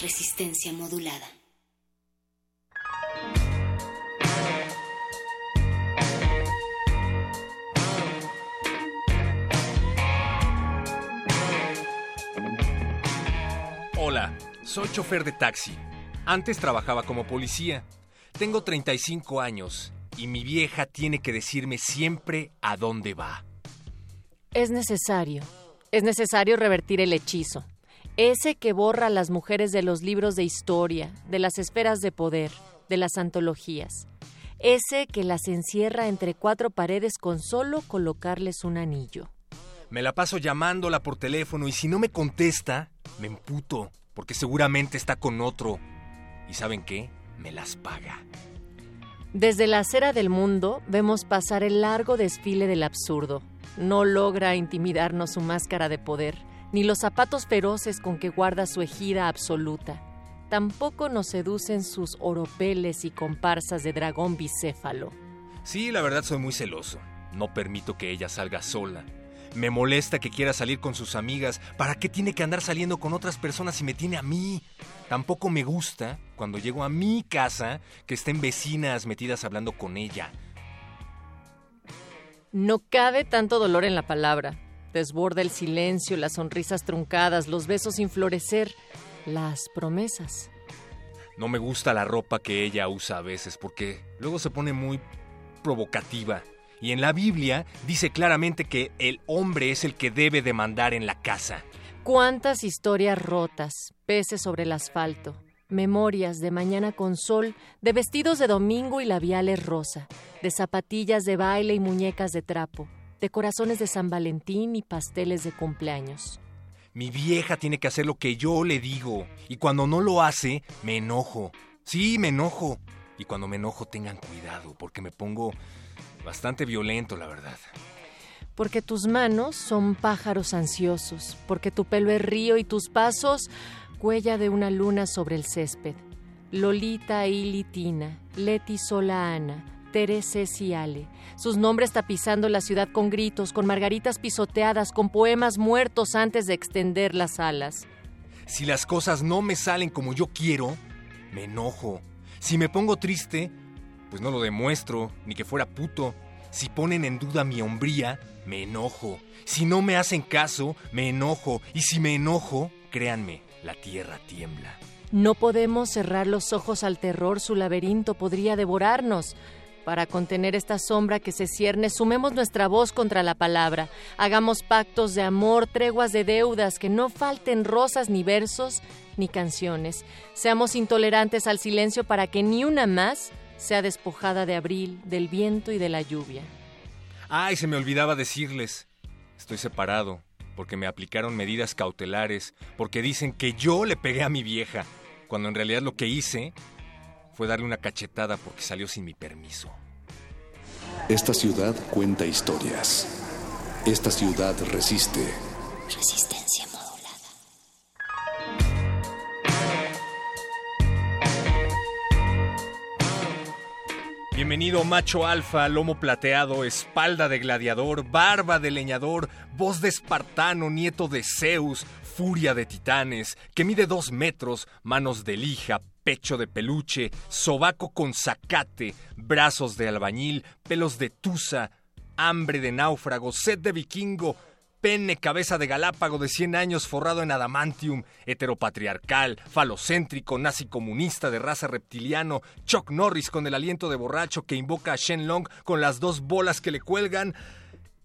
Resistencia modulada. Hola, soy chofer de taxi. Antes trabajaba como policía. Tengo 35 años y mi vieja tiene que decirme siempre a dónde va. Es necesario. Es necesario revertir el hechizo. Ese que borra a las mujeres de los libros de historia, de las esferas de poder, de las antologías. Ese que las encierra entre cuatro paredes con solo colocarles un anillo. Me la paso llamándola por teléfono y si no me contesta, me emputo, porque seguramente está con otro. ¿Y saben qué? Me las paga. Desde la acera del mundo vemos pasar el largo desfile del absurdo. No logra intimidarnos su máscara de poder, ni los zapatos feroces con que guarda su ejida absoluta. Tampoco nos seducen sus oropeles y comparsas de dragón bicéfalo. Sí, la verdad soy muy celoso. No permito que ella salga sola. Me molesta que quiera salir con sus amigas. ¿Para qué tiene que andar saliendo con otras personas si me tiene a mí? Tampoco me gusta cuando llego a mi casa que estén vecinas metidas hablando con ella. No cabe tanto dolor en la palabra. Desborda el silencio, las sonrisas truncadas, los besos sin florecer, las promesas. No me gusta la ropa que ella usa a veces porque luego se pone muy provocativa. Y en la Biblia dice claramente que el hombre es el que debe de mandar en la casa. Cuántas historias rotas, peces sobre el asfalto, memorias de mañana con sol, de vestidos de domingo y labiales rosa, de zapatillas de baile y muñecas de trapo, de corazones de San Valentín y pasteles de cumpleaños. Mi vieja tiene que hacer lo que yo le digo. Y cuando no lo hace, me enojo. Sí, me enojo. Y cuando me enojo, tengan cuidado, porque me pongo bastante violento, la verdad. Porque tus manos son pájaros ansiosos, porque tu pelo es río y tus pasos huella de una luna sobre el césped. Lolita y Litina, Leti Sola Ana, Terese y Ale. Sus nombres tapizando la ciudad con gritos, con margaritas pisoteadas, con poemas muertos antes de extender las alas. Si las cosas no me salen como yo quiero, me enojo. Si me pongo triste, pues no lo demuestro, ni que fuera puto. Si ponen en duda mi hombría, me enojo. Si no me hacen caso, me enojo. Y si me enojo, créanme, la tierra tiembla. No podemos cerrar los ojos al terror, su laberinto podría devorarnos. Para contener esta sombra que se cierne, sumemos nuestra voz contra la palabra. Hagamos pactos de amor, treguas de deudas, que no falten rosas ni versos ni canciones. Seamos intolerantes al silencio para que ni una más sea despojada de abril, del viento y de la lluvia. Ay, se me olvidaba decirles. Estoy separado, porque me aplicaron medidas cautelares, porque dicen que yo le pegué a mi vieja, cuando en realidad lo que hice fue darle una cachetada porque salió sin mi permiso. Esta ciudad cuenta historias. Esta ciudad resiste. Resistencia modulada. Bienvenido macho alfa, lomo plateado, espalda de gladiador, barba de leñador, voz de espartano, nieto de Zeus, furia de titanes, que mide dos metros, manos de lija, pecho de peluche, sobaco con zacate, brazos de albañil, pelos de tusa, hambre de náufrago, sed de vikingo, pene cabeza de galápago de 100 años forrado en adamantium, heteropatriarcal, falocéntrico, nazi comunista de raza reptiliano, Chuck Norris con el aliento de borracho que invoca a Shenlong con las dos bolas que le cuelgan.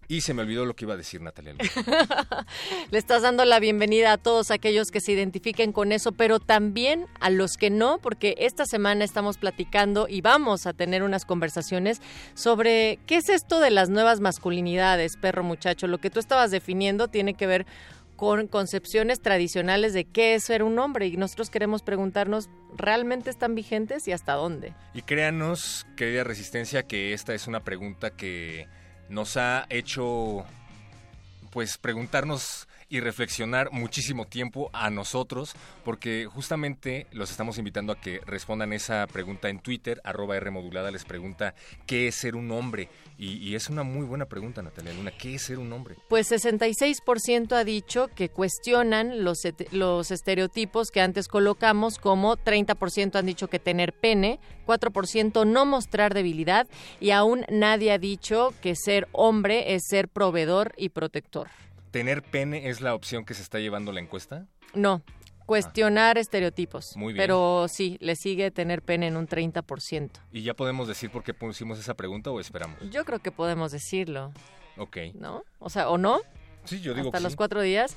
Y se me olvidó lo que iba a decir Natalia. Le estás dando la bienvenida a todos aquellos que se identifiquen con eso, pero también a los que no, porque esta semana estamos platicando y vamos a tener unas conversaciones sobre qué es esto de las nuevas masculinidades, perro muchacho. Lo que tú estabas definiendo tiene que ver con concepciones tradicionales de qué es ser un hombre y nosotros queremos preguntarnos, ¿realmente están vigentes y hasta dónde? Y créanos, querida Resistencia, que esta es una pregunta que nos ha hecho pues preguntarnos y reflexionar muchísimo tiempo a nosotros, porque justamente los estamos invitando a que respondan esa pregunta en Twitter, arroba R les pregunta qué es ser un hombre. Y, es una muy buena pregunta, Natalia Luna, ¿qué es ser un hombre? Pues 66% ha dicho que cuestionan los, los estereotipos que antes colocamos, como 30% han dicho que tener pene, 4% no mostrar debilidad y aún nadie ha dicho que ser hombre es ser proveedor y protector. ¿Tener pene es la opción que se está llevando la encuesta? No, cuestionar estereotipos. Muy bien. Pero sí, le sigue tener pene en un 30%. ¿Y ya podemos decir por qué pusimos esa pregunta o esperamos? Yo creo que podemos decirlo. Ok. ¿No? O sea, ¿o no? Sí, yo digo Hasta que los sí. cuatro días.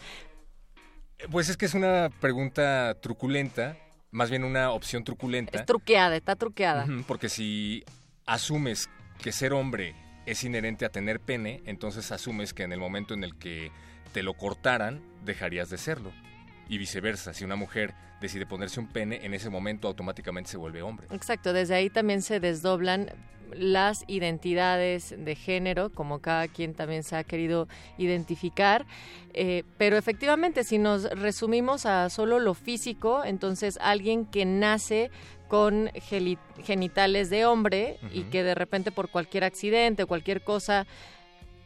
Pues es que es una pregunta truculenta, más bien una opción truculenta. Es truqueada, está truqueada. Porque si asumes que ser hombre es inherente a tener pene, entonces asumes que en el momento en el que te lo cortaran, dejarías de serlo. Y viceversa, si una mujer decide ponerse un pene, en ese momento automáticamente se vuelve hombre. Exacto, desde ahí también se desdoblan las identidades de género, como cada quien también se ha querido identificar. Eh, pero efectivamente, si nos resumimos a solo lo físico, entonces alguien que nace con genitales de hombre y que de repente por cualquier accidente o cualquier cosa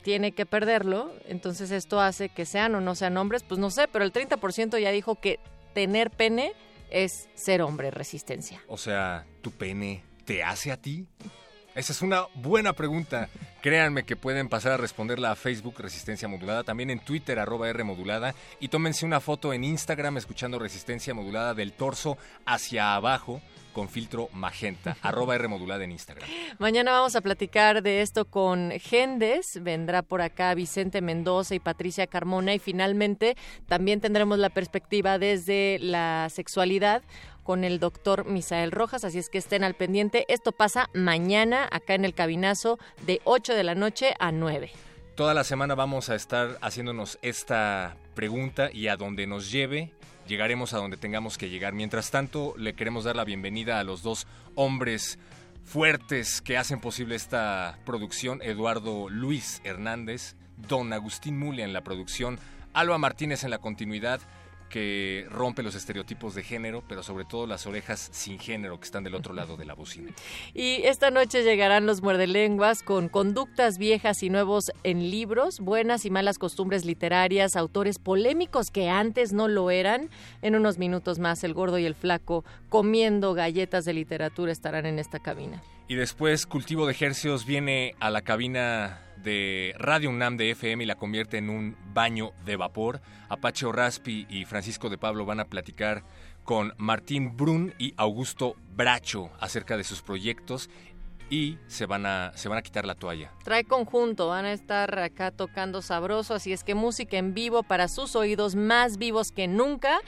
tiene que perderlo, entonces esto hace que sean o no sean hombres, pues no sé, pero el 30% ya dijo que tener pene es ser hombre, resistencia. O sea, ¿tu pene te hace a ti? Esa es una buena pregunta. Créanme que pueden pasar a responderla a Facebook Resistencia Modulada, también en Twitter arroba R Modulada y tómense una foto en Instagram escuchando Resistencia Modulada del torso hacia abajo con filtro magenta, arroba R Modulada en Instagram. Mañana vamos a platicar de esto con Gendes, vendrá por acá Vicente Mendoza y Patricia Carmona y finalmente también tendremos la perspectiva desde la sexualidad con el doctor Misael Rojas, así es que estén al pendiente. Esto pasa mañana acá en el cabinazo de 8 de la noche a 9. Toda la semana vamos a estar haciéndonos esta pregunta y a donde nos lleve, llegaremos a donde tengamos que llegar. Mientras tanto, le queremos dar la bienvenida a los dos hombres fuertes que hacen posible esta producción, Eduardo Luis Hernández, don Agustín Mulia en la producción, Alba Martínez en la continuidad que rompe los estereotipos de género, pero sobre todo las orejas sin género que están del otro lado de la bocina. Y esta noche llegarán los muerdelenguas con conductas viejas y nuevos en libros, buenas y malas costumbres literarias, autores polémicos que antes no lo eran. En unos minutos más, el gordo y el flaco comiendo galletas de literatura estarán en esta cabina. Y después Cultivo de Hercios viene a la cabina de Radio UNAM de FM y la convierte en un baño de vapor. Apache Raspi y Francisco de Pablo van a platicar con Martín Brun y Augusto Bracho acerca de sus proyectos y se van a, se van a quitar la toalla. Trae conjunto, van a estar acá tocando sabroso, así es que música en vivo para sus oídos más vivos que nunca.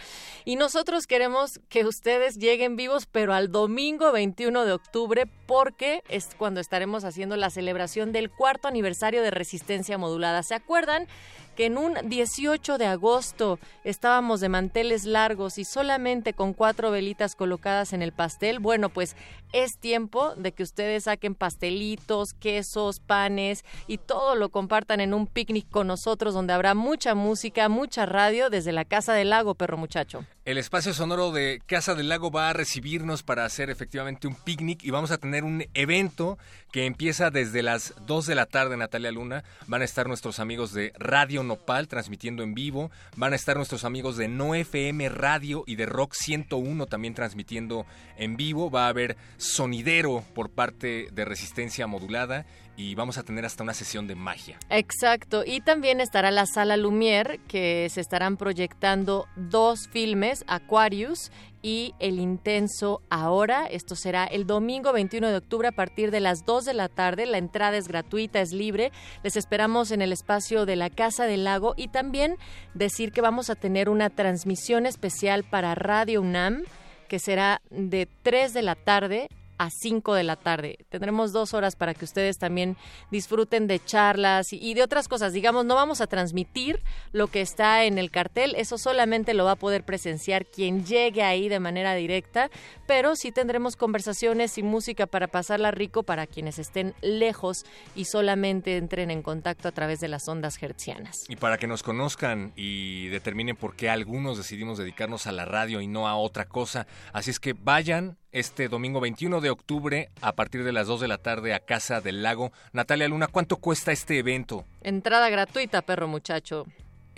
Y nosotros queremos que ustedes lleguen vivos, pero al domingo 21 de octubre, porque es cuando estaremos haciendo la celebración del cuarto aniversario de Resistencia Modulada. ¿Se acuerdan? que en un 18 de agosto estábamos de manteles largos y solamente con cuatro velitas colocadas en el pastel. Bueno, pues es tiempo de que ustedes saquen pastelitos, quesos, panes y todo lo compartan en un picnic con nosotros donde habrá mucha música, mucha radio desde la Casa del Lago, perro muchacho. El espacio sonoro de Casa del Lago va a recibirnos para hacer efectivamente un picnic y vamos a tener un evento que empieza desde las 2 de la tarde, Natalia Luna. Van a estar nuestros amigos de Radio Nopal transmitiendo en vivo. Van a estar nuestros amigos de No FM Radio y de Rock 101 también transmitiendo en vivo. Va a haber sonidero por parte de Resistencia Modulada y vamos a tener hasta una sesión de magia. Exacto, y también estará la sala Lumière, que se estarán proyectando dos filmes, Aquarius y El Intenso Ahora. Esto será el domingo 21 de octubre a partir de las 2 de la tarde. La entrada es gratuita, es libre. Les esperamos en el espacio de la Casa del Lago y también decir que vamos a tener una transmisión especial para Radio UNAM que será de 3 de la tarde a 5 de la tarde. Tendremos dos horas para que ustedes también disfruten de charlas y, de otras cosas. Digamos, no vamos a transmitir lo que está en el cartel, eso solamente lo va a poder presenciar quien llegue ahí de manera directa, pero sí tendremos conversaciones y música para pasarla rico para quienes estén lejos y solamente entren en contacto a través de las ondas hertzianas. Y para que nos conozcan y determinen por qué algunos decidimos dedicarnos a la radio y no a otra cosa. Así es que vayan, este domingo 21 de octubre a partir de las 2 de la tarde a Casa del Lago. Natalia Luna, ¿cuánto cuesta este evento? Entrada gratuita, perro muchacho.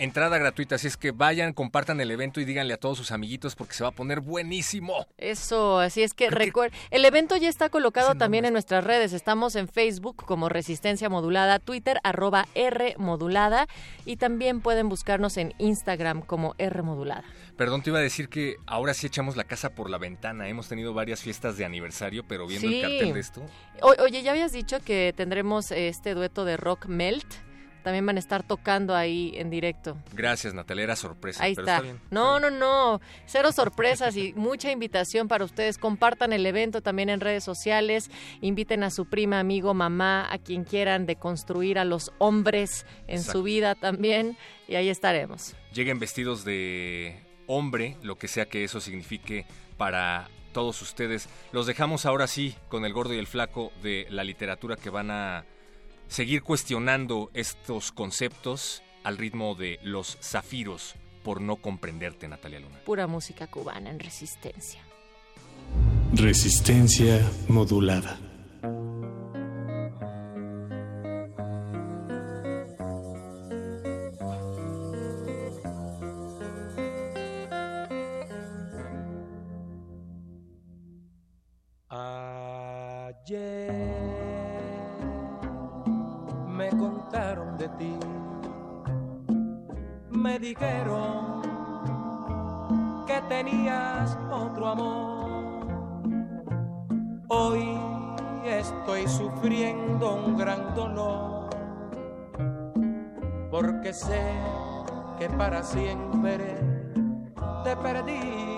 Entrada gratuita, así es que vayan, compartan el evento y díganle a todos sus amiguitos porque se va a poner buenísimo. Eso, así es que recuerden, el evento ya está colocado también en nuestras redes. Estamos en Facebook como Resistencia Modulada, Twitter arroba R Modulada y también pueden buscarnos en Instagram como R Modulada. Perdón, te iba a decir que ahora sí echamos la casa por la ventana. Hemos tenido varias fiestas de aniversario, pero viendo el cartel de esto. oye, ya habías dicho que tendremos este dueto de rock melt también van a estar tocando ahí en directo. Gracias, Natalia, era sorpresa. Ahí está. no, no, no, cero sorpresas y mucha invitación para ustedes. Compartan el evento también en redes sociales, inviten a su prima, amigo, mamá, a quien quieran de construir a los hombres en su vida también y ahí estaremos. Lleguen vestidos de hombre, lo que sea que eso signifique para todos ustedes. Los dejamos ahora sí con el gordo y el flaco de la literatura que van a seguir cuestionando estos conceptos al ritmo de los zafiros por no comprenderte, Natalia Luna. Pura música cubana en resistencia. Resistencia modulada. Me dijeron que tenías otro amor. Hoy estoy sufriendo un gran dolor, porque sé que para siempre te perdí.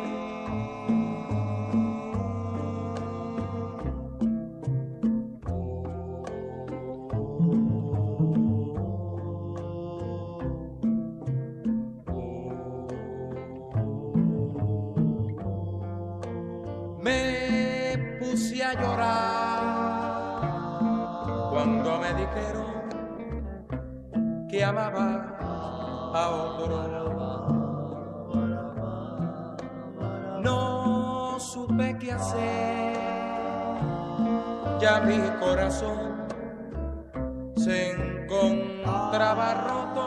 Se encontraba roto.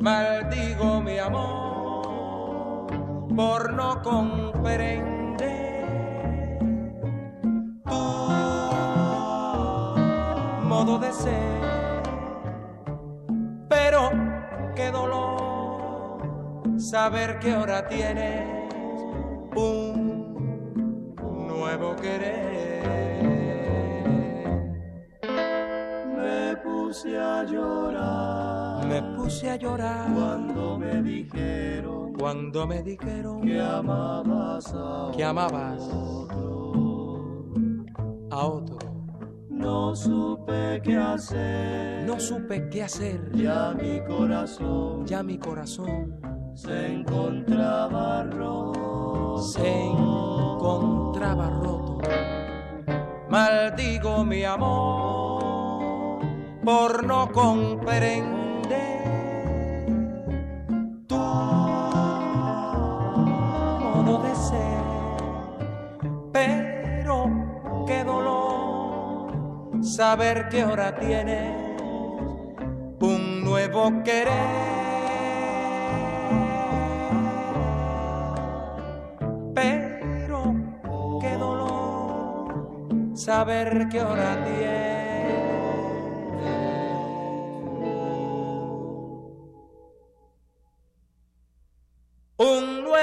Maldigo mi amor por no comprender de ser. Pero qué dolor saber que ahora tienes puse a llorar. Me puse a llorar cuando me dijeron, cuando me dijeron que amabas a que amabas a otro. No supe qué hacer. No supe qué hacer. Ya mi corazón. Ya mi corazón. Se encontraba roto. Se encontraba roto. Maldigo mi amor por no comprender tu modo de ser. Pero qué dolor saber que ahora tienes un nuevo querer. Pero qué dolor saber qué hora tiene.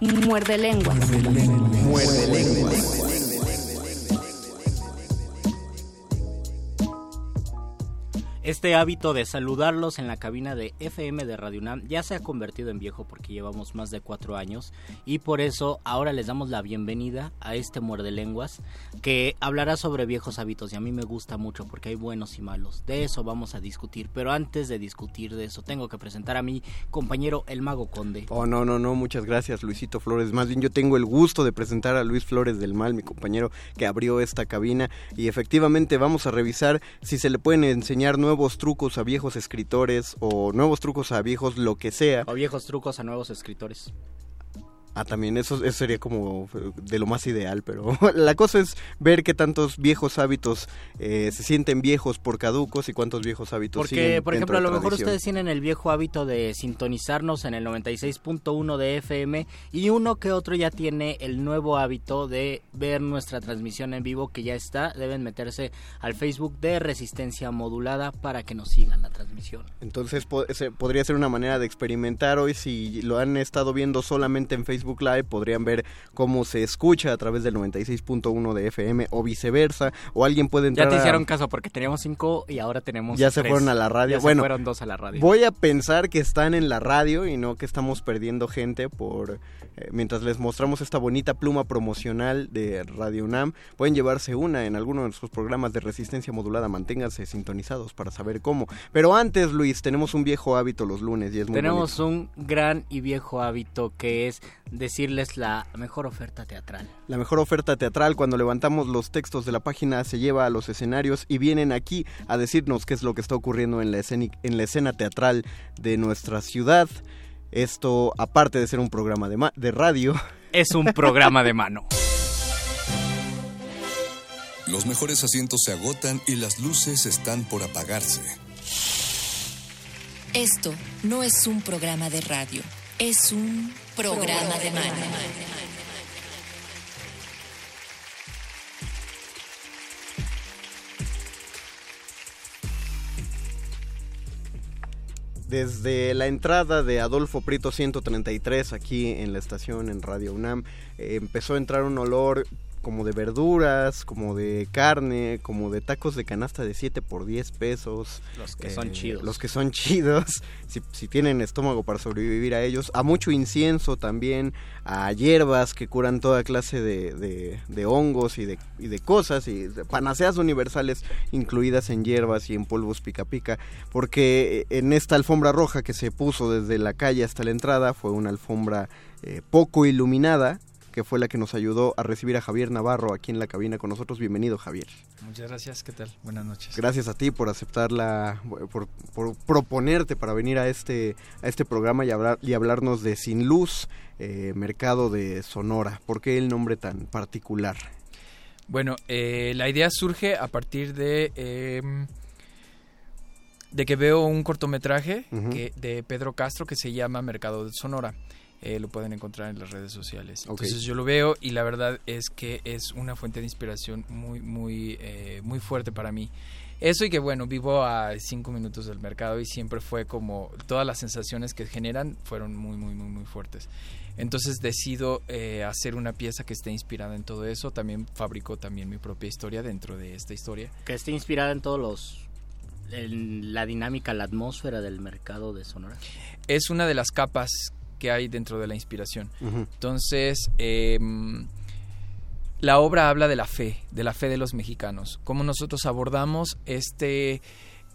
Muerde lenguas. Muerde lenguas. Este hábito de saludarlos en la cabina de FM de Radio UNAM ya se ha convertido en viejo porque llevamos más de cuatro años y por eso ahora les damos la bienvenida a este muerde lenguas que hablará sobre viejos hábitos y a mí me gusta mucho porque hay buenos y malos. De eso vamos a discutir, pero antes de discutir de eso tengo que presentar a mi compañero el Mago Conde. Oh, no, no, no, muchas gracias Luisito Flores. Más bien yo tengo el gusto de presentar a Luis Flores del Mal, mi compañero que abrió esta cabina y efectivamente vamos a revisar si se le pueden enseñar nuevos nuevos trucos a viejos escritores o nuevos trucos a viejos lo que sea. O viejos trucos a nuevos escritores. Ah, también eso, eso, sería como de lo más ideal, pero la cosa es ver qué tantos viejos hábitos eh, se sienten viejos por caducos y cuántos viejos hábitos Porque, por ejemplo, a lo mejor ustedes tienen el viejo hábito de sintonizarnos en el 96.1 de FM y uno que otro ya tiene el nuevo hábito de ver nuestra transmisión en vivo que ya está. Deben meterse al Facebook de Resistencia Modulada para que nos sigan la transmisión. Entonces podría ser una manera de experimentar hoy si lo han estado viendo solamente en Facebook Live podrían ver cómo se escucha a través del 96.1 de FM o viceversa, o alguien puede entrar. Ya te hicieron caso porque teníamos cinco y ahora tenemos. Ya se fueron a la radio. Ya bueno, se fueron dos a la radio. Voy a pensar que están en la radio y no que estamos perdiendo gente por. Eh, mientras les mostramos esta bonita pluma promocional de Radio UNAM, pueden llevarse una en alguno de nuestros programas de resistencia modulada. Manténganse sintonizados para saber cómo. Pero antes, Luis, tenemos un viejo hábito los lunes y es muy Tenemos un gran y viejo hábito que es decirles la mejor oferta teatral. La mejor oferta teatral cuando levantamos los textos de la página se lleva a los escenarios y vienen aquí a decirnos qué es lo que está ocurriendo en la, en la escena teatral de nuestra ciudad. Esto, aparte de ser un programa de, de radio, es un programa de mano. Los mejores asientos se agotan y las luces están por apagarse. Esto no es un programa de radio, es un Programa de mano. Desde la entrada de Adolfo Prito 133 aquí en la estación en Radio UNAM eh, empezó a entrar un olor como de verduras, como de carne, como de tacos de canasta de 7 por 10 pesos. Los que son eh, chidos. Los que son chidos, si, tienen estómago para sobrevivir a ellos. A mucho incienso también, a hierbas que curan toda clase de, de, hongos y de, y de cosas, y panaceas universales incluidas en hierbas y en polvos pica pica. Porque en esta alfombra roja que se puso desde la calle hasta la entrada fue una alfombra eh, poco iluminada que fue la que nos ayudó a recibir a Javier Navarro aquí en la cabina con nosotros. Bienvenido, Javier. Muchas gracias, ¿qué tal? Buenas noches. Gracias a ti por aceptarla, por, por proponerte para venir a este, a este programa y, hablar, y hablarnos de Sin Luz, eh, Mercado de Sonora. ¿Por qué el nombre tan particular? Bueno, eh, la idea surge a partir de... Em, de que veo un cortometraje que, de Pedro Castro que se llama Mercado de Sonora. Eh, lo pueden encontrar en las redes sociales. Entonces yo lo veo y la verdad es que es una fuente de inspiración muy, muy, eh, muy fuerte para mí. Eso y que bueno, vivo a cinco minutos del mercado y siempre fue como todas las sensaciones que generan fueron muy, muy, muy, muy fuertes. Entonces decido eh, hacer una pieza que esté inspirada en todo eso. También fabrico también mi propia historia dentro de esta historia. Que esté inspirada en todos los en la dinámica, la atmósfera del mercado de Sonora. Es una de las capas que hay dentro de la inspiración. Entonces, em, la obra habla de la fe, de la fe de los mexicanos, cómo nosotros abordamos este,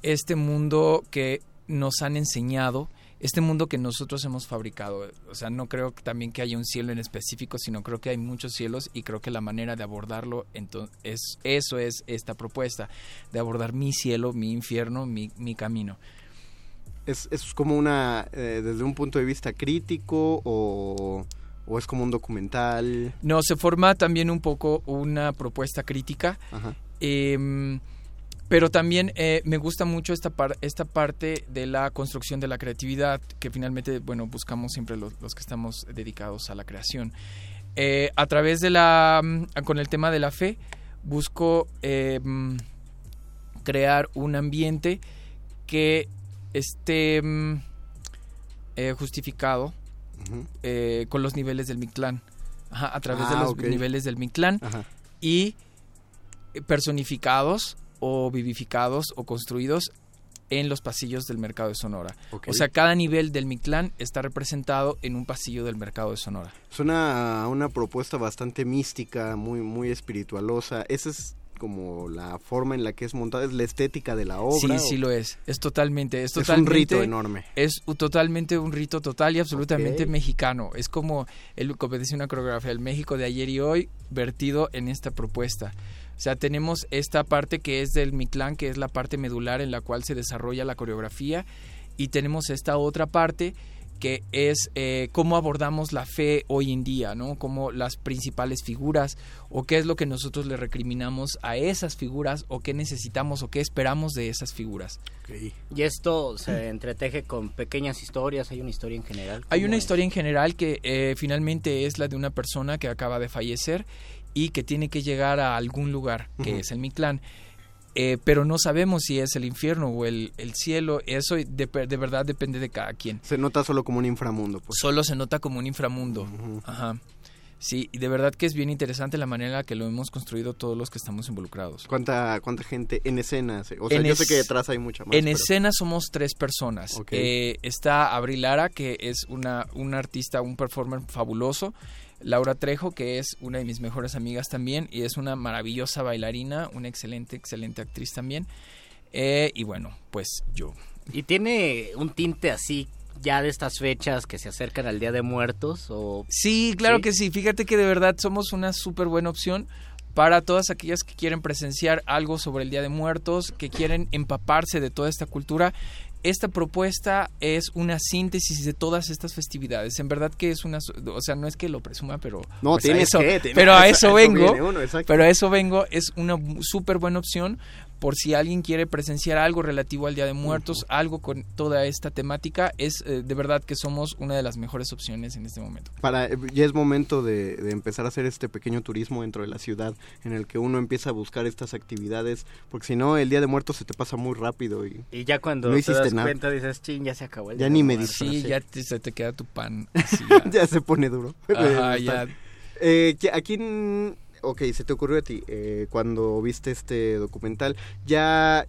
este mundo que nos han enseñado este mundo que nosotros hemos fabricado. O sea, no creo también que haya un cielo en específico, sino creo que hay muchos cielos y creo que la manera de abordarlo entonces, es, eso es esta propuesta, de abordar mi cielo, mi infierno, mi, mi camino. ¿Es, es como una, eh, desde un punto de vista crítico o, o, es como un documental? No, se forma también un poco una propuesta crítica. Eh, pero también eh, me gusta mucho esta, par esta parte de la construcción de la creatividad, que finalmente, bueno, buscamos siempre los, los que estamos dedicados a la creación. Eh, a través de la, mm, con el tema de la fe, busco eh, crear un ambiente que esté mm, eh, justificado uh -huh. eh, con los niveles del Mictlán. Ajá, a través ah, de los okay. niveles del Mictlán Ajá. y personificados o vivificados o construidos en los pasillos del mercado de Sonora. Okay. O sea, cada nivel del Mictlán está representado en un pasillo del mercado de Sonora. Suena una propuesta bastante mística, muy, muy espiritualosa. Esa es como la forma en la que es montada, es la estética de la obra. Sí, sí lo es. Es totalmente, es, es totalmente, un rito enorme. Es totalmente un rito total y absolutamente okay. mexicano. Es como el como decía una coreografía del México de ayer y hoy vertido en esta propuesta. O sea, tenemos esta parte que es del Mictlán, que es la parte medular en la cual se desarrolla la coreografía, y tenemos esta otra parte que es eh, cómo abordamos la fe hoy en día, ¿no? Como las principales figuras o qué es lo que nosotros le recriminamos a esas figuras o qué necesitamos o qué esperamos de esas figuras. Okay. Y esto se entreteje con pequeñas historias, hay una historia en general. Hay una es? historia en general que eh, finalmente es la de una persona que acaba de fallecer y que tiene que llegar a algún lugar, que uh -huh. es el Mictlán. Eh, pero no sabemos si es el infierno o el, el cielo, eso de, de, verdad depende de cada quien. Se nota solo como un inframundo. Pues. Solo se nota como un inframundo. Uh -huh. Ajá. Sí, y de verdad que es bien interesante la manera en la que lo hemos construido todos los que estamos involucrados. ¿Cuánta, cuánta gente en escena? O sea, en yo sé que detrás hay mucha más. En pero... escena somos tres personas. Okay. Eh, está Abril Lara, que es una, un artista, un performer fabuloso. Laura Trejo, que es una de mis mejores amigas también y es una maravillosa bailarina, una excelente, excelente actriz también. Eh, y bueno, pues yo. ¿Y tiene un tinte así ya de estas fechas que se acercan al Día de Muertos? O... Sí, claro ¿Sí? que sí. Fíjate que de verdad somos una súper buena opción para todas aquellas que quieren presenciar algo sobre el Día de Muertos, que quieren empaparse de toda esta cultura esta propuesta es una síntesis de todas estas festividades. En verdad que es una, o sea, no es que lo presuma, pero no pues tienes eso, que, pero a eso, eso vengo, uno, pero a eso vengo es una súper buena opción por si alguien quiere presenciar algo relativo al Día de Muertos, uh -huh. algo con toda esta temática, es eh, de verdad que somos una de las mejores opciones en este momento. Para ya es momento de, de, empezar a hacer este pequeño turismo dentro de la ciudad, en el que uno empieza a buscar estas actividades, porque si no el Día de Muertos se te pasa muy rápido y, y ya cuando no te das nada. cuenta dices, ching, ya se acabó el Ya día ni me disfrazé. Sí, ya te, se te queda tu pan. Así, ya. ya. se pone duro. Ajá, ya. Eh, ¿A quién ok, se te ocurrió a ti eh, cuando viste este documental, ya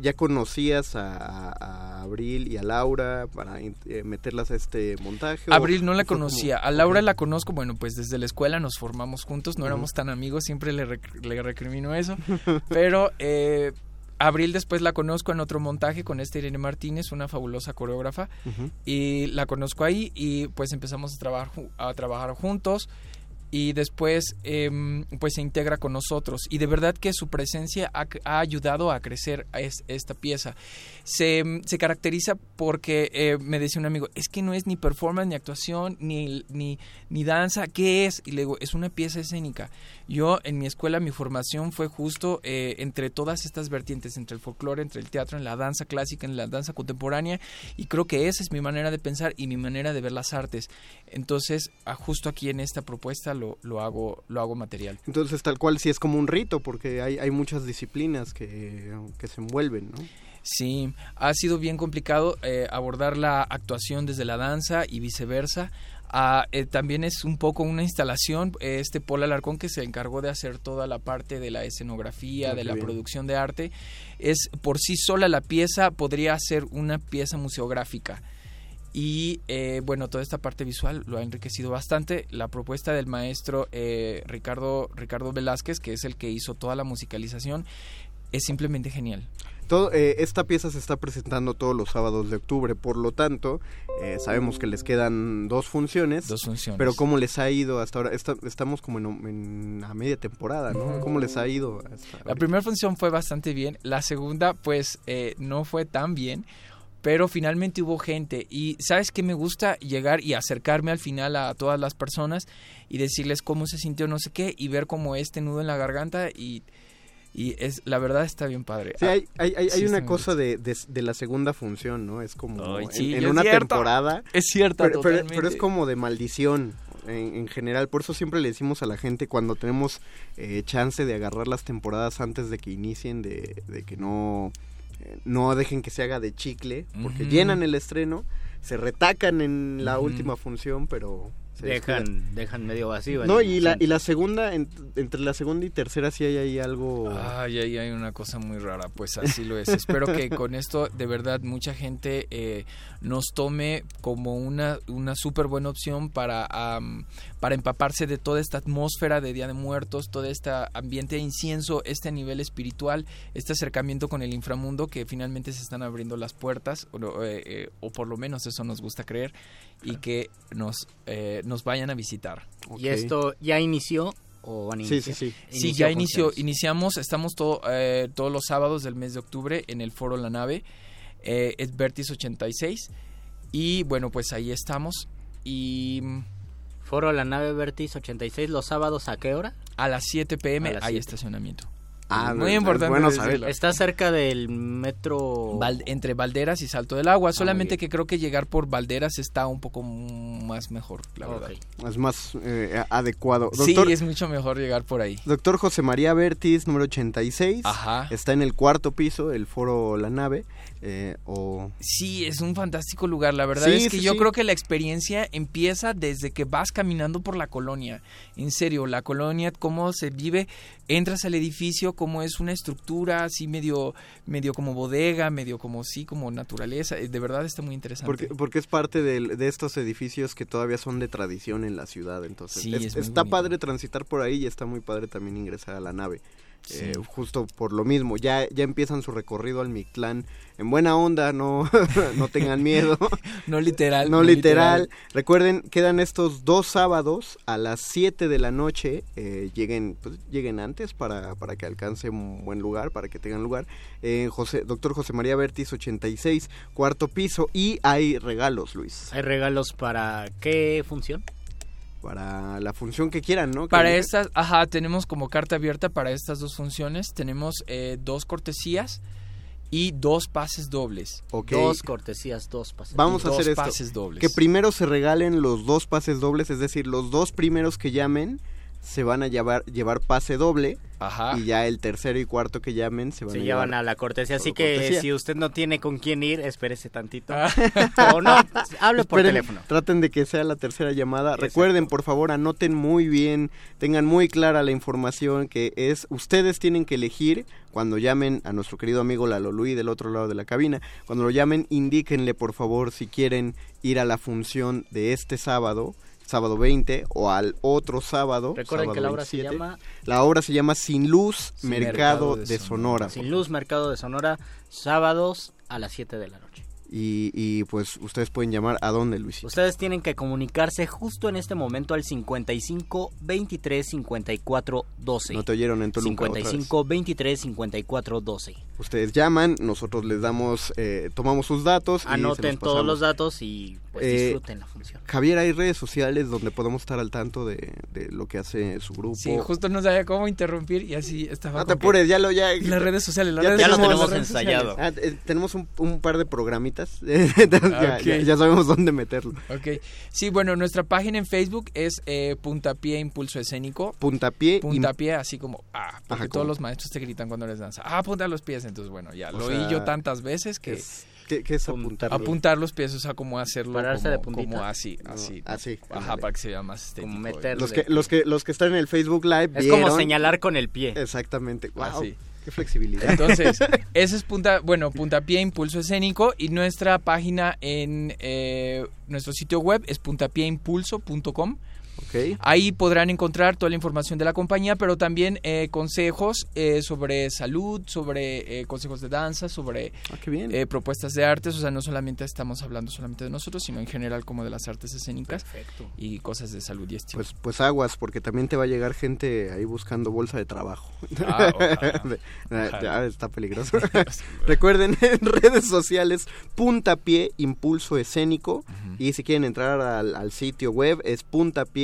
ya conocías a, a, Abril y a Laura para eh, meterlas a este montaje. Abril no la conocía, como... a Laura okay. la conozco, bueno, pues desde la escuela nos formamos juntos, no uh -huh. éramos tan amigos, siempre le, rec le recrimino eso, pero eh, Abril después la conozco en otro montaje con esta Irene Martínez, una fabulosa coreógrafa, uh -huh. y la conozco ahí y pues empezamos a, trabajar a trabajar juntos y después eh, pues se integra con nosotros. Y de verdad que su presencia ha, ha ayudado a crecer a es, esta pieza. Se, se caracteriza porque eh, me decía un amigo es que no es ni performance ni actuación ni, ni, ni danza ¿qué es? y le digo es una pieza escénica yo en mi escuela mi formación fue justo eh, entre todas estas vertientes entre el folclore entre el teatro en la danza clásica en la danza contemporánea y creo que esa es mi manera de pensar y mi manera de ver las artes. Entonces justo aquí en esta propuesta lo, lo, hago, lo hago material. Entonces tal cual sí es como un rito, porque hay, hay muchas disciplinas que, que se envuelven, ¿no? Sí, ha sido bien complicado eh, abordar la actuación desde la danza y viceversa. Uh, eh, también es un poco una instalación, este Paul Alarcón que se encargó de hacer toda la parte de la escenografía, oh, de la producción de arte, es por sí sola la pieza podría ser una pieza museográfica y eh, bueno toda esta parte visual lo ha enriquecido bastante la propuesta del maestro eh, Ricardo Ricardo Velázquez que es el que hizo toda la musicalización es simplemente genial. Todo, eh, esta pieza se está presentando todos los sábados de octubre, por lo tanto, eh, sabemos que les quedan dos funciones. Dos funciones. Pero ¿cómo les ha ido hasta ahora? Esta- estamos como en, en a media temporada, ¿no? ¿Cómo les ha ido? hasta La primera función fue bastante bien, la segunda pues eh, no fue tan bien, pero finalmente hubo gente y sabes que me gusta llegar y acercarme al final a todas las personas y decirles cómo se sintió no sé qué y ver como este nudo en la garganta y, y es la verdad está bien padre. Sí, Ah, hay, hay, hay, sí, hay una cosa de, de, de la segunda función, ¿no? Es como Ay, en- sí, en, es una cierto. temporada. Es cierto, pero, pero- pero es como de maldición en, en general. Por eso siempre le decimos a la gente cuando tenemos eh, chance de agarrar las temporadas antes de que inicien, de, de que no, no dejen que se haga de chicle, porque llenan el estreno, se retacan en la última función, pero... se descuidan. Dejan, dejan medio vacío. No, y la, y la segunda, en- entre la segunda y tercera sí hay ahí algo... Ay, ahí hay una cosa muy rara, pues así lo es. Espero que con esto de verdad mucha gente eh, nos tome como una, una súper buena opción para, para empaparse de toda esta atmósfera de Día de Muertos, todo este ambiente de incienso, este nivel espiritual, este acercamiento con el inframundo que finalmente se están abriendo las puertas, o, eh, eh, o por lo menos eso nos gusta creer, y que nos, eh, nos vayan a visitar. ¿Y esto ya inició o van a Sí, sí, Sí, Inició ya inició, iniciamos, estamos todo, eh, todos los sábados del mes de octubre en el foro La Nave, eh, es Vertis 86 y bueno, pues ahí estamos y mm, Foro La Nave Vertis 86, los sábados, ¿a qué hora? a las 7 pm las hay 7. estacionamiento. Ah, Muy importante. bueno decirlo. saberlo. Está cerca del metro... Val- entre Valderas y Salto del Agua, solamente bien. que creo que llegar por Valderas está un poco más mejor, la verdad. Es más eh, adecuado. Doctor, Sí, es mucho mejor llegar por ahí. Doctor José María Bertis, número 86. Ajá. Está en el cuarto piso, el foro La Nave. Eh, o... Sí, es un fantástico lugar. La verdad Sí, es que sí, yo sí. creo que la experiencia empieza desde que vas caminando por la colonia. En serio, la colonia, cómo se vive, entras al edificio, cómo es una estructura así medio, medio como bodega, medio como sí, como naturaleza. Eh, De verdad está muy interesante. Porque, porque es parte de, estos edificios que todavía son de tradición en la ciudad. Entonces, es- es está bonito. padre transitar por ahí y está muy padre también ingresar a la nave. Eh, justo por lo mismo, ya, ya empiezan su recorrido al Mictlán en buena onda, no, no tengan miedo. no literal. No literal. Recuerden, quedan estos dos sábados a las 7 de la noche. eh, lleguen, pues, lleguen antes para, para que alcance un buen lugar, para que tengan lugar. Eh, José, Doctor José María Bertis, 86, cuarto piso. Y hay regalos, Luis. ¿Hay regalos para qué función? Para la función que quieran, ¿no? Para estas, ajá, tenemos como carta abierta para estas dos funciones. Tenemos eh, dos cortesías y dos pases dobles. Ok. Dos cortesías, dos pases. Vamos a dos hacer esto. pases dobles. Que primero se regalen los dos pases dobles, es decir, los dos primeros que llamen se van a llevar, llevar pase doble. Ajá. Y ya el tercero y cuarto que llamen se van Se a llevan llevar a la cortesía, así que cortesía. si usted no tiene con quién ir, espérese tantito. Ah. o no, hable por teléfono. Traten de que sea la tercera llamada. Exacto. Recuerden, por favor, anoten muy bien, tengan muy clara la información que es, ustedes tienen que elegir cuando llamen a nuestro querido amigo Lalo Luis del otro lado de la cabina. Cuando lo llamen, indíquenle, por favor, si quieren ir a la función de este sábado, sábado 20, o al otro sábado. Recuerden sábado que la obra se 27. llama La obra se llama Sin Luz, Sin Mercado, Mercado de, de Sonora. Sin Luz Mercado de Sonora, sábados a las 7 de la noche. Y, y, pues ustedes pueden llamar a dónde, Luis. Ustedes tienen que comunicarse justo en este momento al 55 23 54 12. No te oyeron en Toluca. otra vez. 55 23 54 12. Ustedes llaman, nosotros les damos, eh, tomamos sus datos. Anoten los todos los datos y pues Eh, disfruten la función. Javier, hay redes sociales donde podemos estar al tanto de, de lo que hace su grupo. Sí, justo no sabía cómo interrumpir y así estaba. No te que- apures, ya lo ya. Las redes sociales, las ya redes Ya lo sociales, tenemos las redes ensayado. Ah, eh, tenemos un, un par de programitas. Entonces ya, Ok. ya- ya sabemos dónde meterlo. Ok. Sí, bueno, nuestra página en Facebook es eh, Puntapié Impulso Escénico. Puntapié. Puntapié, así como, ah, porque Ajá, todos los maestros te gritan cuando les danza. Ah, apunta los pies. Entonces, bueno, ya O lo sea, oí yo tantas veces que es- ¿Qué, qué es apuntar? apuntar los pies, o sea, como hacerlo Pararse como, de puntita. como así, No, así. así, Ajá, ándale. para que se vea más estético. Como meterle. Los que, los, que, los que están en el Facebook Live Es vieron- como señalar con el pie. Exactamente. Wow, Así. Qué flexibilidad. Entonces, ese es punta, bueno, puntapié impulso escénico y nuestra página en eh, nuestro sitio web es puntapieimpulso.com Ahí podrán encontrar toda la información de la compañía, pero también eh, consejos eh, sobre salud, sobre eh, consejos de danza, sobre ah, propuestas de artes. O sea, no solamente estamos hablando solamente de nosotros, sino en general como de las artes escénicas y cosas de salud y estilo. Pues, pues aguas, porque también te va a llegar gente ahí buscando bolsa de trabajo. Ah, ya está peligroso. Recuerden en redes sociales puntapié impulso escénico y si quieren entrar al, al sitio web es puntapié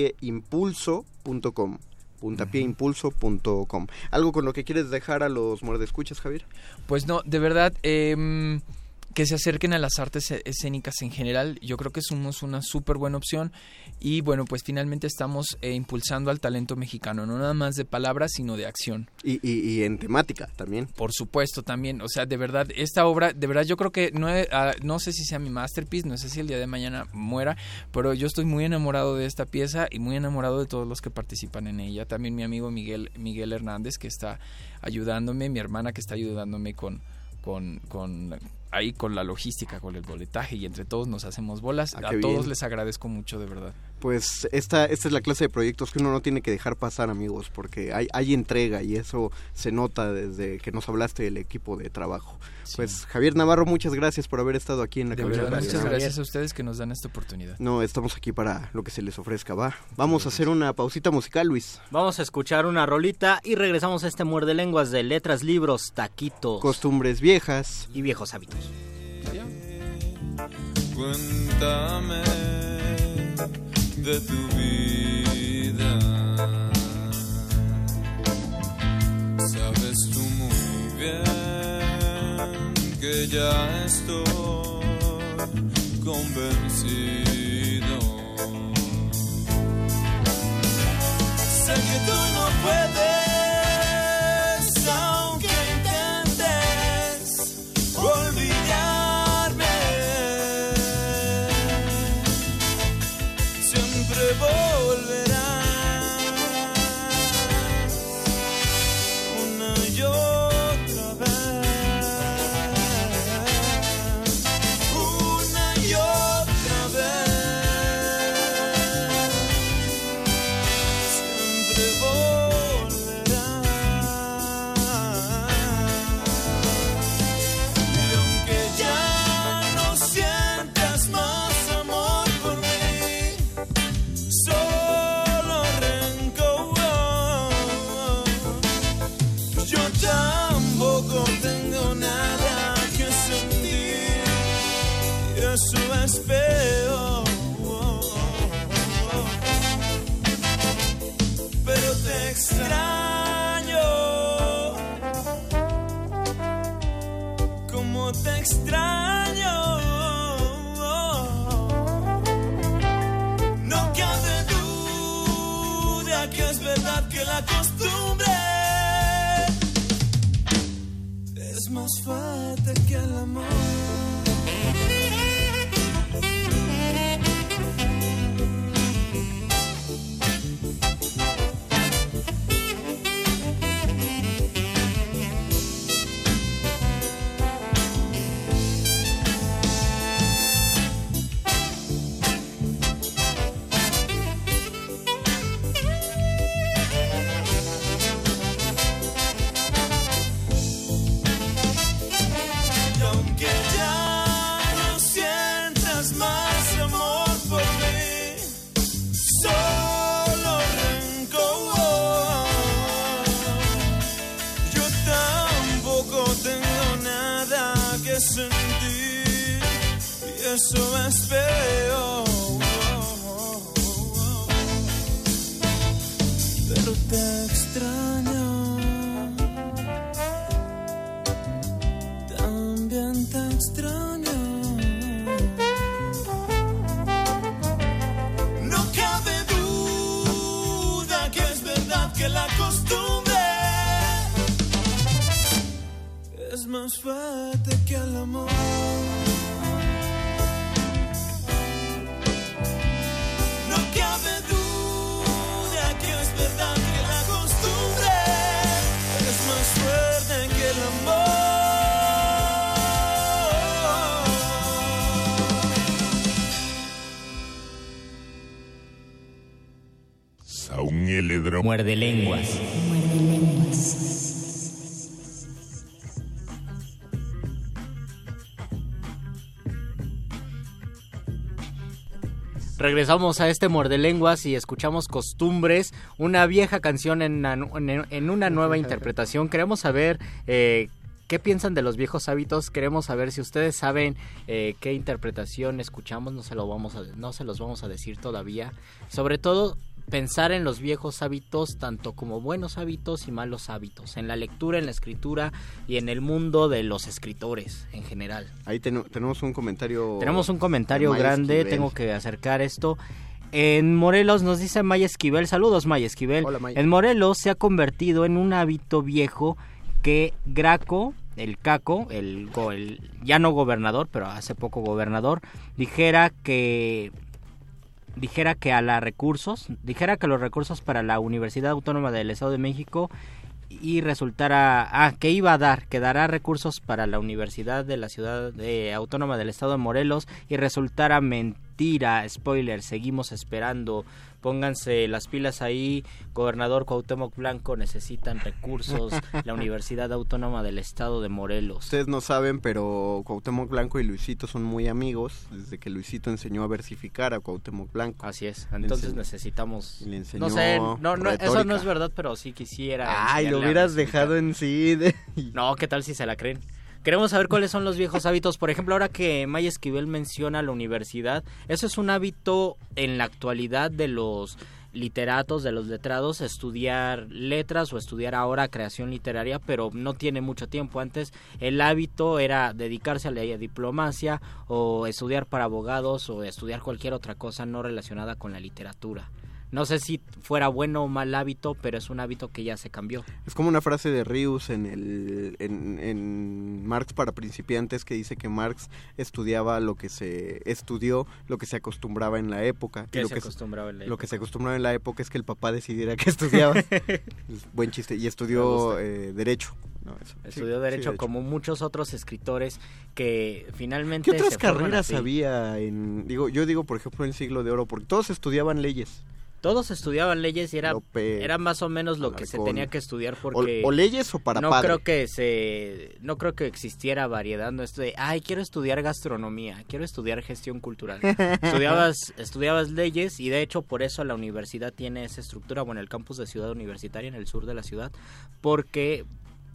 puntapieimpulso.com puntapieimpulso.com. ¿Algo con lo que quieres dejar a los muerdescuchas, Javier? Pues no, de verdad, eh, que se acerquen a las artes e-, escénicas en general. Yo creo que somos una súper buena opción y bueno, pues finalmente estamos eh, impulsando al talento mexicano, no nada más de palabras, sino de acción. Y, y, en temática también. Por supuesto, también. O sea, de verdad, esta obra, de verdad yo creo que no, ah, no sé si sea mi masterpiece, no sé si el día de mañana muera, pero yo estoy muy enamorado de esta pieza y muy enamorado de todos los que participan en ella. También mi amigo Miguel, Miguel Hernández que está ayudándome, mi hermana que está ayudándome con, con, con ahí con la logística, con el boletaje y entre todos nos hacemos bolas. Ah, a todos les agradezco mucho, de verdad. Pues esta, esta es la clase de proyectos que uno no tiene que dejar pasar, amigos, porque hay, hay entrega y eso se nota desde que nos hablaste del equipo de trabajo. Pues Javier Navarro, muchas gracias por haber estado aquí en la de Muchas gracias a ustedes que nos dan esta oportunidad. No, estamos aquí para lo que se les ofrezca, va. Vamos a hacer una pausita musical, Luis. Vamos a escuchar una rolita y regresamos a este muerde lenguas de letras, libros, taquitos, costumbres viejas y viejos hábitos. Cuéntame de tu vida. Sabes tú muy bien que ya estoy convencido. Sé que tú no puedes. مش que يا لموت Muerde lenguas. Muerde lenguas. Regresamos a este muerde lenguas y escuchamos Costumbres, una vieja canción en una, en una nueva interpretación. Queremos saber eh, qué piensan de los viejos hábitos. Queremos saber si ustedes saben eh, qué interpretación escuchamos. No se, lo vamos a, no se los vamos a decir todavía. Sobre todo pensar en los viejos hábitos tanto como buenos hábitos y malos hábitos, en la lectura, en la escritura y en el mundo de los escritores en general. Ahí ten- tenemos un comentario. Tenemos un comentario grande, Esquivel. tengo que acercar esto. En Morelos nos dice Maya Esquivel, saludos Maya Esquivel. Hola, Maya. En Morelos se ha convertido en un hábito viejo que Graco, el Caco, el, el ya no gobernador, pero hace poco gobernador, dijera que dijera que a la recursos, dijera que los recursos para la Universidad Autónoma del Estado de México y resultara ah que iba a dar que dará recursos para la Universidad de la Ciudad Autónoma del Estado de Morelos y resultara mentira spoiler seguimos esperando pónganse las pilas ahí gobernador Cuauhtémoc Blanco necesitan recursos la Universidad Autónoma del Estado de Morelos Ustedes no saben, pero Cuauhtémoc Blanco y Luisito son muy amigos desde que Luisito enseñó a versificar a Cuauhtémoc Blanco. Así es. Entonces necesitamos le enseñó no sé, no, no, eso no es verdad, pero sí quisiera. Ay, lo hubieras dejado en sí. de- No, ¿qué tal si se la creen? Queremos saber cuáles son los viejos hábitos. Por ejemplo, ahora que Maya Esquivel menciona la universidad, eso es un hábito en la actualidad de los literatos, de los letrados, estudiar letras o estudiar ahora creación literaria, pero no tiene mucho tiempo. Antes el hábito era dedicarse a la diplomacia o estudiar para abogados o estudiar cualquier otra cosa no relacionada con la literatura. No sé si fuera bueno o mal hábito, pero es un hábito que ya se cambió. Es como una frase de Rius en, el, en, en Marx para principiantes que dice que Marx estudiaba lo que se estudió, lo que se acostumbraba en la época. ¿Qué y lo se que acostumbraba en la Lo que se acostumbraba en la época es que el papá decidiera que estudiaba. Es buen chiste. Y estudió eh, Derecho. No, eso. Sí, Estudió sí, derecho como muchos otros escritores que finalmente ¿Qué otras se carreras había en digo yo digo por ejemplo en siglo de oro porque todos estudiaban leyes Todos estudiaban leyes y era Lope, era más o menos lo que se tenía que estudiar porque o leyes o para no padre. creo que se no creo que existiera variedad no esto de ay quiero estudiar gastronomía quiero estudiar gestión cultural estudiabas estudiabas leyes y de hecho por eso la universidad tiene esa estructura bueno el campus de ciudad universitaria en el sur de la ciudad porque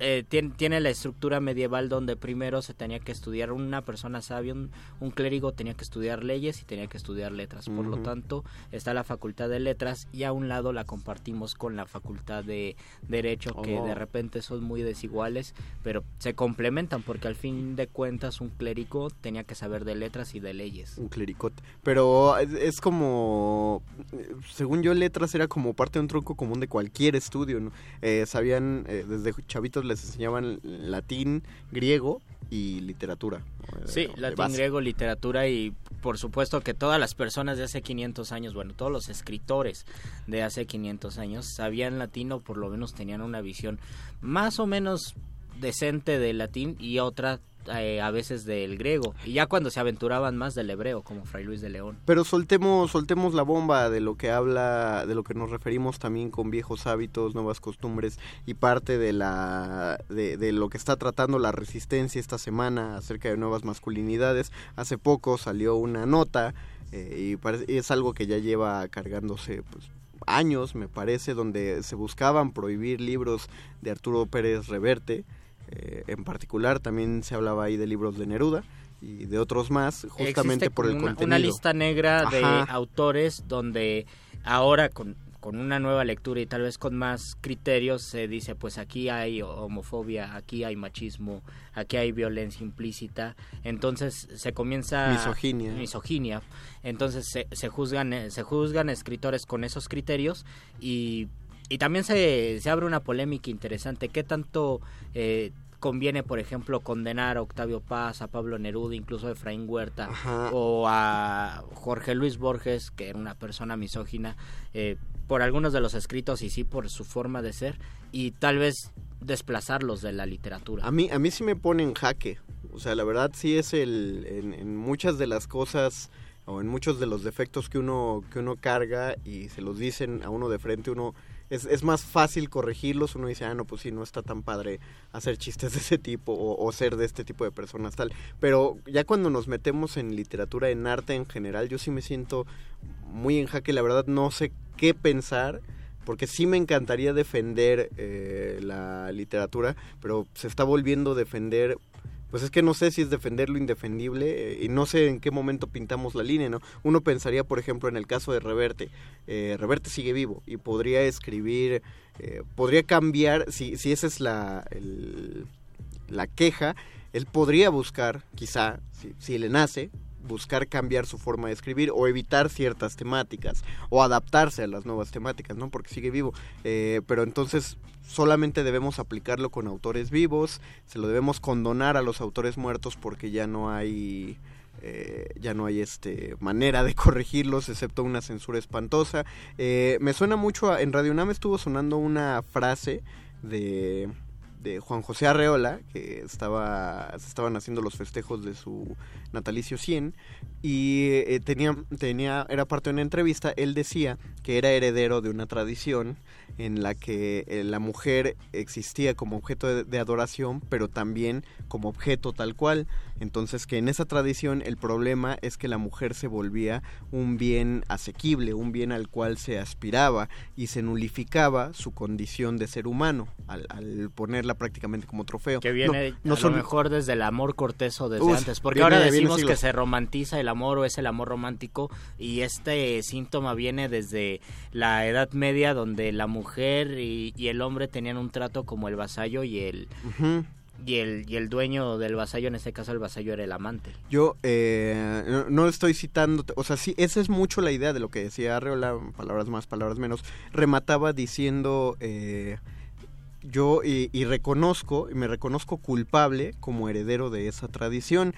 eh, tien- tiene la estructura medieval donde primero se tenía que estudiar una persona sabia, un, un clérigo tenía que estudiar leyes y tenía que estudiar letras. Por lo tanto, está la facultad de letras y a un lado la compartimos con la facultad de derecho, que Oh. de repente son muy desiguales, pero se complementan porque al fin de cuentas un clérigo tenía que saber de letras y de leyes. un clericote pero es, es como según yo letras era como parte de un tronco común de cualquier estudio ¿no? Eh, sabían eh, desde chavitos les enseñaban latín griego y literatura ¿no? Sí, De latín, griego, literatura y por supuesto que todas las personas de hace 500 años, bueno, todos los escritores de hace 500 años sabían latín o por lo menos tenían una visión más o menos decente del latín y otra eh, a veces del griego. Y ya cuando se aventuraban más del hebreo, como Fray Luis de León. Pero soltemos, soltemos la bomba de lo que habla, de lo que nos referimos también con viejos hábitos, nuevas costumbres y parte de la, de, de lo que está tratando la resistencia esta semana acerca de nuevas masculinidades. Hace poco salió una nota eh, y es algo que ya lleva cargándose pues años, me parece, donde se buscaban prohibir libros de Arturo Pérez Reverte. Eh, en particular también se hablaba ahí de libros de Neruda y de otros más, justamente Existe por el una, contenido. una lista negra de autores donde ahora con, con una nueva lectura y tal vez con más criterios se dice pues aquí hay homofobia, aquí hay machismo, aquí hay violencia implícita, entonces se comienza Misoginia. misoginia. entonces se, se juzgan se juzgan escritores con esos criterios y y también se, se abre una polémica interesante. ¿Qué tanto eh, conviene, por ejemplo, condenar a Octavio Paz, a Pablo Neruda, incluso a Efraín Huerta, Ajá. o a Jorge Luis Borges, que era una persona misógina, eh, por algunos de los escritos y sí por su forma de ser, y tal vez desplazarlos de la literatura? A mí, a mí sí me pone en jaque. O sea, la verdad sí es el, en, en muchas de las cosas o en muchos de los defectos que uno, que uno carga y se los dicen a uno de frente, uno es, es, más fácil corregirlos. Uno dice, ah, no, pues sí, no está tan padre hacer chistes de ese tipo o, ser de este tipo de personas tal. Pero ya cuando nos metemos en literatura, en arte en general, yo sí me siento muy en jaque. La verdad no sé qué pensar porque sí me encantaría defender eh, la literatura, pero se está volviendo a defender pues es que no sé si es defender lo indefendible eh, y no sé en qué momento pintamos la línea, ¿no? Uno pensaría, por ejemplo, en el caso de Reverte. Eh, Reverte sigue vivo y podría escribir, eh, podría cambiar, si, si esa es la, la queja, él podría buscar, quizá, si, si le nace, buscar cambiar su forma de escribir o evitar ciertas temáticas o adaptarse a las nuevas temáticas, ¿no? Porque sigue vivo. Eh, pero entonces solamente debemos aplicarlo con autores vivos, se lo debemos condonar a los autores muertos porque ya no hay... Eh, ya no hay este manera de corregirlos excepto una censura espantosa eh, me suena mucho en Radio Nam estuvo sonando una frase de de Juan José Arreola, que estaba, se estaban haciendo los festejos de su natalicio 100, y eh, tenía, tenía, era parte de una entrevista, él decía que era heredero de una tradición en la que eh, la mujer existía como objeto de, de, adoración, pero también como objeto tal cual. Entonces que en esa tradición el problema es que la mujer se volvía un bien asequible, un bien al cual se aspiraba y se nulificaba su condición de ser humano al, al ponerla prácticamente como trofeo. Que viene no, no a lo mejor desde el amor cortés o desde Uf, antes, porque viene, ahora decimos que se romantiza el amor o es el amor romántico y este síntoma viene desde la Edad Media donde la mujer y, y el hombre tenían un trato como el vasallo y el... Uh -huh y el, y el dueño del vasallo, en este caso el vasallo era el amante. Yo eh, no, no, estoy citando, o sea, sí, esa es mucho la idea de lo que decía Arreola, palabras más, palabras menos, remataba diciendo... Eh, yo y, y, reconozco, y me reconozco culpable como heredero de esa tradición.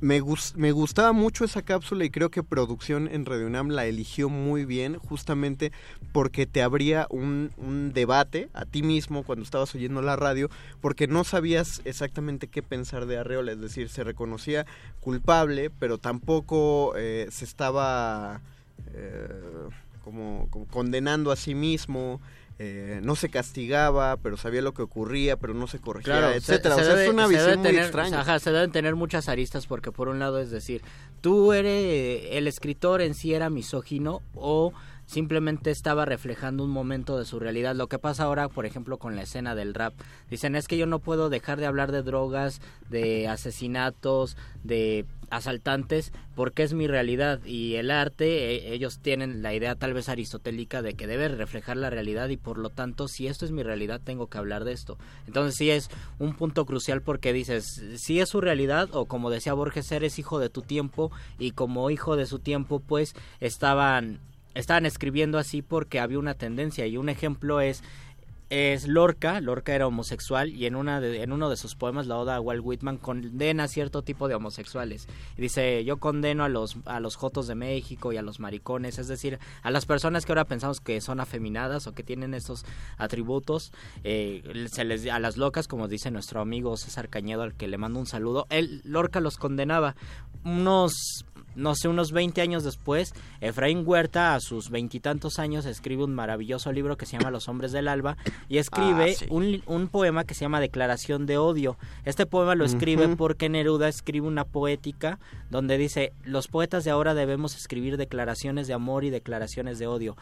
Me, gust, me, gustaba mucho esa cápsula y creo que producción en Radio UNAM la eligió muy bien justamente porque te abría un, un, debate a ti mismo cuando estabas oyendo la radio porque no sabías exactamente qué pensar de Arreola, es decir, se reconocía culpable pero tampoco eh, se estaba eh, como, como, condenando a sí mismo. Eh, no se castigaba, pero sabía lo que ocurría, pero no se corregía, claro, etcétera. Se, se o sea, debe, es una visión muy tener, extraña. Ajá, se deben tener muchas aristas porque por un lado es decir, tú eres el escritor en sí era misógino o simplemente estaba reflejando un momento de su realidad. Lo que pasa ahora, por ejemplo, con la escena del rap. Dicen, es que yo no puedo dejar de hablar de drogas, de asesinatos, de asaltantes, porque es mi realidad. Y el arte, eh, ellos tienen la idea tal vez aristotélica de que debe reflejar la realidad y por lo tanto, si esto es mi realidad, tengo que hablar de esto. Entonces sí es un punto crucial porque dices, si es su realidad o como decía Borges, eres hijo de tu tiempo y como hijo de su tiempo, pues estaban estaban escribiendo así porque había una tendencia y un ejemplo es es Lorca, Lorca era homosexual y en una de, en uno de sus poemas la oda a Walt Whitman condena cierto tipo de homosexuales. Dice, "Yo condeno a los a los jotos de México y a los maricones, es decir, a las personas que ahora pensamos que son afeminadas o que tienen estos atributos, eh, se les a las locas, como dice nuestro amigo César Cañedo al que le mando un saludo, él Lorca los condenaba. Unos no sé, unos 20 años después, Efraín Huerta, a sus veintitantos años, escribe un maravilloso libro que se llama Los Hombres del Alba y escribe ah, sí. un, un, poema que se llama Declaración de Odio. Este poema lo escribe uh -huh. porque Neruda escribe una poética donde dice, los poetas de ahora debemos escribir declaraciones de amor y declaraciones de odio.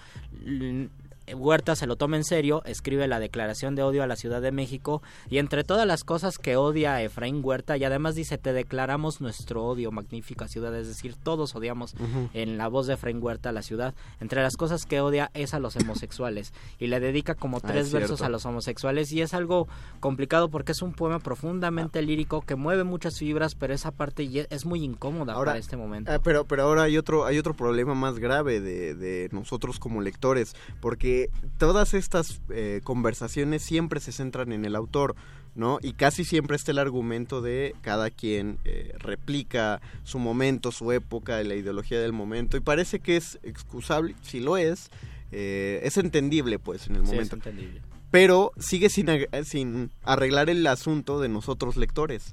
Huerta se lo toma en serio, escribe la declaración de odio a la Ciudad de México y entre todas las cosas que odia a Efraín Huerta y además dice te declaramos nuestro odio magnífica ciudad, es decir, todos odiamos uh -huh. en la voz de Efraín Huerta a la ciudad. Entre las cosas que odia es a los homosexuales y le dedica como tres ah, versos a los homosexuales y es algo complicado porque es un poema profundamente ah. lírico que mueve muchas fibras, pero esa parte es muy incómoda ahora, para este momento. Ah, pero pero ahora hay otro hay otro problema más grave de, de nosotros como lectores porque todas estas eh, conversaciones siempre se centran en el autor, ¿no? Y casi siempre está el argumento de cada quien eh, replica su momento, su época, la ideología del momento, y parece que es excusable, si lo es, eh, es entendible, pues, en el sí, momento. Es entendible. Pero sigue sin, sin arreglar el asunto de nosotros lectores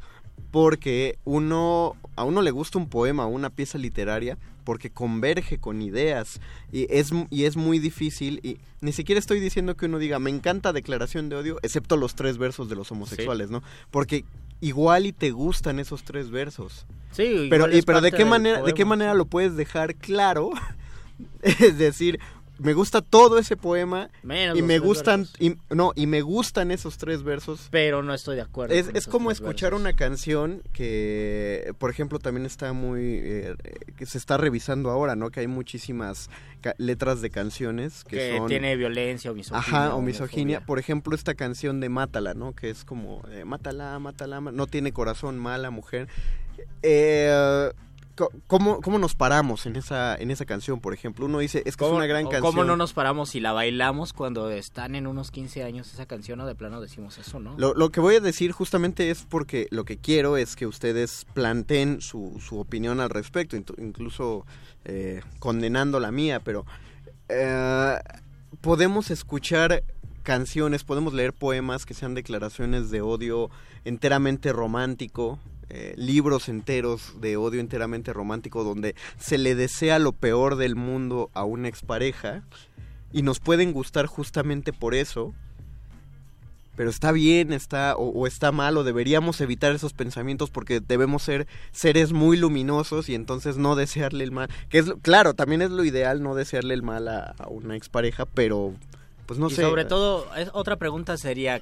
porque uno a uno le gusta un poema, una pieza literaria porque converge con ideas y es y es muy difícil y ni siquiera estoy diciendo que uno diga me encanta declaración de odio excepto los tres versos de los homosexuales, ¿no? Porque igual y te gustan esos tres versos. Sí, pero y, pero de qué manera de qué manera lo puedes dejar claro es decir me gusta todo ese poema Menos y me gustan y, no y me gustan esos tres versos Pero no estoy de acuerdo. es, es como escuchar versos. una canción que, por ejemplo, también está muy... eh, que se está revisando ahora, ¿no? Que hay muchísimas letras de canciones que, que son... tiene violencia o misoginia. Ajá, o misoginia. Por ejemplo, esta canción de Mátala, ¿no? Que es como, eh, mátala, mátala, no tiene corazón, mala mujer. Eh, ¿cómo, ¿Cómo nos paramos en esa, en esa canción, por ejemplo? Uno dice, es que es ¿Cómo- una gran canción. ¿Cómo no nos paramos y la bailamos cuando están en unos 15 años esa canción o de plano decimos eso, no? Lo, lo que voy a decir justamente es porque lo que quiero es que ustedes planteen su, su opinión al respecto, incluso eh, condenando la mía, pero eh, podemos escuchar canciones, podemos leer poemas que sean declaraciones de odio enteramente romántico, eh, libros enteros de odio enteramente romántico donde se le desea lo peor del mundo a una expareja y nos pueden gustar justamente por eso pero está bien, está o, o está mal o deberíamos evitar esos pensamientos porque debemos ser seres muy luminosos y entonces no desearle el mal, que es claro, también es lo ideal no desearle el mal a, a una expareja, pero pues no y sé. sobre todo, es- otra pregunta sería,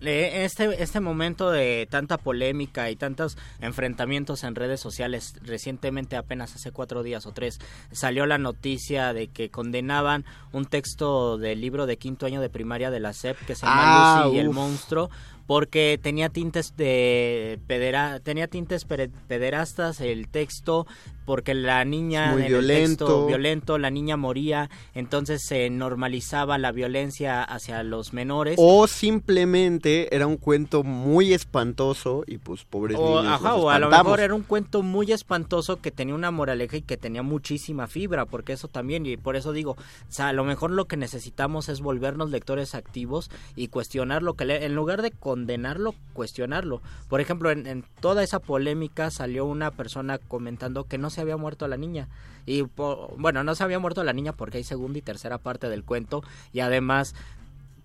este, este momento de tanta polémica y tantos enfrentamientos en redes sociales, recientemente, apenas hace cuatro días o tres, salió la noticia de que condenaban un texto del libro de quinto año de primaria de la SEP que se llama Ah, Lucy y el monstruo porque tenía tintes de pedera, tenía tintes pederastas el texto porque la niña Muy en el texto violento. violento la niña moría entonces se normalizaba la violencia hacia los menores O simplemente era un cuento muy espantoso y pues pobres o, niños. ajá, o a lo mejor era un cuento muy espantoso que tenía una moraleja y que tenía muchísima fibra, porque eso también, y por eso digo, o sea, a lo mejor lo que necesitamos es volvernos lectores activos y cuestionar lo que le, en lugar de condenarlo, cuestionarlo. Por ejemplo, en, toda esa polémica salió una persona comentando que no se había muerto la niña. Y bueno, no se había muerto la niña porque hay segunda y tercera parte del cuento y además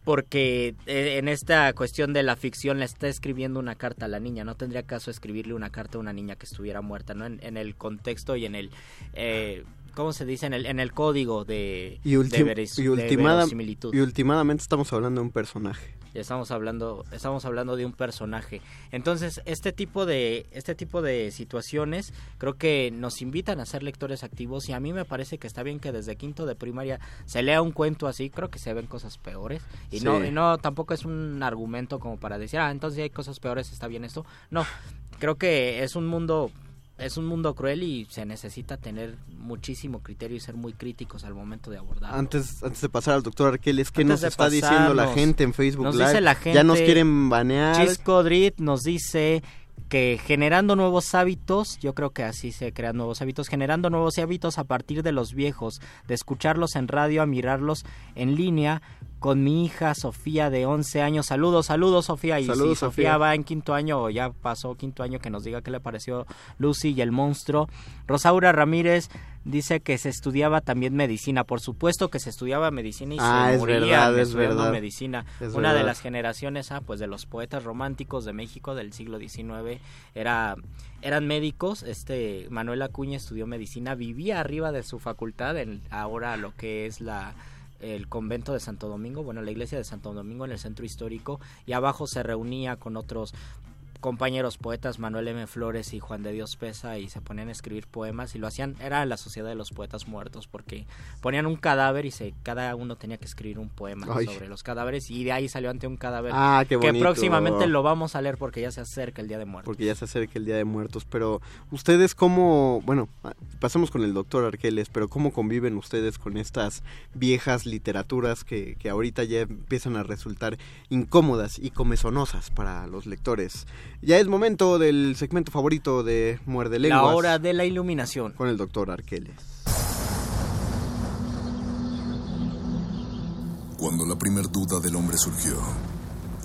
porque eh, en esta cuestión de la ficción le está escribiendo una carta a la niña. No tendría caso escribirle una carta a una niña que estuviera muerta, ¿no? En, en el contexto y en el... Eh, ¿Cómo se dice? En el, en el código de, y, de veris- y de ultimada- y últimamente estamos hablando de un personaje. Estamos hablando, estamos hablando de un personaje. Entonces, este tipo de, este tipo de situaciones creo que nos invitan a ser lectores activos y a mí me parece que está bien que desde quinto de primaria se lea un cuento así, creo que se ven cosas peores. Y Sí. no, y no tampoco es un argumento como para decir, ah, entonces hay cosas peores, está bien esto. No, creo que es un mundo es un mundo cruel y se necesita tener muchísimo criterio y ser muy críticos al momento de abordarlo. Antes, antes de pasar al doctor Arqueles, ¿qué Antes nos está diciendo la gente en Facebook nos Live? dice la ya nos gente- quieren banear. Chisco Drit nos dice que generando nuevos hábitos, yo creo que así se crean nuevos hábitos, generando nuevos hábitos a partir de los viejos, de escucharlos en radio, a mirarlos en línea con mi hija Sofía de 11 años. Saludos, saludos Sofía. Y Saludos, si Sofía Sofía. va en quinto año o ya pasó quinto año, que nos diga qué le pareció Lucy y el monstruo. Rosaura Ramírez dice que se estudiaba también medicina. Por supuesto que se estudiaba medicina y Ah, se es moría verdad, es verdad. medicina. Es Una de las generaciones ah, pues de los poetas románticos de México del siglo XIX era eran médicos este Manuel Acuña estudió medicina vivía arriba de su facultad en ahora lo que es la el convento de Santo Domingo, bueno, la iglesia de Santo Domingo en el centro histórico y abajo se reunía con otros compañeros poetas Manuel M. Flores y Juan de Dios Pesa y se ponían a escribir poemas y lo hacían, era la sociedad de los poetas muertos porque ponían un cadáver y se, cada uno tenía que escribir un poema Ay. sobre los cadáveres y de ahí salió ante un cadáver Ah, qué que próximamente lo vamos a leer porque ya se acerca el Día de Muertos. Porque ya se acerca el Día de Muertos, pero ustedes cómo, bueno, pasamos con el doctor Arqueles, pero cómo conviven ustedes con estas viejas literaturas que, que ahorita ya empiezan a resultar incómodas y comezonosas para los lectores. Ya es momento del segmento favorito de Muerde Lenguas. La hora de la iluminación. Con el doctor Arqueles. Cuando la primer duda del hombre surgió,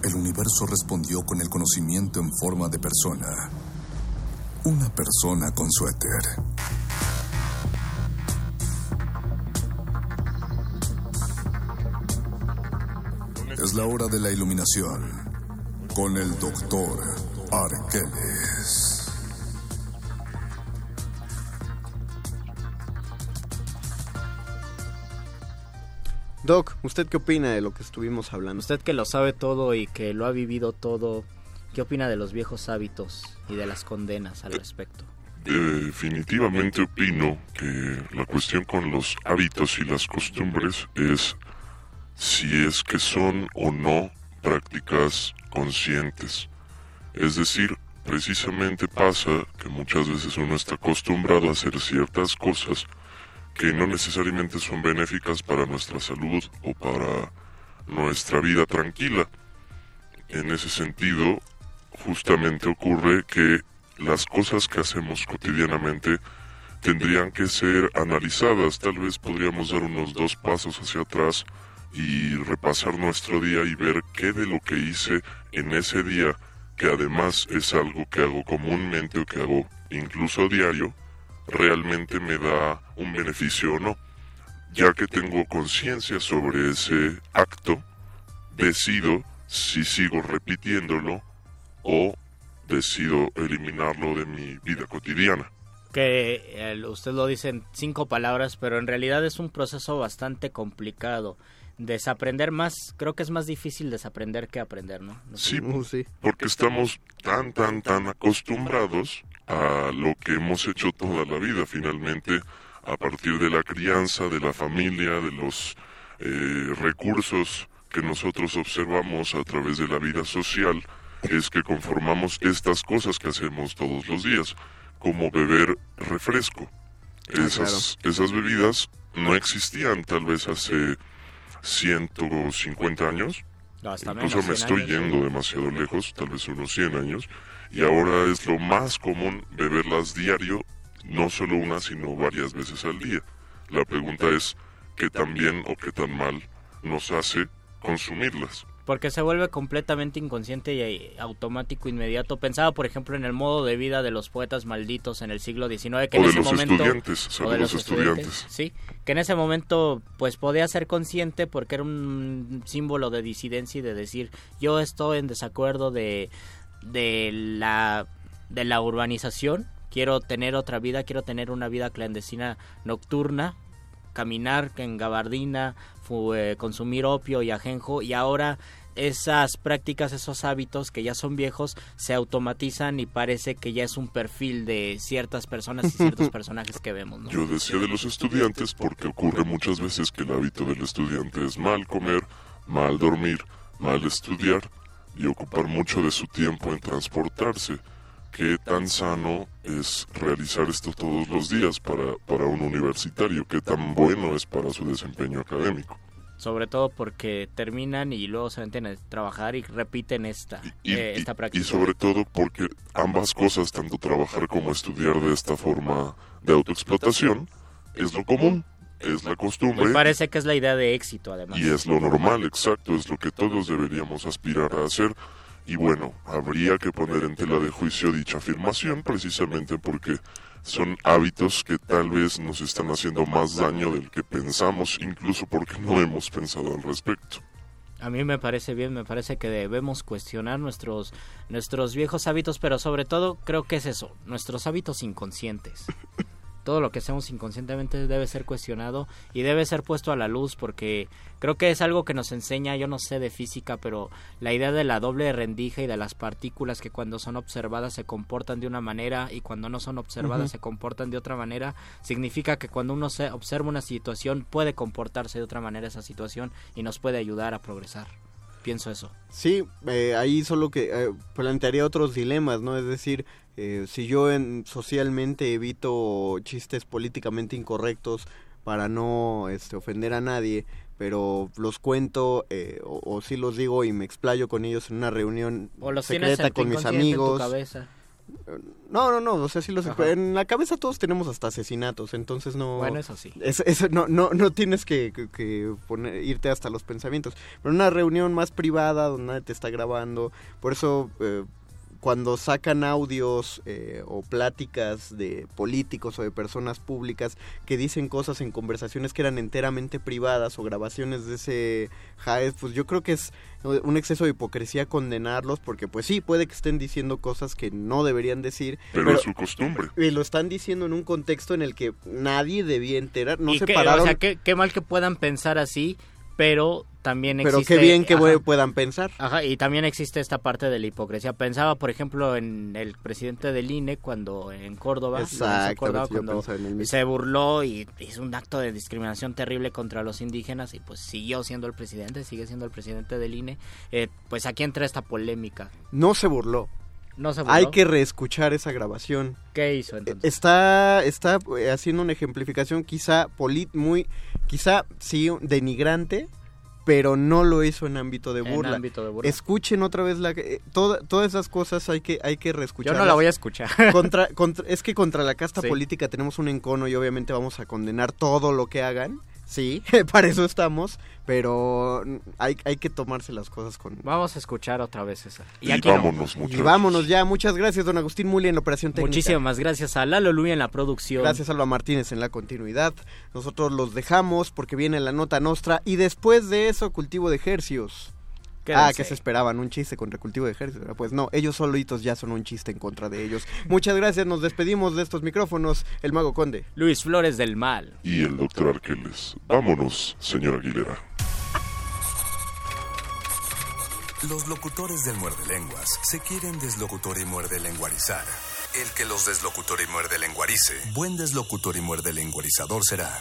el universo respondió con el conocimiento en forma de persona. Una persona con suéter. Es la hora de la iluminación con el doctor Arqueles. Doc, ¿usted qué opina de lo que estuvimos hablando? Usted que lo sabe todo y que lo ha vivido todo, ¿qué opina de los viejos hábitos y de las condenas al respecto? Definitivamente opino que la cuestión con los hábitos y las costumbres es si es que son o no prácticas conscientes. Es decir, precisamente pasa que muchas veces uno está acostumbrado a hacer ciertas cosas que no necesariamente son benéficas para nuestra salud o para nuestra vida tranquila. En ese sentido, justamente ocurre que las cosas que hacemos cotidianamente tendrían que ser analizadas. Tal vez podríamos dar unos dos pasos hacia atrás y repasar nuestro día y ver qué de lo que hice en ese día, que además es algo que hago comúnmente o que hago incluso diario, realmente me da un beneficio o no. Ya que tengo conciencia sobre ese acto, decido si sigo repitiéndolo o decido eliminarlo de mi vida cotidiana. Que usted lo dice en cinco palabras, pero en realidad es un proceso bastante complicado. Desaprender más, creo que es más difícil desaprender que aprender, ¿no? sí, porque estamos tan, tan, tan acostumbrados a lo que hemos hecho toda la vida finalmente a partir de la crianza, de la familia, de los eh, recursos que nosotros observamos a través de la vida social, es que conformamos estas cosas que hacemos todos los días, como beber refresco. Ah, esas, esas bebidas no existían tal vez hace 150 años. Incluso me estoy yendo demasiado lejos, tal vez unos 100 años y ahora es lo más común beberlas diario, no solo una, sino varias veces al día. La pregunta es qué tan bien o qué tan mal nos hace consumirlas. Porque se vuelve completamente inconsciente y automático inmediato. Pensaba, por ejemplo, en el modo de vida de los poetas malditos en el siglo XIX, que o en de ese los momento, estudiantes, o de los estudiantes, sí, que en ese momento, pues podía ser consciente porque era un símbolo de disidencia y de decir, yo estoy en desacuerdo de de la, de la urbanización. Quiero tener otra vida, quiero tener una vida clandestina nocturna, caminar en gabardina, eh, consumir opio y ajenjo y ahora esas prácticas, esos hábitos que ya son viejos, se automatizan y parece que ya es un perfil de ciertas personas y ciertos personajes que vemos. Yo decía de los estudiantes porque ocurre muchas veces que el hábito del estudiante es mal comer, mal dormir, mal estudiar y ocupar mucho de su tiempo en transportarse. ¿Qué tan sano es realizar esto todos los días para, para un universitario? ¿Qué tan bueno es para su desempeño académico? Sobre todo porque terminan y luego se meten a trabajar y repiten esta, eh, esta práctica. Y sobre todo porque ambas cosas, tanto trabajar como estudiar de esta forma de autoexplotación, es lo común es la costumbre. Me parece que es la idea de éxito, además. Y es lo normal, exacto, es lo que todos deberíamos aspirar a hacer. Y bueno, habría que poner en tela de juicio dicha afirmación precisamente porque son hábitos que tal vez nos están haciendo más daño del que pensamos, incluso porque no hemos pensado al respecto. A mí me parece bien, me parece que debemos cuestionar nuestros nuestros viejos hábitos, pero sobre todo creo que es eso, nuestros hábitos inconscientes. todo lo que hacemos inconscientemente debe ser cuestionado y debe ser puesto a la luz porque creo que es algo que nos enseña, yo no sé de física, pero la idea de la doble rendija y de las partículas que cuando son observadas se comportan de una manera y cuando no son observadas se comportan de otra manera, significa que cuando uno se observa una situación puede comportarse de otra manera esa situación y nos puede ayudar a progresar pienso eso. Sí, eh, ahí solo que eh, plantearía otros dilemas, ¿no? Es decir, eh, si yo en, socialmente evito chistes políticamente incorrectos para no este, ofender a nadie, pero los cuento eh, o, si los digo y me explayo con ellos en una reunión secreta con mis amigos. No, no, no, o sea, sí los... En la cabeza todos tenemos hasta asesinatos, entonces no... Bueno, eso sí. eso no, no, no tienes que, que, poner, irte hasta los pensamientos. Pero una reunión más privada donde nadie te está grabando, por eso... Eh, cuando sacan audios eh, o pláticas de políticos o de personas públicas que dicen cosas en conversaciones que eran enteramente privadas o grabaciones de ese Jaez, pues yo creo que es un exceso de hipocresía condenarlos porque pues sí, puede que estén diciendo cosas que no deberían decir. Pero, es su costumbre. Y lo están diciendo en un contexto en el que nadie debía enterar, no se que, pararon. O sea, qué mal que puedan pensar así, pero también existe... Pero qué bien que puedan pensar. Ajá, y también existe esta parte de la hipocresía. Pensaba, por ejemplo, en el presidente del INE cuando en Córdoba, Exacto, cuando se burló y hizo un acto de discriminación terrible contra los indígenas y pues siguió siendo el presidente, sigue siendo el presidente del INE. Eh, pues aquí entra esta polémica. No se burló. No se burló. Hay que reescuchar esa grabación. ¿Qué hizo entonces? Está, está eh, haciendo una ejemplificación quizá polit, muy, quizá sí, denigrante pero no lo hizo en ámbito de burla. Escuchen otra vez la eh, todas esas cosas hay que hay que reescuchar. Yo no la voy a escuchar. contra, es que contra la casta política tenemos un encono y obviamente vamos a condenar todo lo que hagan. Sí, para eso estamos, pero hay, hay que tomarse las cosas con... Vamos a escuchar otra vez esa. Y, vámonos, Y vámonos ya. Muchas gracias, don Agustín Muli en la operación técnica. Muchísimas gracias a Lalo Luis en la producción. Gracias a Alba Martínez en la continuidad. Nosotros los dejamos porque viene la nota nostra y después de eso, cultivo de ejercios. Ah, que se esperaban un chiste contra cultivo de ejército. Pues no, ellos solitos ya son un chiste en contra de ellos. Muchas gracias, nos despedimos de estos micrófonos. El Mago Conde. Luis Flores del Mal. Y el doctor Arqueles. Vámonos, señora Aguilera. Los locutores del muerde lenguas se quieren deslocutor y muerde lenguarizar. El que los deslocutor y muerde lenguarice, buen deslocutor y muerde lenguarizador será.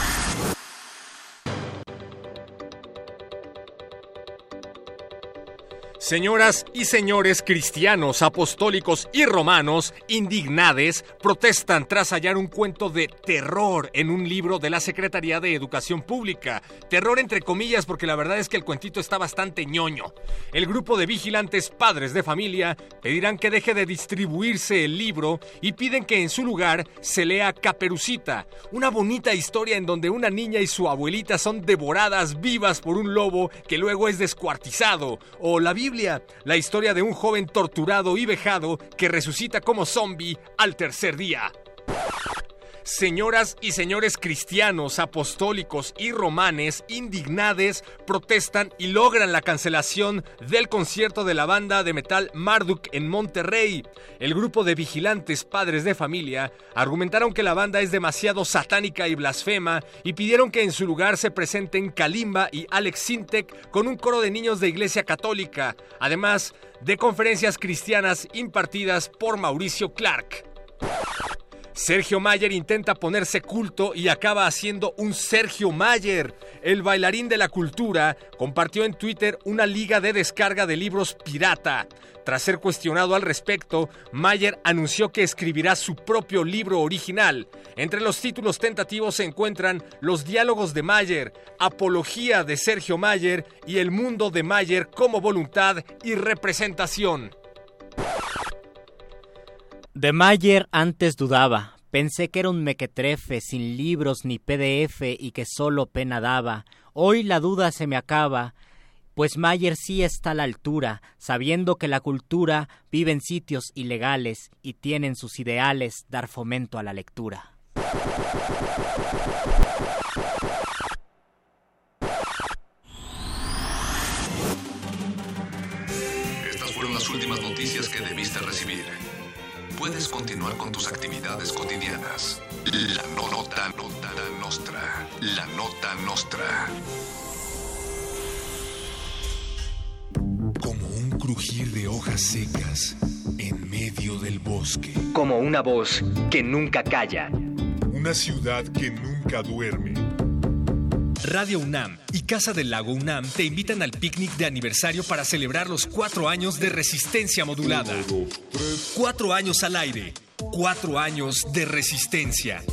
Señoras y señores cristianos, apostólicos y romanos, indignades, protestan tras hallar un cuento de terror en un libro de la Secretaría de Educación Pública. Terror entre comillas porque la verdad es que el cuentito está bastante ñoño. El grupo de vigilantes padres de familia pedirán que deje de distribuirse el libro y piden que en su lugar se lea Caperucita, una bonita historia en donde una niña y su abuelita son devoradas vivas por un lobo que luego es descuartizado, o la La historia de un joven torturado y vejado que resucita como zombie al tercer día. Señoras y señores cristianos, apostólicos y romanes indignades protestan y logran la cancelación del concierto de la banda de metal Marduk en Monterrey. El grupo de vigilantes padres de familia argumentaron que la banda es demasiado satánica y blasfema y pidieron que en su lugar se presenten Kalimba y Alex Sintek con un coro de niños de Iglesia Católica, además de conferencias cristianas impartidas por Mauricio Clark. Sergio Mayer intenta ponerse culto y acaba haciendo un Sergio Mayer. El bailarín de la cultura compartió en Twitter una liga de descarga de libros pirata. Tras ser cuestionado al respecto, Mayer anunció que escribirá su propio libro original. Entre los títulos tentativos se encuentran Los diálogos de Mayer, Apología de Sergio Mayer y El mundo de Mayer como voluntad y representación. De Mayer antes dudaba. Pensé que era un mequetrefe, sin libros ni PDF y que solo pena daba. Hoy la duda se me acaba, pues Mayer sí está a la altura, sabiendo que la cultura vive en sitios ilegales y tienen sus ideales dar fomento a la lectura. Estas fueron las últimas noticias que debiste recibir puedes continuar con tus actividades cotidianas. La nota, nota nostra. La nota nostra. Como un crujir de hojas secas en medio del bosque. Como una voz que nunca calla. Una ciudad que nunca duerme. Radio UNAM y Casa del Lago UNAM te invitan al picnic de aniversario para celebrar los cuatro años de resistencia modulada. Cuatro años al aire. Cuatro años de resistencia.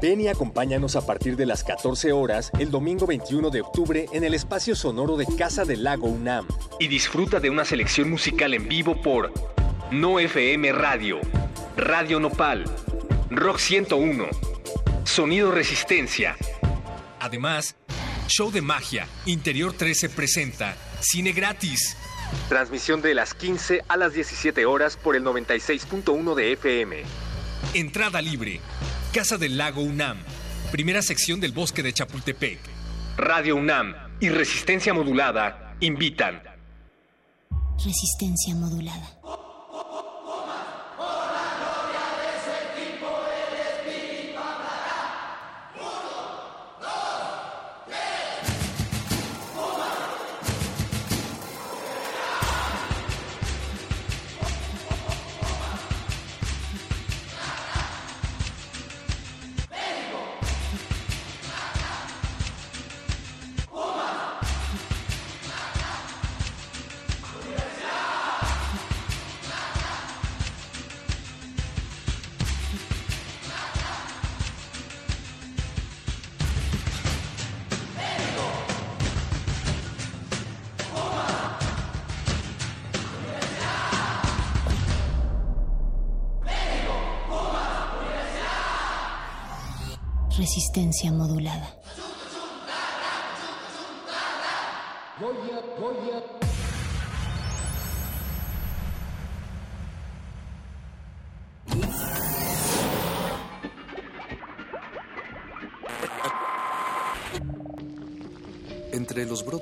Ven y acompáñanos a partir de las 14 horas el domingo 21 de octubre en el espacio sonoro de Casa del Lago UNAM. Y disfruta de una selección musical en vivo por No FM Radio, Radio Nopal, Rock 101, Sonido Resistencia. Además, Show de Magia, Interior 13 presenta Cine Gratis. Transmisión de las 15 a las 17 horas por el 96.1 de FM. Entrada libre. Casa del Lago UNAM. Primera sección del Bosque de Chapultepec. Radio UNAM y Resistencia Modulada invitan. Resistencia modulada.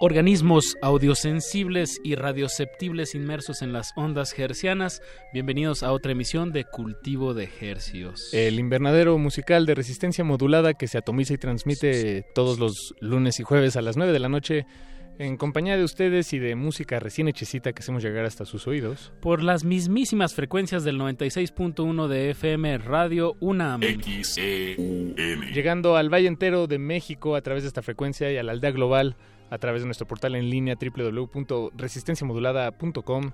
Organismos audiosensibles y radioceptibles inmersos en las ondas hercianas. Bienvenidos a otra emisión de Cultivo de Hercios. El invernadero musical de resistencia modulada que se atomiza y transmite todos los lunes y jueves a las 9 de la noche en compañía de ustedes y de música recién hechecita que hacemos llegar hasta sus oídos. Por las mismísimas frecuencias del 96.1 de FM Radio UNAM. Llegando al Valle entero de México a través de esta frecuencia y a la aldea global a través de nuestro portal en línea www.resistenciamodulada.com.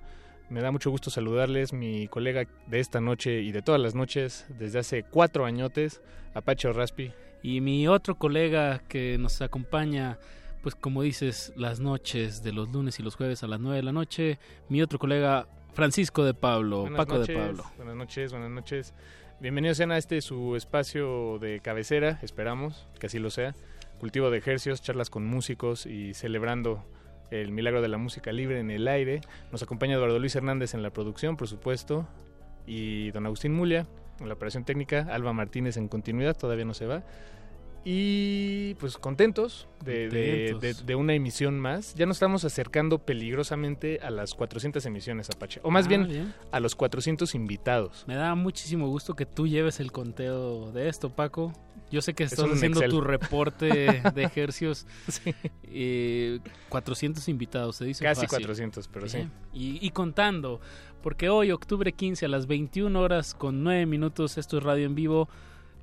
Me da mucho gusto saludarles, mi colega de esta noche y de todas las noches, desde hace cuatro añotes, Apache Raspi. Y mi otro colega que nos acompaña, pues como dices, las noches de los lunes y los jueves a las nueve de la noche, mi otro colega Francisco de Pablo, Buenas Paco noches, de Pablo. Buenas noches, buenas noches. Bienvenidos sean a este su espacio de cabecera, esperamos que así lo sea. Cultivo de ejercicios, charlas con músicos y celebrando el milagro de la música libre en el aire. Nos acompaña Eduardo Luis Hernández en la producción, por supuesto, y don Agustín Mulia en la operación técnica, Alba Martínez en continuidad, todavía no se va. Y pues contentos de, de- Contentos. de- de una emisión más. Ya nos estamos acercando peligrosamente a las 400 emisiones, Apache. O más Ah, bien, bien. a los 400 invitados. Me da muchísimo gusto que tú lleves el conteo de esto, Paco. Yo sé que estás haciendo Excel. tu reporte de ejercios. Eh, 400 invitados, se dice Casi fácil. 400, pero sí. Y, y contando, porque hoy, octubre 15, a las 21 horas con 9 minutos, esto es Radio en Vivo.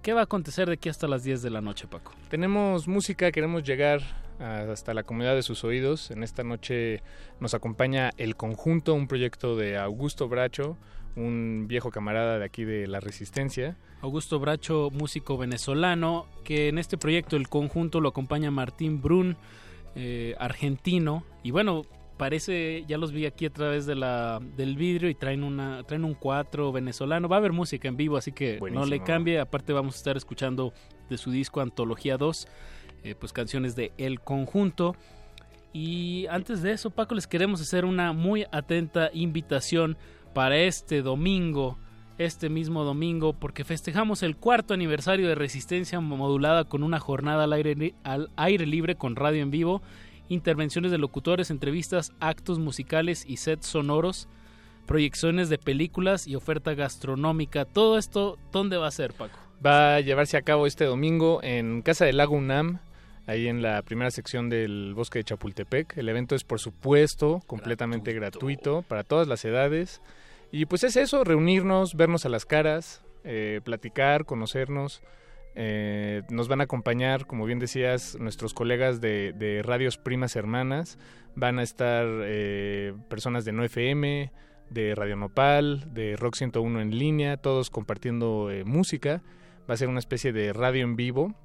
¿Qué va a acontecer de aquí hasta las 10 de la noche, Paco? Tenemos música, queremos llegar hasta la comunidad de sus oídos. En esta noche nos acompaña El Conjunto, un proyecto de Augusto Bracho, un viejo camarada de aquí de La Resistencia. Augusto Bracho, músico venezolano, que en este proyecto, el conjunto, lo acompaña Martín Brun, eh, argentino. Y bueno, parece, ya los vi aquí a través de la, del vidrio y traen, una, traen un cuatro venezolano. Va a haber música en vivo, así que no le cambie. Aparte vamos a estar escuchando de su disco Antología 2, eh, pues canciones de El Conjunto. Y antes de eso, Paco, les queremos hacer una muy atenta invitación para este domingo, este mismo domingo, porque festejamos el cuarto aniversario de Resistencia Modulada con una jornada al aire, al aire libre con radio en vivo, intervenciones de locutores, entrevistas, actos musicales y sets sonoros, proyecciones de películas y oferta gastronómica. Todo esto, ¿dónde va a ser, Paco? Va a llevarse a cabo este domingo en Casa del Lago UNAM, ahí en la primera sección del Bosque de Chapultepec. El evento es, por supuesto, completamente gratuito, para todas las edades. Y pues es eso, reunirnos, vernos a las caras, eh, platicar, conocernos. Eh, nos van a acompañar, como bien decías, nuestros colegas de, de Radios Primas Hermanas. Van a estar eh, personas de No FM, de Radio Nopal, de Rock 101 en línea, todos compartiendo eh, música. Va a ser una especie de radio en vivo.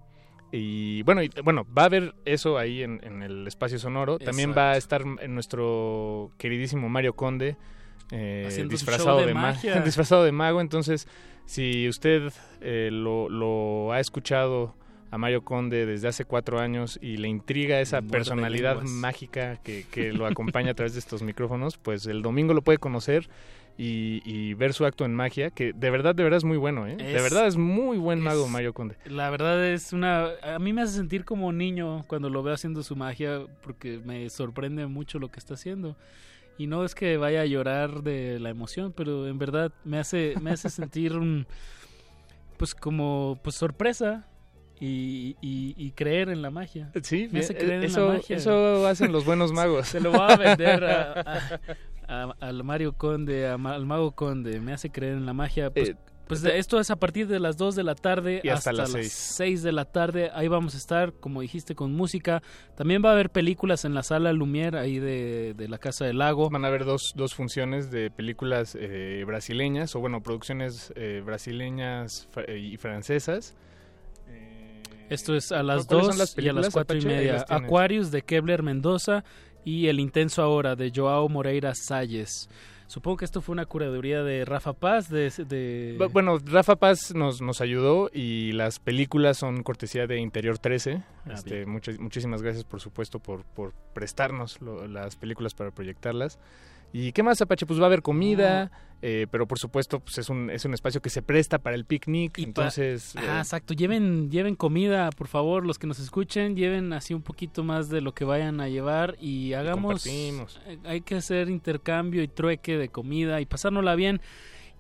Y bueno, y, bueno va a haber eso ahí en, en el espacio sonoro. También va a estar en nuestro queridísimo Mario Conde. Eh, disfrazado de de, ma- magia. disfrazado de mago entonces si usted eh, lo, lo ha escuchado a Mario Conde desde hace cuatro años y le intriga esa personalidad mágica que, que lo acompaña a través de estos micrófonos, pues el domingo lo puede conocer y, y ver su acto en magia, que de verdad, de verdad es muy bueno, ¿eh? de verdad es muy buen mago es- Mario Conde. La verdad es una... A mí me hace sentir como niño cuando lo veo haciendo su magia porque me sorprende mucho lo que está haciendo. Y no es que vaya a llorar de la emoción, pero en verdad me hace, me hace sentir un... Pues como pues sorpresa y, y- y creer en la magia. Sí, me hace eh, creer eso- en la magia. eso hacen los buenos magos. Se lo va a vender a- a- a- al Mario Conde, al Mago Conde. Me hace creer en la magia. Pues, Eh, pues esto es a partir de las 2 de la tarde Y hasta las las seis. 6 de la tarde. Ahí vamos a estar, como dijiste, con música. También va a haber películas en la sala Lumière, ahí de, de la Casa del Lago. Van a haber dos, dos funciones de películas eh, brasileñas, o bueno, producciones eh, brasileñas fra- y francesas. Esto es a las ¿Cuáles 2 son las y a las películas, 4 y media. Aquarius de Kebler Mendoza y El Intenso Ahora de Joao Moreira Salles. Supongo que esto fue una curaduría de Rafa Paz, de... de... Bu- Bueno, Rafa Paz nos, nos ayudó y las películas son cortesía de Interior 13. Ah, Este, muchas, muchísimas gracias, por supuesto, por, por prestarnos lo- las películas para proyectarlas. ¿Y qué más, Apache? Pues va a haber comida, eh, pero por supuesto pues es un, es un espacio que se presta para el picnic, entonces... Ah, eh, exacto. Lleven, lleven comida, por favor, los que nos escuchen, lleven así un poquito más de lo que vayan a llevar y hagamos... compartimos. eh, Hay que hacer intercambio y trueque de comida y pasárnosla bien.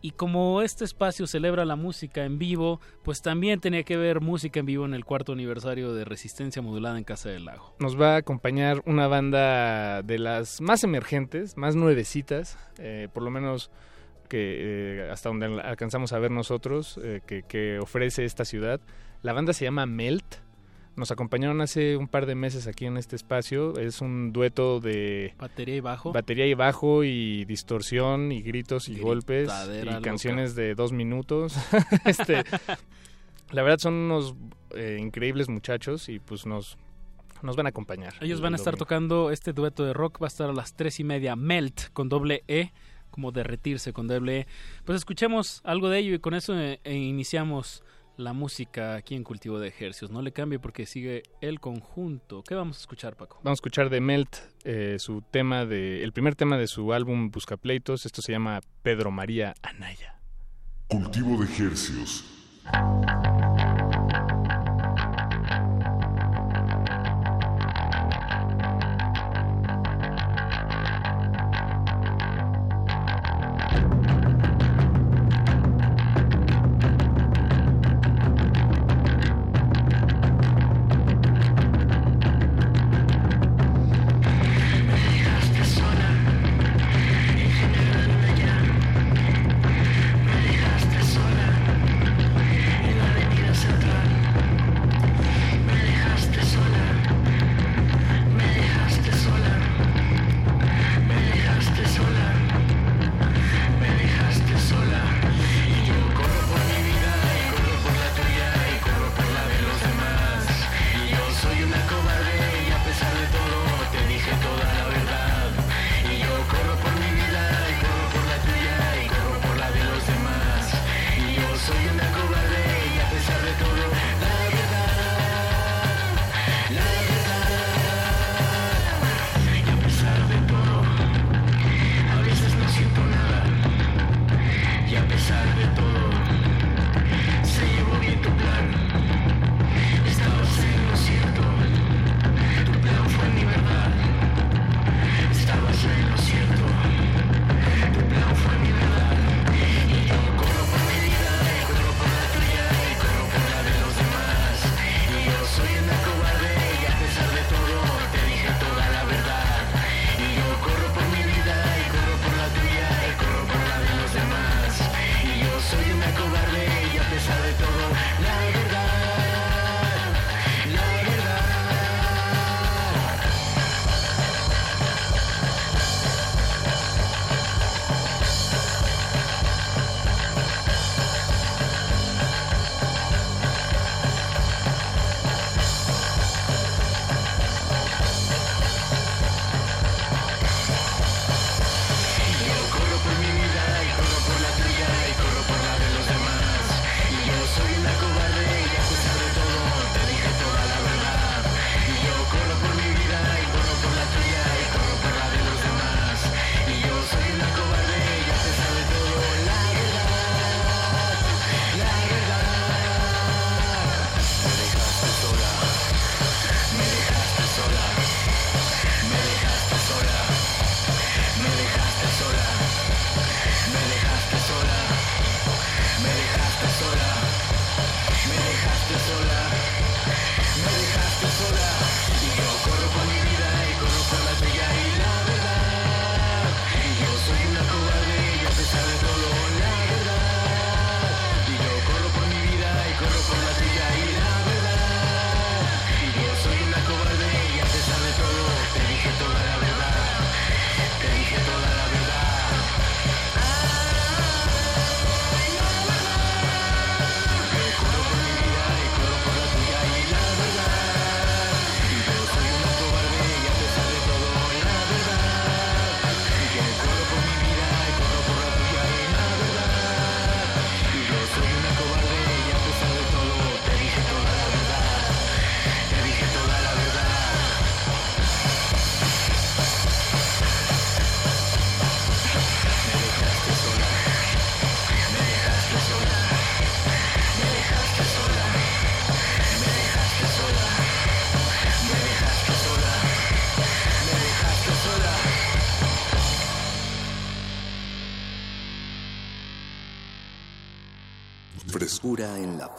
Y como este espacio celebra la música en vivo, pues también tenía que ver música en vivo en el cuarto aniversario de Resistencia Modulada en Casa del Lago. nos va a acompañar una banda de las más emergentes, más nuevecitas, eh, por lo menos que eh, hasta donde alcanzamos a ver nosotros, eh, que, que ofrece esta ciudad. La banda se llama Melt. Nos acompañaron hace un par de meses aquí en este espacio. Es un dueto de Batería y bajo. batería y bajo y distorsión y gritos y golpes y loca. canciones de dos minutos. este, la verdad son unos eh, increíbles muchachos y pues nos, nos van a acompañar. Ellos el van a estar tocando este dueto de rock, va a estar a las tres y media, Melt, con doble E, como derretirse con doble E. Pues escuchemos algo de ello y con eso eh, eh, iniciamos la música aquí en Cultivo de Ejercios. No le cambie porque sigue el conjunto. ¿Qué vamos a escuchar, Paco? Vamos a escuchar de Melt eh, su tema de el primer tema de su álbum Buscapleitos. Esto se llama Pedro María Anaya. Cultivo de ejercios.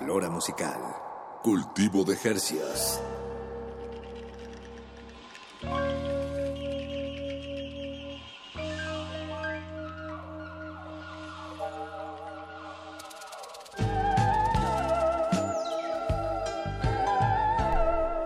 Flora musical. Cultivo de Jercias.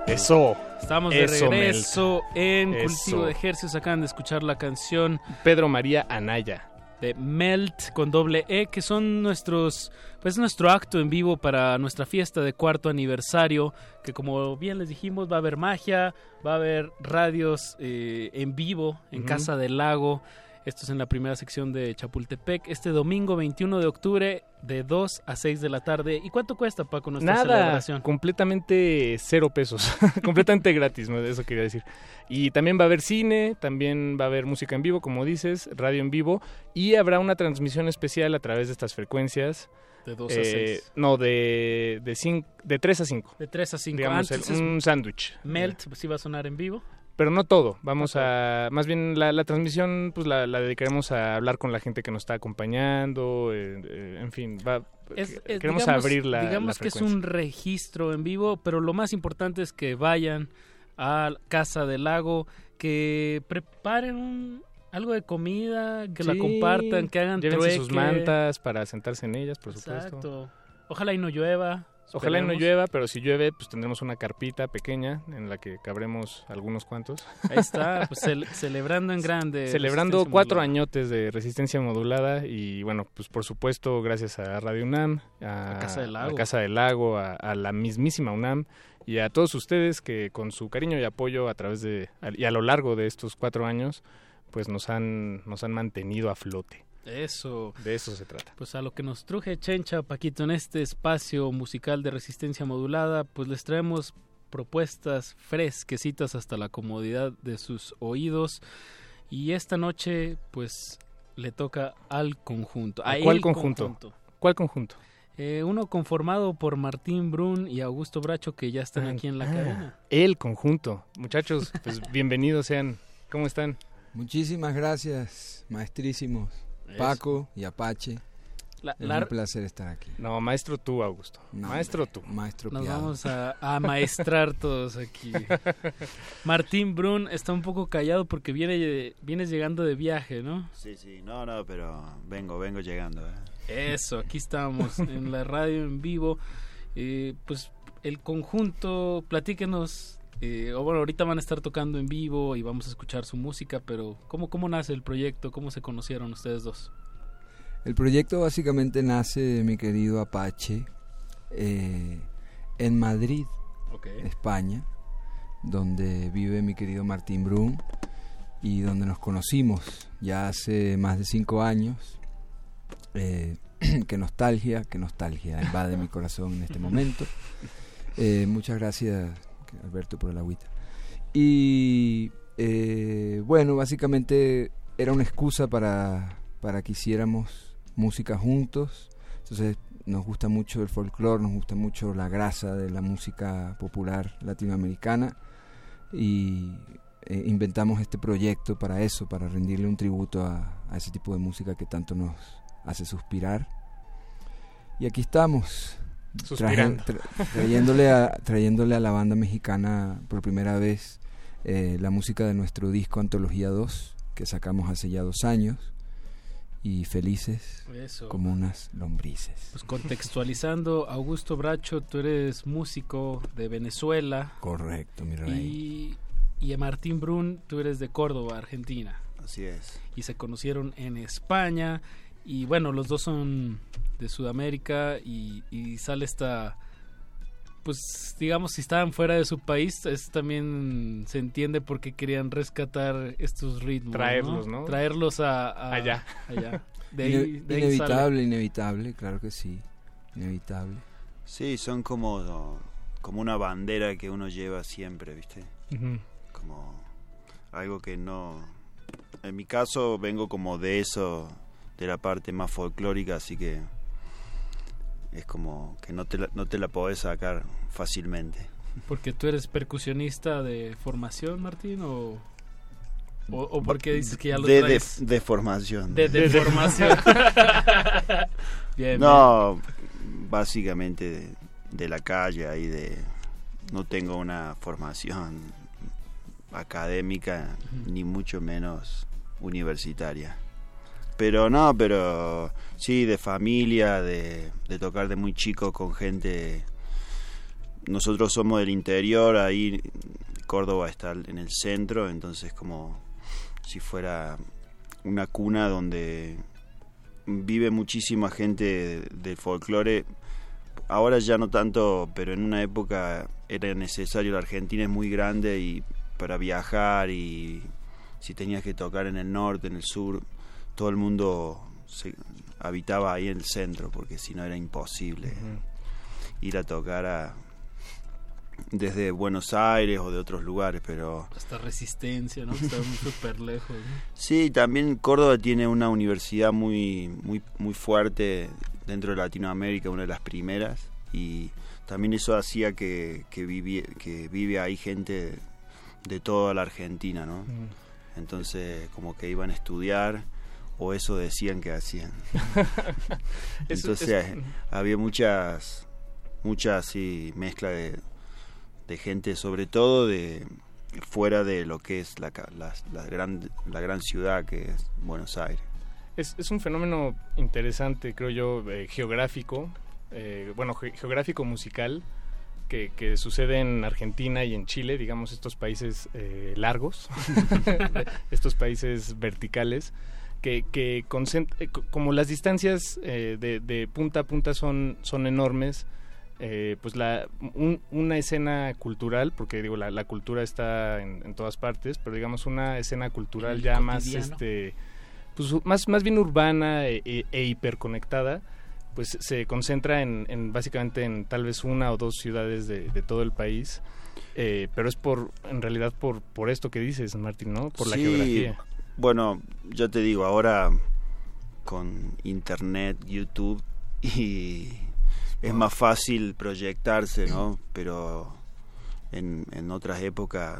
Eso. Estamos de Eso, regreso en Eso. Cultivo de Ejercicios. Acaban de escuchar la canción Pedro María Anaya. De Melt con doble E, que son nuestros, pues nuestro acto en vivo para nuestra fiesta de cuarto aniversario, que como bien les dijimos va a haber magia, va a haber radios eh, en vivo en. Casa del Lago. Esto es en la primera sección de Chapultepec, este domingo 21 de octubre de 2 a 6 de la tarde. ¿Y cuánto cuesta, Paco, nuestra Nada, celebración? completamente cero pesos, completamente gratis, eso quería decir. Y también va a haber cine, también va a haber música en vivo, como dices, radio en vivo, y habrá una transmisión especial a través de estas frecuencias. De 2 a 6. No, de, de, de 3 a 5. De 3 a 5. Digamos, el- Antes un sándwich. Melt, sí va a sonar en vivo. Pero no todo, vamos a, más bien la, la transmisión pues la, la dedicaremos a hablar con la gente que nos está acompañando, eh, eh, en fin, va, Es- que- es- queremos digamos- abrir la Digamos la que es un registro en vivo, pero lo más importante es que vayan a Casa del Lago, que preparen un- algo de comida, que la compartan, que hagan llévense sus trueque. mantas para sentarse en ellas, por supuesto. Exacto. Ojalá y no llueva. Ojalá y no llueva, pero si llueve, pues tendremos una carpita pequeña en la que cabremos algunos cuantos. Ahí está, pues, cel- celebrando en grande. Celebrando cuatro Modulada. añotes de resistencia modulada y bueno, pues por supuesto gracias a Radio UNAM, a, A Casa del Lago. a Casa del Lago, a, a la mismísima UNAM y a todos ustedes que con su cariño y apoyo a través de y a lo largo de estos cuatro años, pues nos han nos han mantenido a flote. Eso. De eso se trata. Pues a lo que nos truje Chencha, Paquito, en este espacio musical de resistencia modulada, pues les traemos propuestas fresquecitas hasta la comodidad de sus oídos. Y esta noche, pues, le toca al conjunto. ¿A A cuál conjunto? ¿Cuál conjunto? Eh, uno conformado por Martín Brun y Augusto Bracho, que ya están aquí en la Ah, cadena. El conjunto. Muchachos, pues bienvenidos sean. ¿Cómo están? Muchísimas gracias, maestrísimos. Paco y Apache. La- es la- un placer estar aquí. No, maestro tú, Augusto. No, maestro tú. Maestro Nos Piado. vamos a, a maestrar todos aquí. Martín Brun está un poco callado porque viene vienes llegando de viaje, ¿no? Sí, sí, no, no, pero vengo, vengo llegando. ¿eh? Eso, aquí estamos en la radio en vivo. Eh, pues el conjunto, platíquenos. Eh, bueno, ahorita van a estar tocando en vivo y vamos a escuchar su música, pero ¿cómo, cómo nace el proyecto? ¿Cómo se conocieron ustedes dos? El proyecto básicamente nace, mi querido Apache, eh, en Madrid. España, donde vive mi querido Martín Brun y donde nos conocimos ya hace más de cinco años. Eh, qué nostalgia, qué nostalgia invade mi corazón en este momento. Eh, muchas gracias, Alberto, por el agüita. Y eh, bueno, básicamente era una excusa para, para que hiciéramos música juntos. Entonces nos gusta mucho el folclore, nos gusta mucho la grasa de la música popular latinoamericana y eh, inventamos este proyecto para eso, para rendirle un tributo a, ese tipo de música que tanto nos hace suspirar. Y aquí estamos. Traje- tra- trayéndole, a, trayéndole a la banda mexicana por primera vez eh, la música de nuestro disco Antología 2, que sacamos hace ya dos años, y felices Eso. como unas lombrices. Pues contextualizando, Augusto Bracho, tú eres músico de Venezuela. Correcto, mi rey. Y, y Martín Brun, tú eres de Córdoba, Argentina. Así es. Y se conocieron en España. Y bueno, los dos son de Sudamérica y, y sale esta... Pues digamos, si estaban fuera de su país, es también se entiende por qué querían rescatar estos ritmos. Traerlos, ¿no? Traerlos a, a- Allá. allá. De ahí, Ine- de ahí sale. inevitable, inevitable, claro que sí. Inevitable. Sí, son como, como una bandera que uno lleva siempre, ¿viste? Ujú. Como algo que no... En mi caso vengo como de eso, de la parte más folclórica, así que es como que no te la, no te la podés sacar fácilmente. ¿Porque tú eres percusionista de formación, Martín? ¿O, o, o porque dices que ya lo de, de, traes? de formación. De, de formación. bien, no, básicamente de, de la calle ahí de no tengo una formación académica ni mucho menos universitaria pero no pero sí de familia de, de tocar de muy chico con gente. Nosotros somos del interior ahí Córdoba está en el centro entonces como si fuera una cuna donde vive muchísima gente del folclore. Ahora ya no tanto, pero en una época era necesario, la Argentina es muy grande y para viajar y si tenías que tocar en el norte, en el sur, todo el mundo se, habitaba ahí en el centro, porque si no era imposible ir a tocar a, desde Buenos Aires o de otros lugares, pero... Hasta Resistencia, ¿no? Está súper lejos. Sí, también Córdoba tiene una universidad muy, muy, muy fuerte dentro de Latinoamérica, una de las primeras, y también eso hacía que, que, vive, que vive ahí gente de toda la Argentina, ¿no? Entonces, como que iban a estudiar, o eso decían que hacían. Entonces, había muchas, muchas, sí, mezcla de, de gente, sobre todo de fuera de lo que es la, la, la, gran, la gran ciudad que es Buenos Aires. Es, es un fenómeno interesante, creo yo, eh, geográfico, eh, bueno, ge geográfico musical, que, que, sucede en Argentina y en Chile, digamos, estos países eh, largos, estos países verticales, que, que eh, como las distancias eh, de, de, punta a punta son, son enormes, eh, pues la, un, una escena cultural, porque digo, la, la cultura está en, en, todas partes, pero digamos una escena cultural ya más, este, pues más, más bien urbana e, e, e hiperconectada, pues se concentra en, en, básicamente en tal vez una o dos ciudades de, de todo el país. Eh, pero es por en realidad por por esto que dices Martín no por sí, la geografía bueno yo te digo ahora con internet YouTube y es más fácil proyectarse no pero en, en otras épocas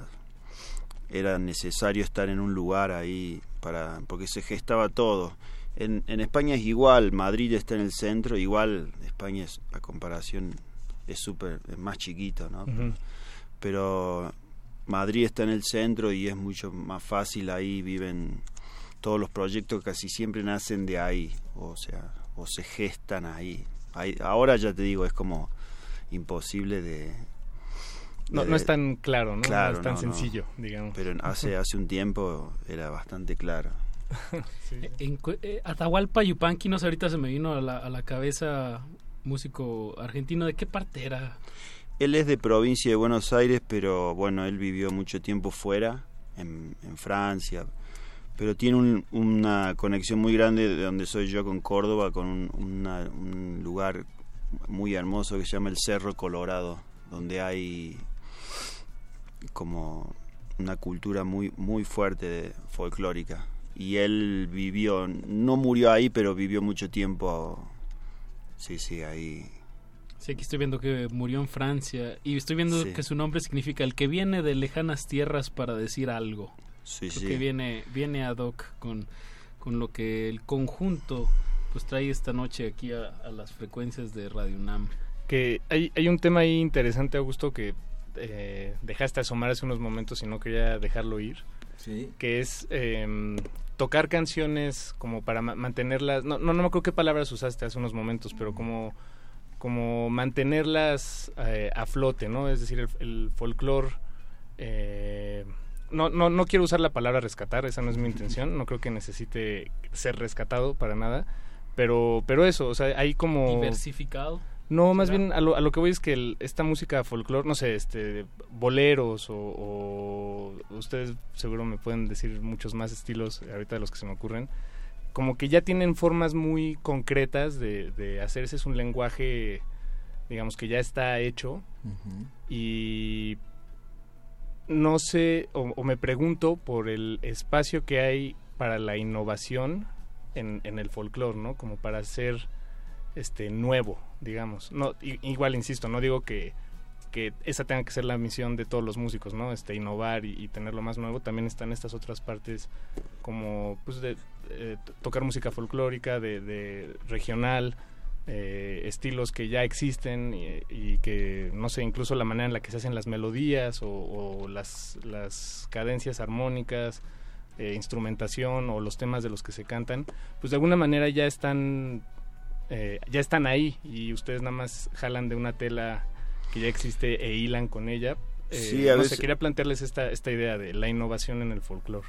era necesario estar en un lugar ahí para porque se gestaba todo en, en España es igual, Madrid está en el centro, igual España es, a comparación es súper, es más chiquito, ¿no? Uh -huh. Pero Madrid está en el centro y es mucho más fácil, ahí viven todos los proyectos casi siempre nacen de ahí, o sea, o se gestan ahí. ahí ahora ya te digo, es como imposible de... No, no es tan claro, ¿no? Claro, no es tan no, sencillo, digamos. Pero hace, hace un tiempo era bastante claro. sí. En eh, Atahualpa Yupanqui, no sé, ahorita se me vino a la, a la cabeza músico argentino, ¿de qué parte era? Él es de provincia de Buenos Aires, pero bueno, él vivió mucho tiempo fuera, en, Francia, pero tiene un, una conexión muy grande de donde soy yo con Córdoba, con un, un lugar muy hermoso que se llama el Cerro Colorado, donde hay como una cultura muy muy fuerte de, folclórica. Y él vivió no murió ahí pero vivió mucho tiempo sí sí ahí sí aquí estoy viendo que murió en Francia y estoy viendo sí. que su nombre significa el que viene de lejanas tierras para decir algo sí Creo sí que viene viene ad hoc con con lo que el conjunto pues trae esta noche aquí a, a las frecuencias de Radio UNAM que hay, hay un tema ahí interesante Augusto que eh, dejaste asomar hace unos momentos y no quería dejarlo ir. Sí. Que es eh, tocar canciones como para ma mantenerlas. No, no, no me acuerdo qué palabras usaste hace unos momentos, pero como, como mantenerlas eh, a flote, ¿no? Es decir, el, el folclore. Eh, no, no, no quiero usar la palabra rescatar, esa no es mi intención. No creo que necesite ser rescatado para nada. Pero, pero eso, o sea, hay como. Diversificado. No, más bien a lo, a lo, que voy es que el, esta música folclore, no sé, este, boleros o, o, ustedes seguro me pueden decir muchos más estilos ahorita de los que se me ocurren, como que ya tienen formas muy concretas de, de hacerse, es un lenguaje, digamos, que ya está hecho uh -huh. y no sé, o, o, me pregunto por el espacio que hay para la innovación en, en el folclore, ¿no? Como para hacer este nuevo digamos no igual insisto no digo que que esa tenga que ser la misión de todos los músicos no este innovar y, y tenerlo más nuevo. También están estas otras partes como pues eh, tocar música folclórica de, regional eh, estilos que ya existen y, que, no sé, incluso la manera en la que se hacen las melodías o, las cadencias armónicas, eh, instrumentación o los temas de los que se cantan, pues de alguna manera ya están, eh, ya están ahí y ustedes nada más jalan de una tela que ya existe e hilan con ella. Eh, Sí, a no sé, veces- quería plantearles esta, esta idea de la innovación en el folclore.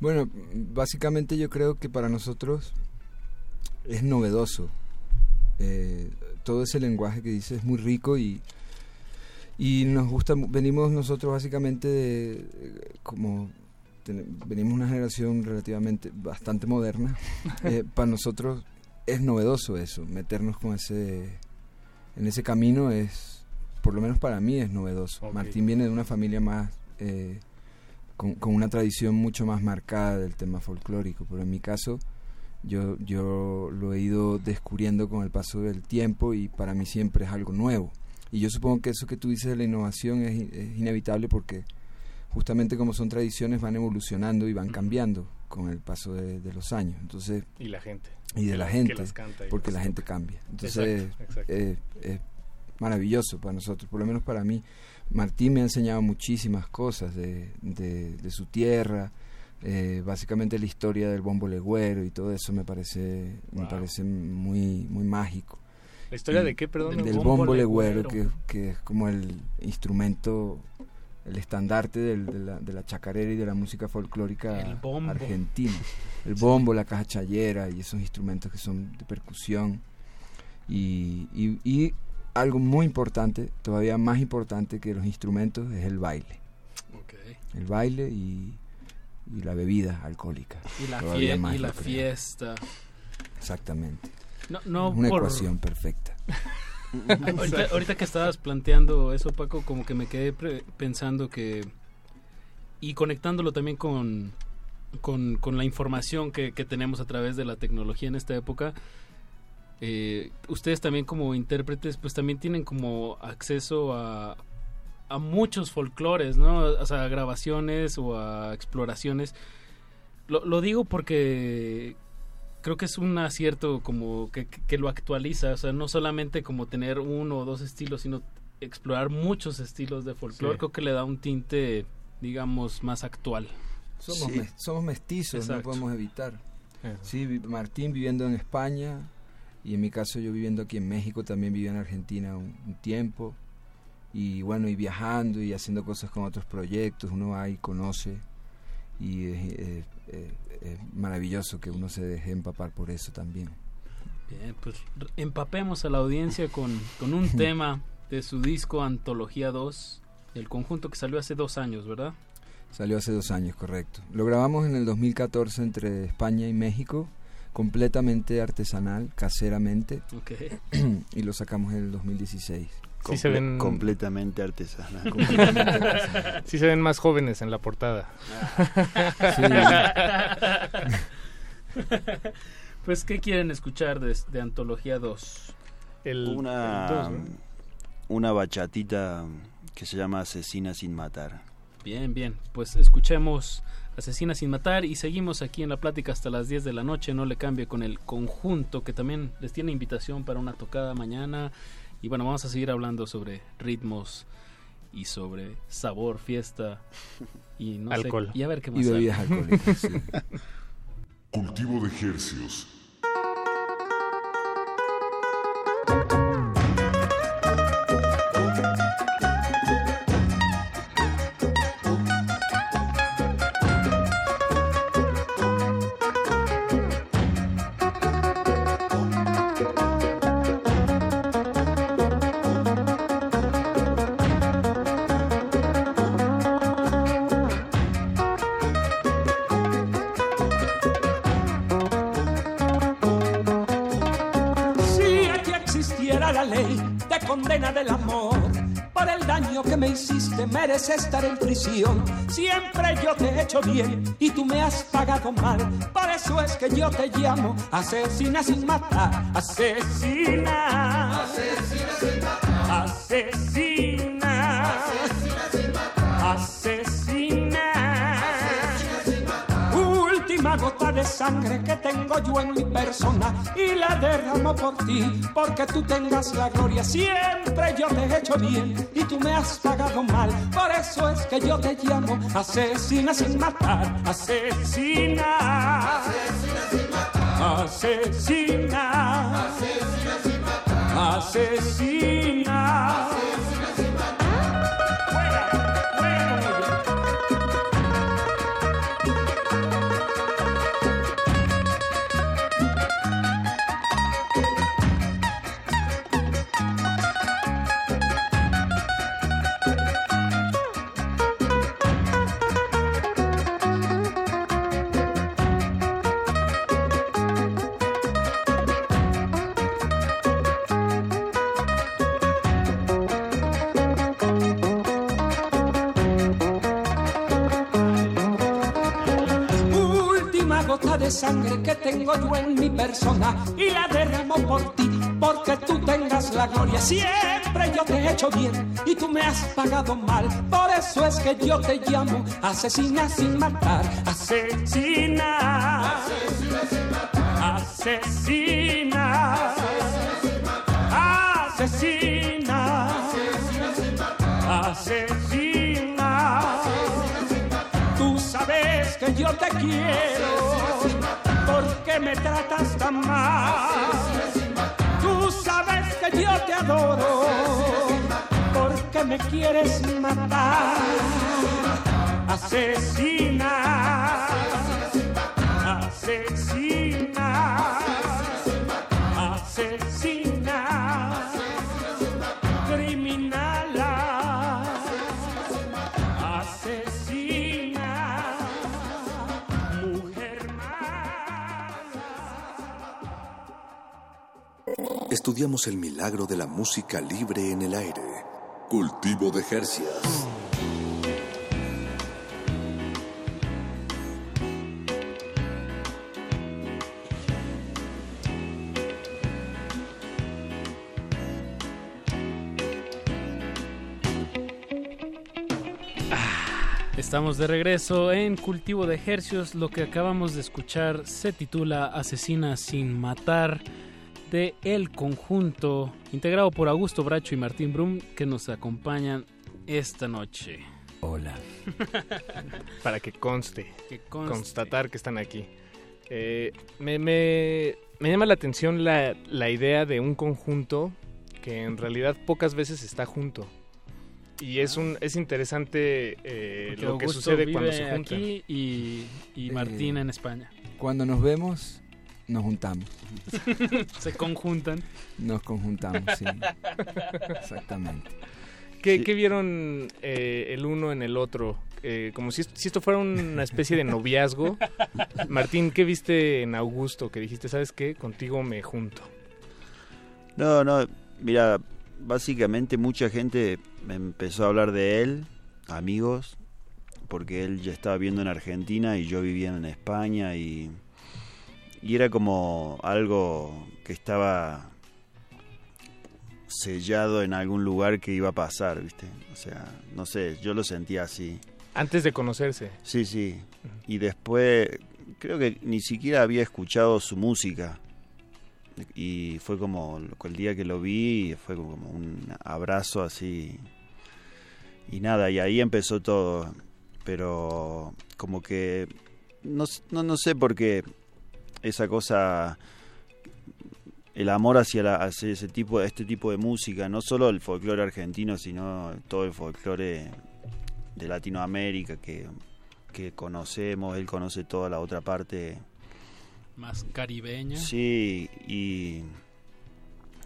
Bueno, básicamente yo creo que para nosotros es novedoso. Eh, todo ese lenguaje que dice es muy rico y, y nos gusta, venimos nosotros básicamente de, eh, como ten- venimos una generación relativamente bastante moderna. Eh, para nosotros es novedoso eso, meternos con ese, en ese camino es, por lo menos para mí es novedoso. Martín viene de una familia más... eh, con, con una tradición mucho más marcada del tema folclórico, pero en mi caso yo, yo lo he ido descubriendo con el paso del tiempo y para mí siempre es algo nuevo. Y yo supongo que eso que tú dices de la innovación es, es inevitable porque justamente como son tradiciones van evolucionando y van cambiando con el paso de, de los años. Entonces, Y la gente. Y de la gente, porque la gente cambia. Entonces, Exacto, exacto. eh, es maravilloso para nosotros, por lo menos para mí. Martín me ha enseñado muchísimas cosas de, de, de su tierra, eh, básicamente la historia del bombo legüero y todo eso me parece me Wow. parece muy muy mágico. ¿La historia Y de qué, perdón? Del Del bombo, bombo legüero, legüero. que, que es como el instrumento, el estandarte del- de, la, de la chacarera y de la música folclórica El argentina. El bombo, la caja chayera y esos instrumentos que son de percusión. Y, y, y algo muy importante, todavía más importante que los instrumentos, es el baile. El baile y, y la bebida alcohólica. Y la, fie- más, fiesta. Exactamente. No, no Una por- ecuación perfecta. ahorita, ahorita que estabas planteando eso, Paco, como que me quedé pre- pensando que... Y conectándolo también con, con, con la información que, que tenemos a través de la tecnología en esta época, eh, ustedes también como intérpretes, pues también tienen como acceso a, a muchos folclores, ¿no? O sea, a grabaciones o a exploraciones. Lo, lo digo porque creo que es un acierto como que, que- lo actualiza, o sea, no solamente como tener uno o dos estilos, sino explorar muchos estilos de folclore, Sí. creo que le da un tinte, digamos, más actual. Somos, Sí. mes- somos mestizos, Exacto. no podemos evitar. Eso. Sí, Martín viviendo en España y en mi caso yo viviendo aquí en México, también viví en Argentina un, un tiempo y bueno, y viajando y haciendo cosas con otros proyectos, uno va y conoce y es, es- es- maravilloso que uno se deje empapar por eso también. Bien, pues empapemos a la audiencia con, con un tema de su disco Antología 2, el conjunto que salió hace dos años, ¿verdad? Salió hace dos años, correcto. Lo grabamos en el 2014 entre España y México, completamente artesanal, caseramente, Ok. y lo sacamos en el 2016. Sí se ven- Completamente artesanal. Completamente. Sí se ven más jóvenes en la portada. pues, ¿qué quieren escuchar de, de Antología 2? una, una bachatita que se llama Asesina sin matar. Bien, bien. Pues escuchemos Asesina sin matar y seguimos aquí en la plática hasta las 10 de la noche. No le cambie con el conjunto que también les tiene invitación para una tocada mañana. Y bueno, vamos a seguir hablando sobre ritmos y sobre sabor, fiesta y no sé, Alcohol. y a ver qué más Y bebidas alcohólicas, sí. Cultivo de hercios. Mereces estar en prisión. Siempre yo te he hecho bien y tú me has pagado mal. Por eso es que yo te llamo asesina sin matar. Asesina. Asesina sin matar. Sangre que tengo yo en mi persona y la derramo por ti, porque tú tengas la gloria. Siempre yo te he hecho bien y tú me has pagado mal. Por eso es que yo te llamo asesina sin matar, asesina. Asesina sin matar. Asesina. Asesina sin matar. Asesina. Y la derramo por ti, porque tú tengas la gloria. Siempre yo te he hecho bien y tú me has pagado mal. Por eso es que yo te llamo asesina sin matar, asesina. Asesina sin matar. Asesina. Asesina. Asesina. Tú sabes que yo te quiero. ¿Por qué me tratas tan mal? Tú sabes que yo te adoro. ¿Por qué me quieres matar? Asesina. Asesina. Asesina. Estudiamos el milagro de la música libre en el aire. Cultivo de Jercias. Estamos de regreso en Cultivo de Hercios. Lo que acabamos de escuchar se titula Asesina sin matar de El Conjunto, integrado por Augusto Bracho y Martín Brum, que nos acompañan esta noche. Hola. Para que conste, Que conste. constatar que están aquí. Eh, me, me- me llama la atención la, la idea de un conjunto que en realidad pocas veces está junto. Y es un es interesante eh, lo que sucede cuando se juntan. aquí y, y Martín Eh, en España. Cuando nos vemos, nos juntamos. Se conjuntan. Nos conjuntamos, sí. Exactamente. ¿Qué, qué vieron eh, el uno en el otro? Eh, como si, si esto fuera una especie de noviazgo. Martín, ¿qué viste en Augusto? Que dijiste, ¿sabes qué? Contigo me junto. No, no, mira, básicamente mucha gente me empezó a hablar de él, amigos, porque él ya estaba viviendo en Argentina y yo vivía en España y, y era como algo que estaba sellado en algún lugar que iba a pasar, ¿viste? O sea, no sé, yo lo sentía así. Antes de conocerse. Sí, sí. Y después, creo que ni siquiera había escuchado su música. Y fue como el día que lo vi, fue como un abrazo así. Y nada, y ahí empezó todo. Pero como que no, no, no sé por qué esa cosa, el amor hacia, la- hacia ese tipo, este tipo de música, no solo el folclore argentino, sino todo el folclore de Latinoamérica que, que conocemos, él conoce toda la otra parte. Más caribeña. Sí, y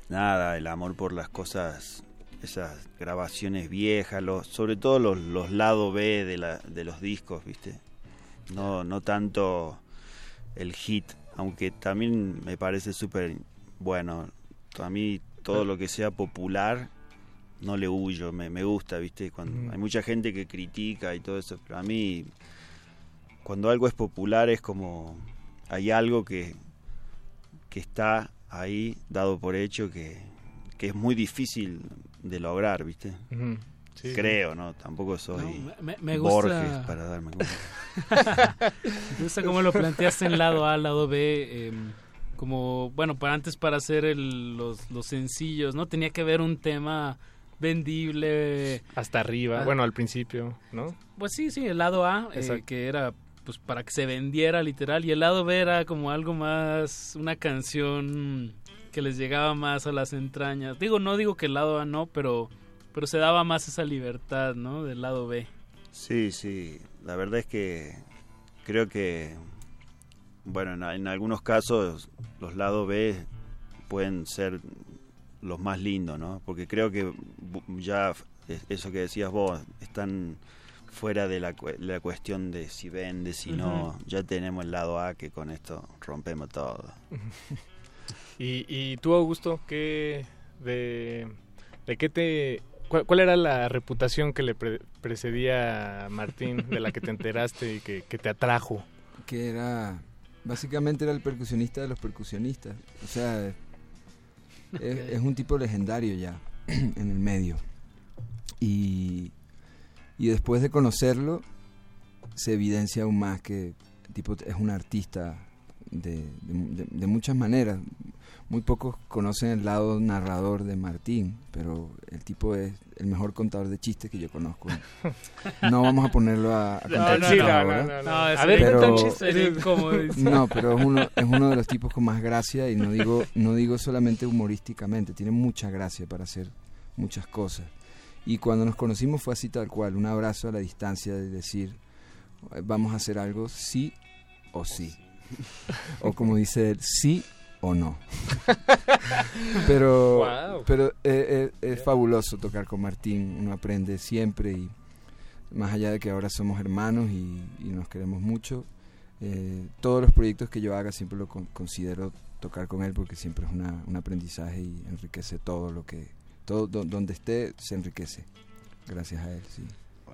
nada, el amor por las cosas, esas grabaciones viejas, los, sobre todo los, los lado B de, la, de los discos, ¿viste? No, no tanto el hit, aunque también me parece súper bueno. A mí todo lo que sea popular no le huyo, me, me gusta, ¿viste? Cuando, Ujú. Hay mucha gente que critica y todo eso, pero a mí cuando algo es popular es como hay algo que, que está ahí dado por hecho que, que es muy difícil de lograr, ¿viste? Ujú. Sí. Creo, ¿no? Tampoco soy no, me, me gusta... Borges para darme cuenta. me gusta cómo lo planteaste en lado A, lado B. Eh, como, bueno, para antes para hacer el, los, los sencillos, ¿no? Tenía que haber un tema vendible. Hasta arriba, ah, bueno, al principio, ¿no? Pues sí, sí, el lado A, eh, que era pues para que se vendiera literal, y el lado B era como algo más, una canción que les llegaba más a las entrañas. Digo, no digo que el lado A no, pero, pero se daba más esa libertad, ¿no? Del lado B. Sí, sí, la verdad es que creo que, bueno, en, en algunos casos los lados B pueden ser los más lindos, ¿no? Porque creo que ya eso que decías vos, están fuera de la, la cuestión de si vende, si no, ya tenemos el lado A que con esto rompemos todo. ¿Y, y tú, Augusto, qué de, de qué te... Cuál, era la reputación que le precedía a Martín, de la que te enteraste y que, que te atrajo? Que era... Básicamente era el percusionista de los percusionistas. O sea, es, un tipo legendario ya en el medio. Y, y después de conocerlo, se evidencia aún más que el tipo es un artista de, de, muchas maneras. Muy pocos conocen el lado narrador de Martín, pero el tipo es el mejor contador de chistes que yo conozco. No vamos a ponerlo a, contar chistes ahora. a ver, pero, No, pero es uno, es uno de los tipos con más gracia y no digo, no digo solamente humorísticamente, tiene mucha gracia para hacer muchas cosas. Y cuando nos conocimos fue así tal cual, un abrazo a la distancia de decir, vamos a hacer algo sí o sí. O como dice él, sí o no. pero pero eh, eh, es fabuloso tocar con Martín, uno aprende siempre y más allá de que ahora somos hermanos y, nos queremos mucho, eh, todos los proyectos que yo haga siempre lo considero tocar con él porque siempre es una, un aprendizaje y enriquece todo lo que, todo donde esté se enriquece, gracias a él, sí.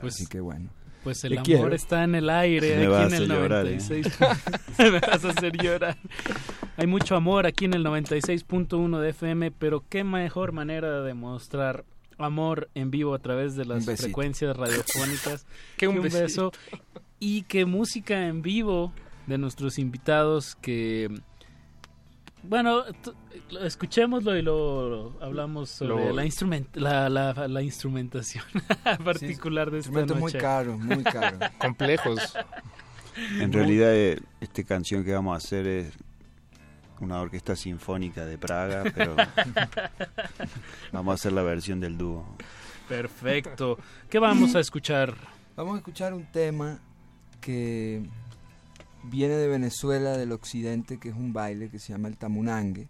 Pues, Así que bueno. Pues el amor está en el aire aquí en el 96. Me vas a hacer llorar. Hay mucho amor aquí en el 96.1 de FM, pero qué mejor manera de demostrar amor en vivo a través de las frecuencias radiofónicas que un, beso y que música en vivo de nuestros invitados que bueno, escuchémoslo y lo hablamos sobre la, instrument, la, la, instrumentación particular de esta noche. muy caro, muy caro. Complejos. En realidad, eh, esta canción que vamos a hacer es una orquesta sinfónica de Praga, pero vamos a hacer la versión del dúo. Perfecto. ¿Qué vamos a escuchar? Vamos a escuchar un tema que viene de Venezuela, del occidente, que es un baile que se llama el tamunangue.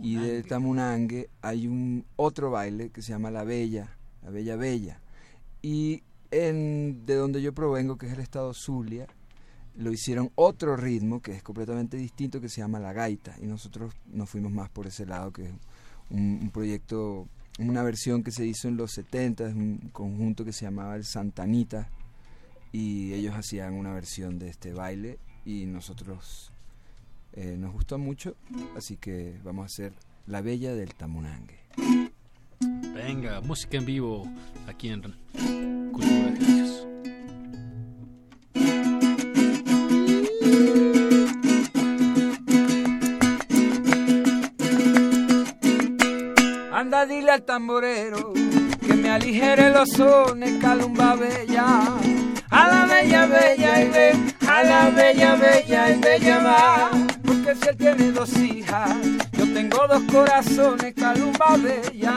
Y del tamunangue hay un otro baile que se llama la bella, la bella bella. Y en, de donde yo provengo, que es el estado Zulia, lo hicieron otro ritmo que es completamente distinto, que se llama la gaita. Y nosotros nos fuimos más por ese lado, que es un, proyecto, una versión que se hizo en los 70, es un conjunto que se llamaba el Santanita. Y ellos hacían una versión de este baile y nosotros eh, nos gustó mucho, así que vamos a hacer La Bella del Tamunangue. Venga, música en vivo aquí en Cultura de Jesús. Anda, dile al tamborero que me aligere los sones, calumba bella a la bella, bella y ve, a la bella, bella y bella va. Porque si él tiene dos hijas, yo tengo dos corazones, calumba bella.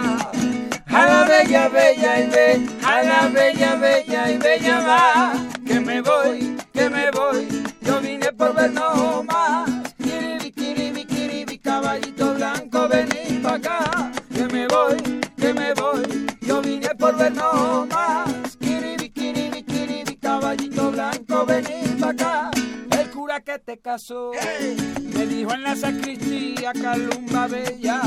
A la bella, bella y ve, a la bella, bella y bella va. Que me voy, que me voy, yo vine por ver no más. Kiribi, kiribi, kiribi, caballito blanco, vení pa' acá. Que me voy, que me voy, yo vine por ver no más blanco, vení pa' acá. El cura que te casó me dijo en la sacristía, calumba bella.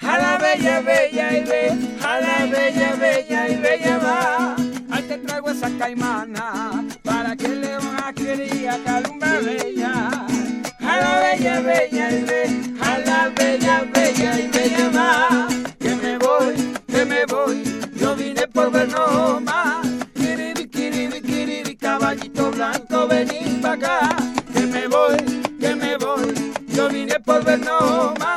A la bella, bella y ve, a la bella, bella y bella va. Ahí te traigo esa caimana para que le a quería calumba bella. A la bella, bella y ve, a la bella, bella y bella va. Que me voy, que me voy, yo vine por vernos Una acá, que me voy, que me voy, yo vine por ver no más.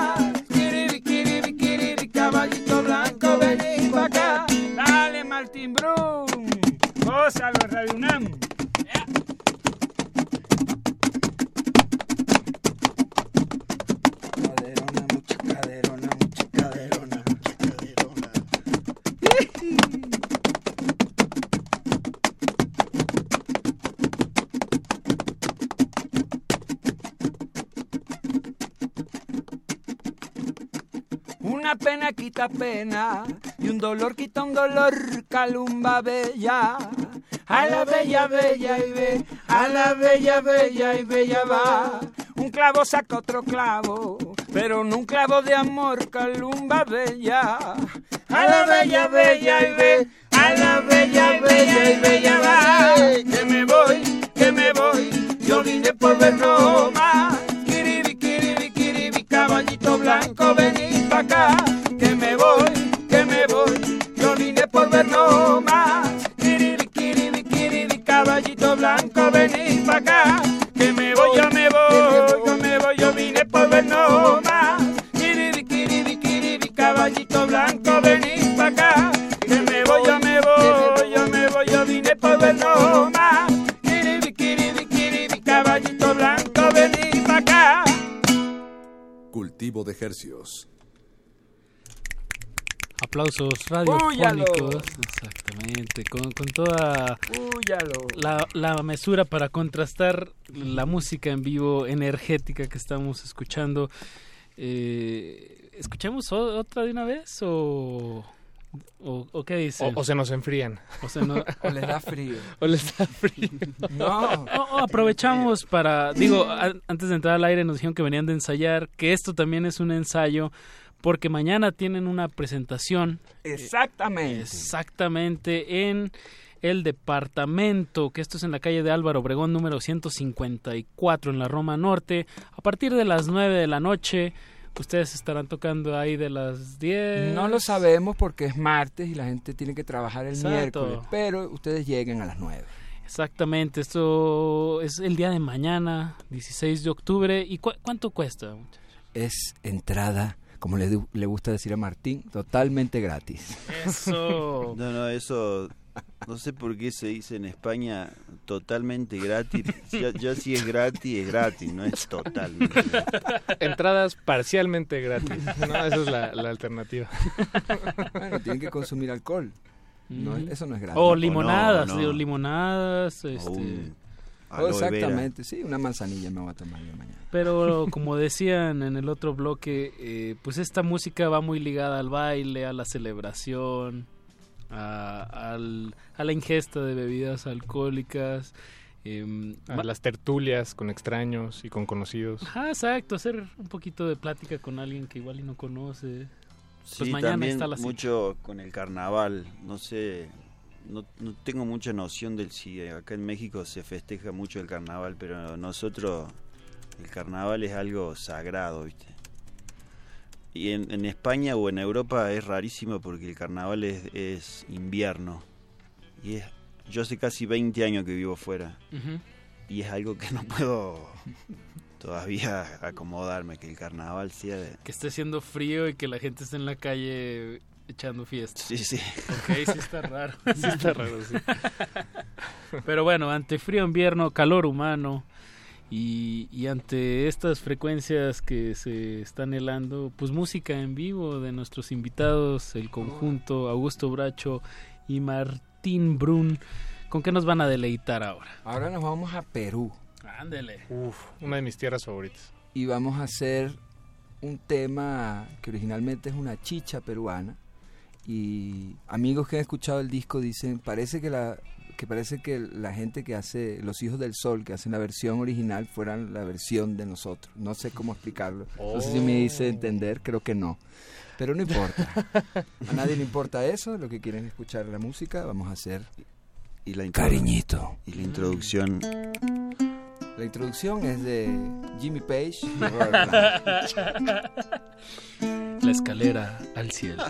Pena y un dolor quita un dolor, calumba bella. A la bella, bella y ve, a la bella, bella y bella va. Un clavo saca otro clavo, pero no un clavo de amor, calumba bella. A la bella, bella y ve, a la bella, bella y bella va. Que me voy, que me voy, yo vine por ver Radiofónicos. Exactamente, con, con toda la, la mesura para contrastar la música en vivo energética que estamos escuchando. Eh, ¿Escuchamos otra de una vez o, o, o qué dice? O, o se nos enfrían. O se no- O les da frío. o les da frío. No. O- o aprovechamos para, digo, a- antes de entrar al aire nos dijeron que venían de ensayar, que esto también es un ensayo, porque mañana tienen una presentación Exactamente. exactamente en el departamento, que esto es en la calle de Álvaro Obregón número 154 en la Roma Norte, a partir de las 9 de la noche. Ustedes estarán tocando ahí de las 10. No lo sabemos porque es martes y la gente tiene que trabajar el Exacto. miércoles, pero ustedes lleguen a las 9. Exactamente, esto es el día de mañana, 16 de octubre. ¿Y cu- cuánto cuesta? Es entrada, como le, du- le gusta decir a Martín, totalmente gratis. Eso. No, no, eso no sé por qué se dice en España totalmente gratis. Ya, ya si es gratis, es gratis, no es totalmente gratis. Entradas parcialmente gratis. ¿no? Esa es la, la alternativa. Bueno, tienen que consumir alcohol. No, Ujú. eso no es gratis. O limonadas, no. digo, limonadas, este, un Oh, aloe vera. exactamente, sí, una manzanilla me voy a tomar yo mañana. pero como decían en el otro bloque, eh, pues esta música va muy ligada al baile, a la celebración, a, al- a la ingesta de bebidas alcohólicas. em, A las tertulias con extraños y con conocidos. Ajá, exacto, hacer un poquito de plática con alguien que igual y no conoce. Pues Sí, mañana también está la cita. mucho con el carnaval. No sé, no, no tengo mucha noción del si acá en México se festeja mucho el carnaval, pero nosotros el carnaval es algo sagrado, ¿viste? Y en, en España o en Europa es rarísimo porque el carnaval es, es invierno. Y es, yo hace casi 20 años que vivo fuera. Y es algo que no puedo todavía acomodarme, que el carnaval sea de... Que esté haciendo frío y que la gente esté en la calle echando fiesta. Sí, sí. Ok, sí está raro. sí está raro, sí. Pero bueno, ante frío invierno, calor humano y, y ante estas frecuencias que se están helando, pues música en vivo de nuestros invitados, el conjunto Augusto Bracho y Martín Brun. ¿Con qué nos van a deleitar ahora? Ahora nos vamos a Perú Ándele. Uf, una de mis tierras favoritas. y vamos a hacer un tema que originalmente es una chicha peruana y amigos que han escuchado el disco dicen parece que la que parece que la gente que hace los hijos del sol que hacen la versión original fueran la versión de nosotros. No sé cómo explicarlo. No sé si me hice entender creo que no. Pero no importa. A nadie le importa eso lo que quieren es escuchar la música vamos a hacer Y la cariñito. Y la introducción. La introducción es de Jimmy Page y. La escalera al cielo.